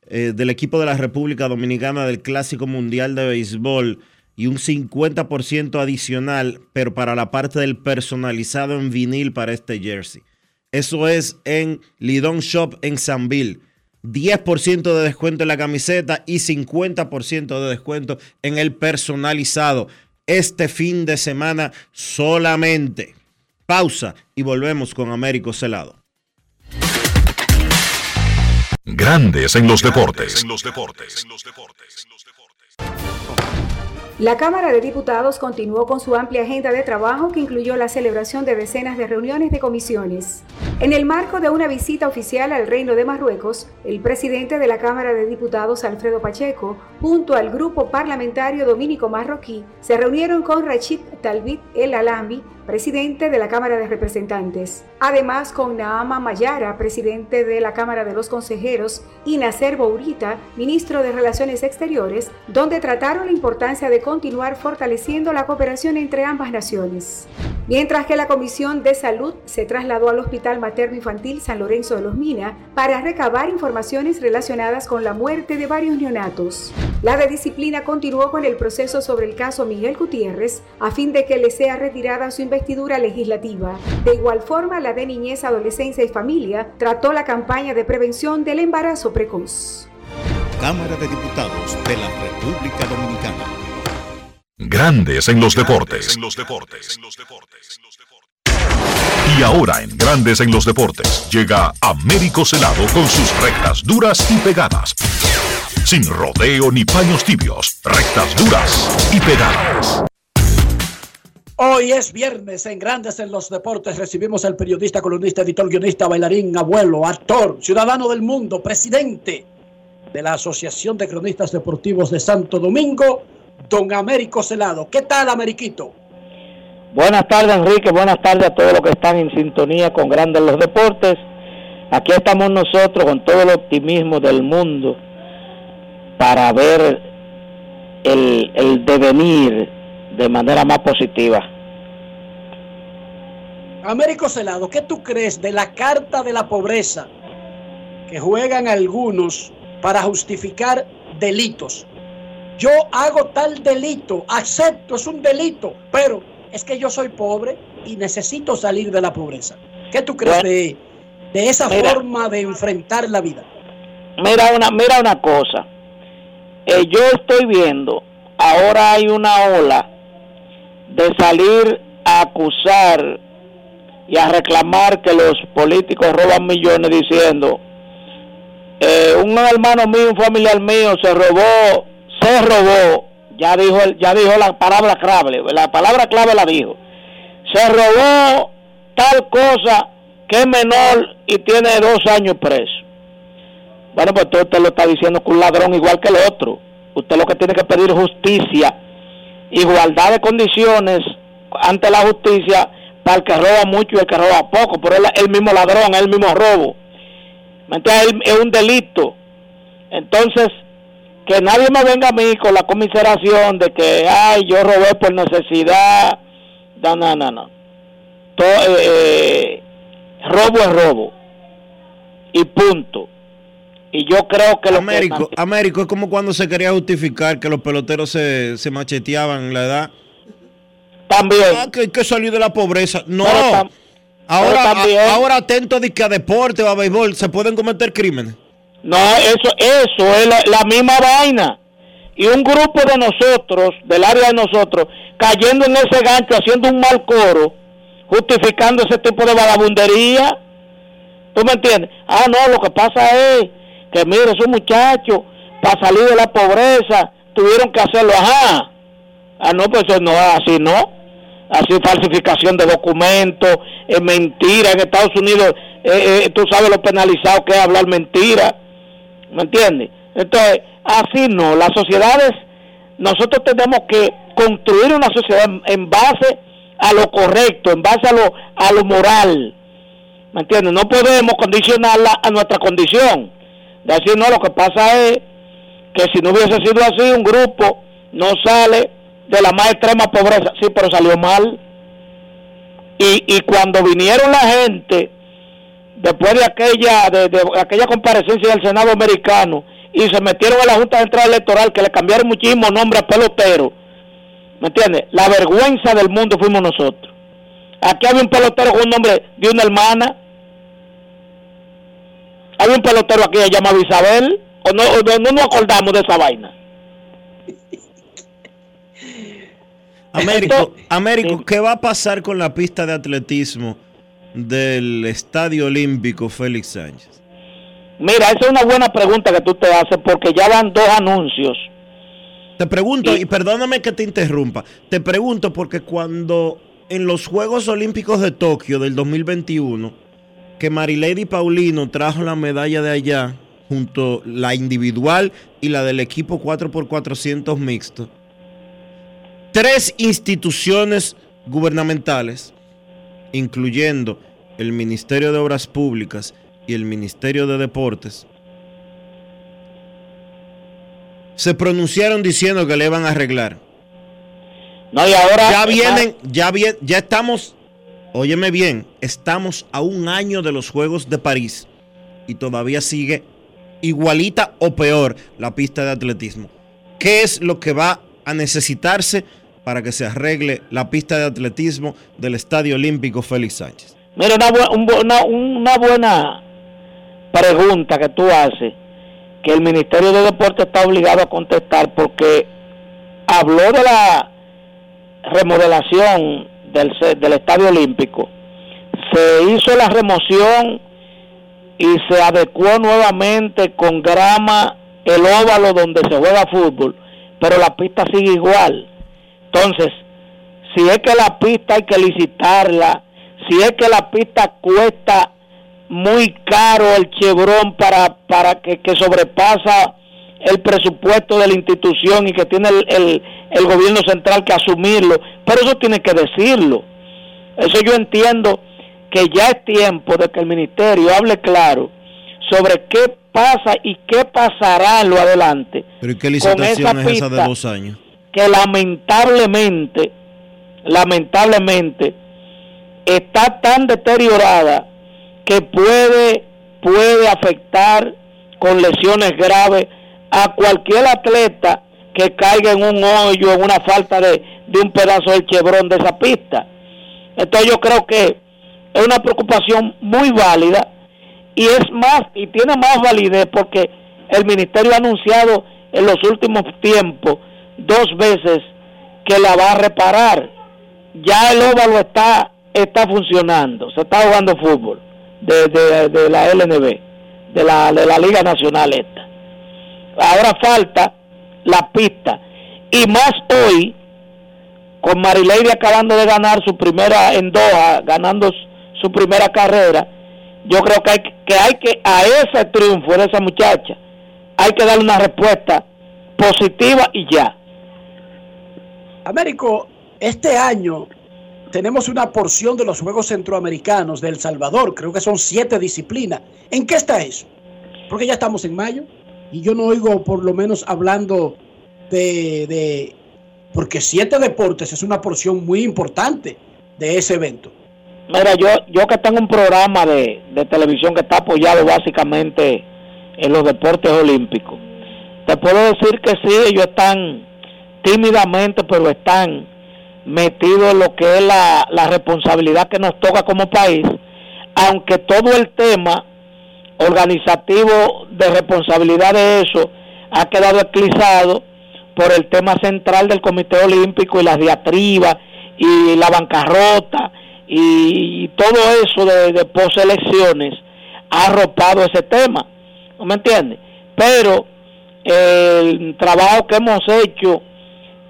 eh, del equipo de la República Dominicana del Clásico Mundial de Béisbol y un 50% adicional, pero para la parte del personalizado en vinil para este jersey. Eso es en Lidon Shop en Sanville. 10% de descuento en la camiseta y 50% de descuento en el personalizado. Este fin de semana solamente. Pausa y volvemos con Américo Celado. Grandes en los deportes. La Cámara de Diputados continuó con su amplia agenda de trabajo que incluyó la celebración de decenas de reuniones de comisiones. En el marco de una visita oficial al Reino de Marruecos, el presidente de la Cámara de Diputados, Alfredo Pacheco, junto al grupo parlamentario dominico marroquí, se reunieron con Rachid Talbit El Alambi, presidente de la Cámara de Representantes. Además, con Naama Mayara, presidente de la Cámara de los Consejeros, y Nacer Bourita, ministro de Relaciones Exteriores, donde trataron la importancia de continuar fortaleciendo la cooperación entre ambas naciones. Mientras que la Comisión de Salud se trasladó al Hospital Materno Infantil San Lorenzo de los Mina para recabar informaciones relacionadas con la muerte de varios neonatos. La de disciplina continuó con el proceso sobre el caso Miguel Gutiérrez a fin de que le sea retirada su investidura legislativa. De igual forma, la de Niñez, Adolescencia y Familia trató la campaña de prevención del embarazo precoz. Cámara de Diputados de la República Dominicana. Grandes en los deportes. Y ahora en Grandes en los deportes llega Américo Celado con sus rectas duras y pegadas. Sin rodeo ni paños tibios, rectas duras y pegadas. Hoy es viernes en Grandes en los Deportes. Recibimos al periodista, columnista, editor, guionista, bailarín, abuelo, actor, ciudadano del mundo, presidente de la Asociación de Cronistas Deportivos de Santo Domingo, don Américo Celado. ¿Qué tal, Ameriquito? Buenas tardes, Enrique. Buenas tardes a todos los que están en sintonía con Grandes los Deportes. Aquí estamos nosotros con todo el optimismo del mundo para ver el, el devenir de manera más positiva. Américo Celado, ¿qué tú crees de la carta de la pobreza que juegan algunos para justificar delitos? Yo hago tal delito, acepto, es un delito, pero es que yo soy pobre y necesito salir de la pobreza. ¿Qué tú crees Bueno, de, de esa mira. forma de enfrentar la vida? Mira una, mira una cosa. Eh, yo estoy viendo, ahora hay una ola de salir a acusar y a reclamar que los políticos roban millones diciendo, eh, un hermano mío, un familiar mío se robó, se robó, ya dijo, ya dijo la palabra clave, la palabra clave la dijo, se robó tal cosa que es menor y tiene dos años preso. Bueno, pues usted, usted lo está diciendo que un ladrón igual que el otro. Usted lo que tiene que pedir es justicia, igualdad de condiciones ante la justicia para el que roba mucho y el que roba poco. Pero es el mismo ladrón, es el mismo robo. ¿Me entiendes? Es- Es un delito. Entonces, que nadie me venga a mí con la comiseración de que, ay, yo robé por necesidad. No, no, no, no. To- eh, eh, robo es robo. Y punto. Y yo creo que lo Américo, que Américo es como cuando se quería justificar que los peloteros se, se macheteaban en la edad. También. Ah, que hay que salir de la pobreza. No. Pero tam- ahora, pero también- a- ahora atento de que a deporte o a béisbol se pueden cometer crímenes. No, eso, eso es la, misma vaina. Y un grupo de nosotros, del área de nosotros, cayendo en ese gancho, haciendo un mal coro, justificando ese tipo de vagabundería. ¿Tú me entiendes? Ah, no, lo que pasa es que mire, esos muchachos, para salir de la pobreza, tuvieron que hacerlo, ajá. Ah, no, pues eso no así, ¿no? Así falsificación de documentos, es mentira. En Estados Unidos, eh, eh, tú sabes lo penalizado que es hablar mentira. ¿Me entiendes? Entonces, así no. Las sociedades, nosotros tenemos que construir una sociedad en, base a lo correcto, en base a lo, a lo moral. ¿Me entiendes? No podemos condicionarla a nuestra condición. Decir, no, lo que pasa es que si no hubiese sido así, un grupo no sale de la más extrema pobreza. Sí, pero salió mal. Y, y cuando vinieron la gente, después de aquella, de, de aquella comparecencia del Senado americano, y se metieron a la Junta Central Electoral, que le cambiaron muchísimo nombre a pelotero, ¿me entiendes? La vergüenza del mundo fuimos nosotros. Aquí había un pelotero con un nombre de una hermana. Había un pelotero aquí llamado Isabel. O no, o no, no nos acordamos de esa vaina. Américo, Américo, ¿qué va a pasar con la pista de atletismo del Estadio Olímpico Félix Sánchez? Mira, esa es una buena pregunta que tú te haces porque ya van dos anuncios. Te pregunto, y perdóname que te interrumpa, te pregunto porque cuando en los Juegos Olímpicos de Tokio del 2021, que Marilady Paulino trajo la medalla de allá, junto la individual y la del equipo 4x400 mixto, tres instituciones gubernamentales, incluyendo el Ministerio de Obras Públicas y el Ministerio de Deportes, se pronunciaron diciendo que le iban a arreglar. No, y ahora ya vienen, ya bien, ya estamos, óyeme bien, estamos a un año de los Juegos de París y todavía sigue igualita o peor la pista de atletismo. ¿Qué es lo que va a necesitarse para que se arregle la pista de atletismo del Estadio Olímpico Félix Sánchez? Mira, una, bu- un bu- una, buena pregunta que tú haces, que el Ministerio de Deportes está obligado a contestar porque habló de la remodelación del, del Estadio Olímpico, se hizo la remoción y se adecuó nuevamente con grama el óvalo donde se juega fútbol, pero la pista sigue igual. Entonces, si es que la pista hay que licitarla, si es que la pista cuesta muy caro el chebrón para, para que, que sobrepasa el presupuesto de la institución y que tiene el, el, el gobierno central que asumirlo, pero eso tiene que decirlo. Eso yo entiendo que ya es tiempo de que el ministerio hable claro sobre qué pasa y qué pasará en lo adelante Pero ¿y qué con licitación es esa de dos años? Que lamentablemente, lamentablemente, está tan deteriorada que puede, puede afectar con lesiones graves a cualquier atleta que caiga en un hoyo, en una falta de, de un pedazo del chebrón de esa pista. Entonces yo creo que es una preocupación muy válida y es más, y tiene más validez porque el ministerio ha anunciado en los últimos tiempos dos veces que la va a reparar. Ya el óvalo está está funcionando, se está jugando fútbol de, de, de la LNB, de la, de la Liga Nacional esta. Ahora falta la pista. Y más hoy, con Marileide acabando de ganar su primera en Doha, ganando su- primera carrera, yo creo que hay, que hay que a ese triunfo de esa muchacha hay que darle una respuesta positiva y ya. Américo, este año tenemos una porción de los Juegos Centroamericanos de El Salvador, creo que son siete disciplinas. ¿En qué está eso? Porque ya estamos en mayo y yo no oigo por lo menos hablando de, de- porque siete deportes es una porción muy importante de ese evento. Mira, yo, yo que tengo un programa de, de televisión que está apoyado básicamente en los deportes olímpicos, te puedo decir que sí, ellos están tímidamente, pero están metidos en lo que es la, la responsabilidad que nos toca como país, aunque todo el tema organizativo de responsabilidad de eso ha quedado eclipsado por el tema central del Comité Olímpico y las diatribas y la bancarrota y, todo eso de, poselecciones ha arropado ese tema, ¿no me entiendes? pero el trabajo que hemos hecho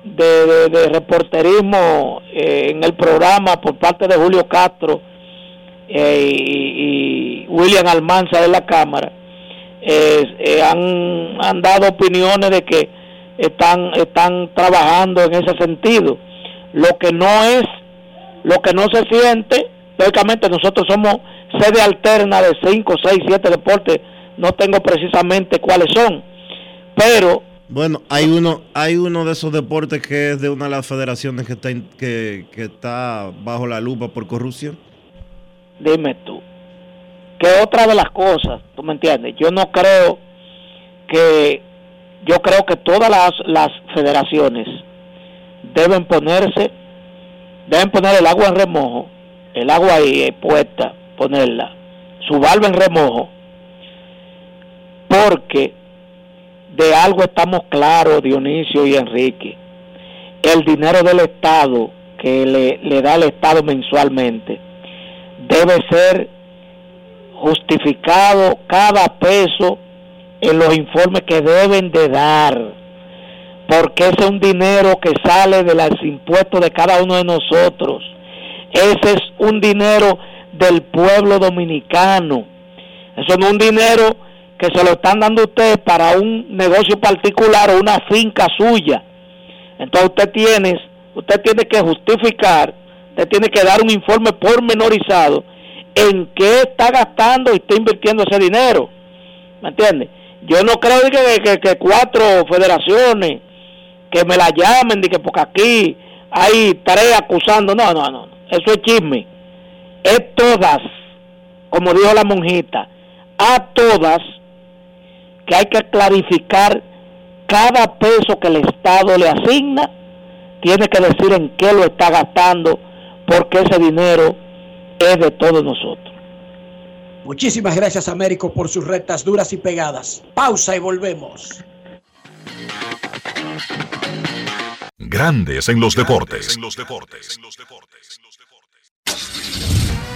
de, de, reporterismo eh, en el programa por parte de Julio Castro eh, y, William Almanza de la Cámara eh, han, han dado opiniones de que están están trabajando en ese sentido. Lo que no es lo que no se siente lógicamente nosotros somos sede alterna de 5, 6, 7 deportes no tengo precisamente cuáles son pero bueno, hay uno, hay uno de esos deportes que es de una de las federaciones que está, que, que está bajo la lupa por corrupción. Dime tú, que otra de las cosas, tú me entiendes, yo no creo que, yo creo que todas las, las federaciones deben ponerse, deben poner el agua en remojo, el agua ahí puesta, ponerla, su barba en remojo, porque de algo estamos claros, Dionisio y Enrique. El dinero del Estado que le, le da el Estado mensualmente debe ser justificado cada peso en los informes que deben de dar, porque ese es un dinero que sale de los impuestos de cada uno de nosotros. Ese es un dinero del pueblo dominicano. Eso no es un dinero que se lo están dando usted para un negocio particular o una finca suya. Entonces usted tiene, usted tiene que justificar, usted tiene que dar un informe pormenorizado en qué está gastando y está invirtiendo ese dinero. ¿Me entiende? Yo no creo que, que, cuatro federaciones que me la llamen, de que porque aquí hay tres acusando. No, no, no. Eso es chisme. Es todas, como dijo la monjita, a todas que hay que clarificar cada peso que el Estado le asigna, tiene que decir en qué lo está gastando, porque ese dinero es de todos nosotros. Muchísimas gracias, Américo, por sus rectas duras y pegadas. Pausa y volvemos. Grandes en los deportes.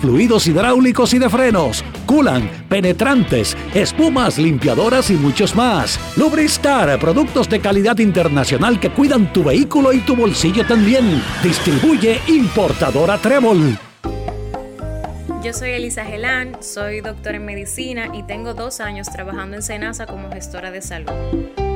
fluidos hidráulicos y de frenos, culan, penetrantes, espumas, limpiadoras y muchos más. Lubristar, productos de calidad internacional que cuidan tu vehículo y tu bolsillo también. Distribuye importadora Trébol. Yo soy Elisa Gelán, soy doctora en medicina y tengo dos años trabajando en Senasa como gestora de salud.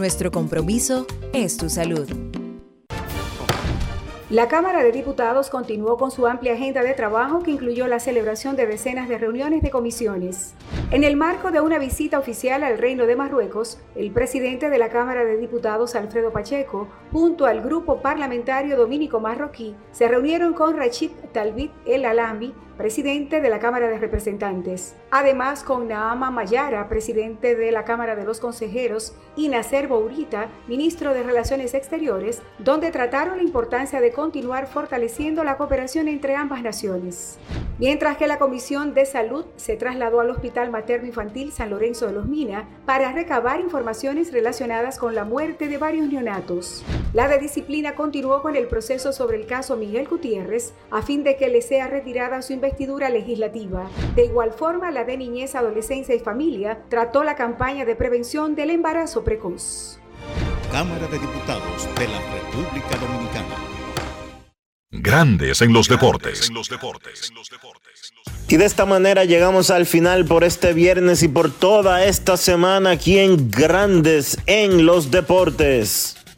nuestro compromiso es tu salud. La Cámara de Diputados continuó con su amplia agenda de trabajo que incluyó la celebración de decenas de reuniones de comisiones. En el marco de una visita oficial al Reino de Marruecos, el presidente de la Cámara de Diputados, Alfredo Pacheco, junto al grupo parlamentario dominico marroquí, se reunieron con Rachid Talbit El Alambi, presidente de la Cámara de Representantes. Además, con Naama Mayara, presidente de la Cámara de los Consejeros, y Nacer Bourita, ministro de Relaciones Exteriores, donde trataron la importancia de continuar fortaleciendo la cooperación entre ambas naciones. Mientras que la Comisión de Salud se trasladó al Hospital Materno Infantil San Lorenzo de los Mina para recabar informaciones relacionadas con la muerte de varios neonatos. La de disciplina continuó con el proceso sobre el caso Miguel Gutiérrez a fin de que le sea retirada su investidura legislativa. De igual forma, la de Niñez, Adolescencia y Familia trató la campaña de prevención del embarazo precoz. Cámara de Diputados de la República Dominicana. Grandes en los deportes. Y de esta manera llegamos al final por este viernes y por toda esta semana aquí en Grandes en los Deportes.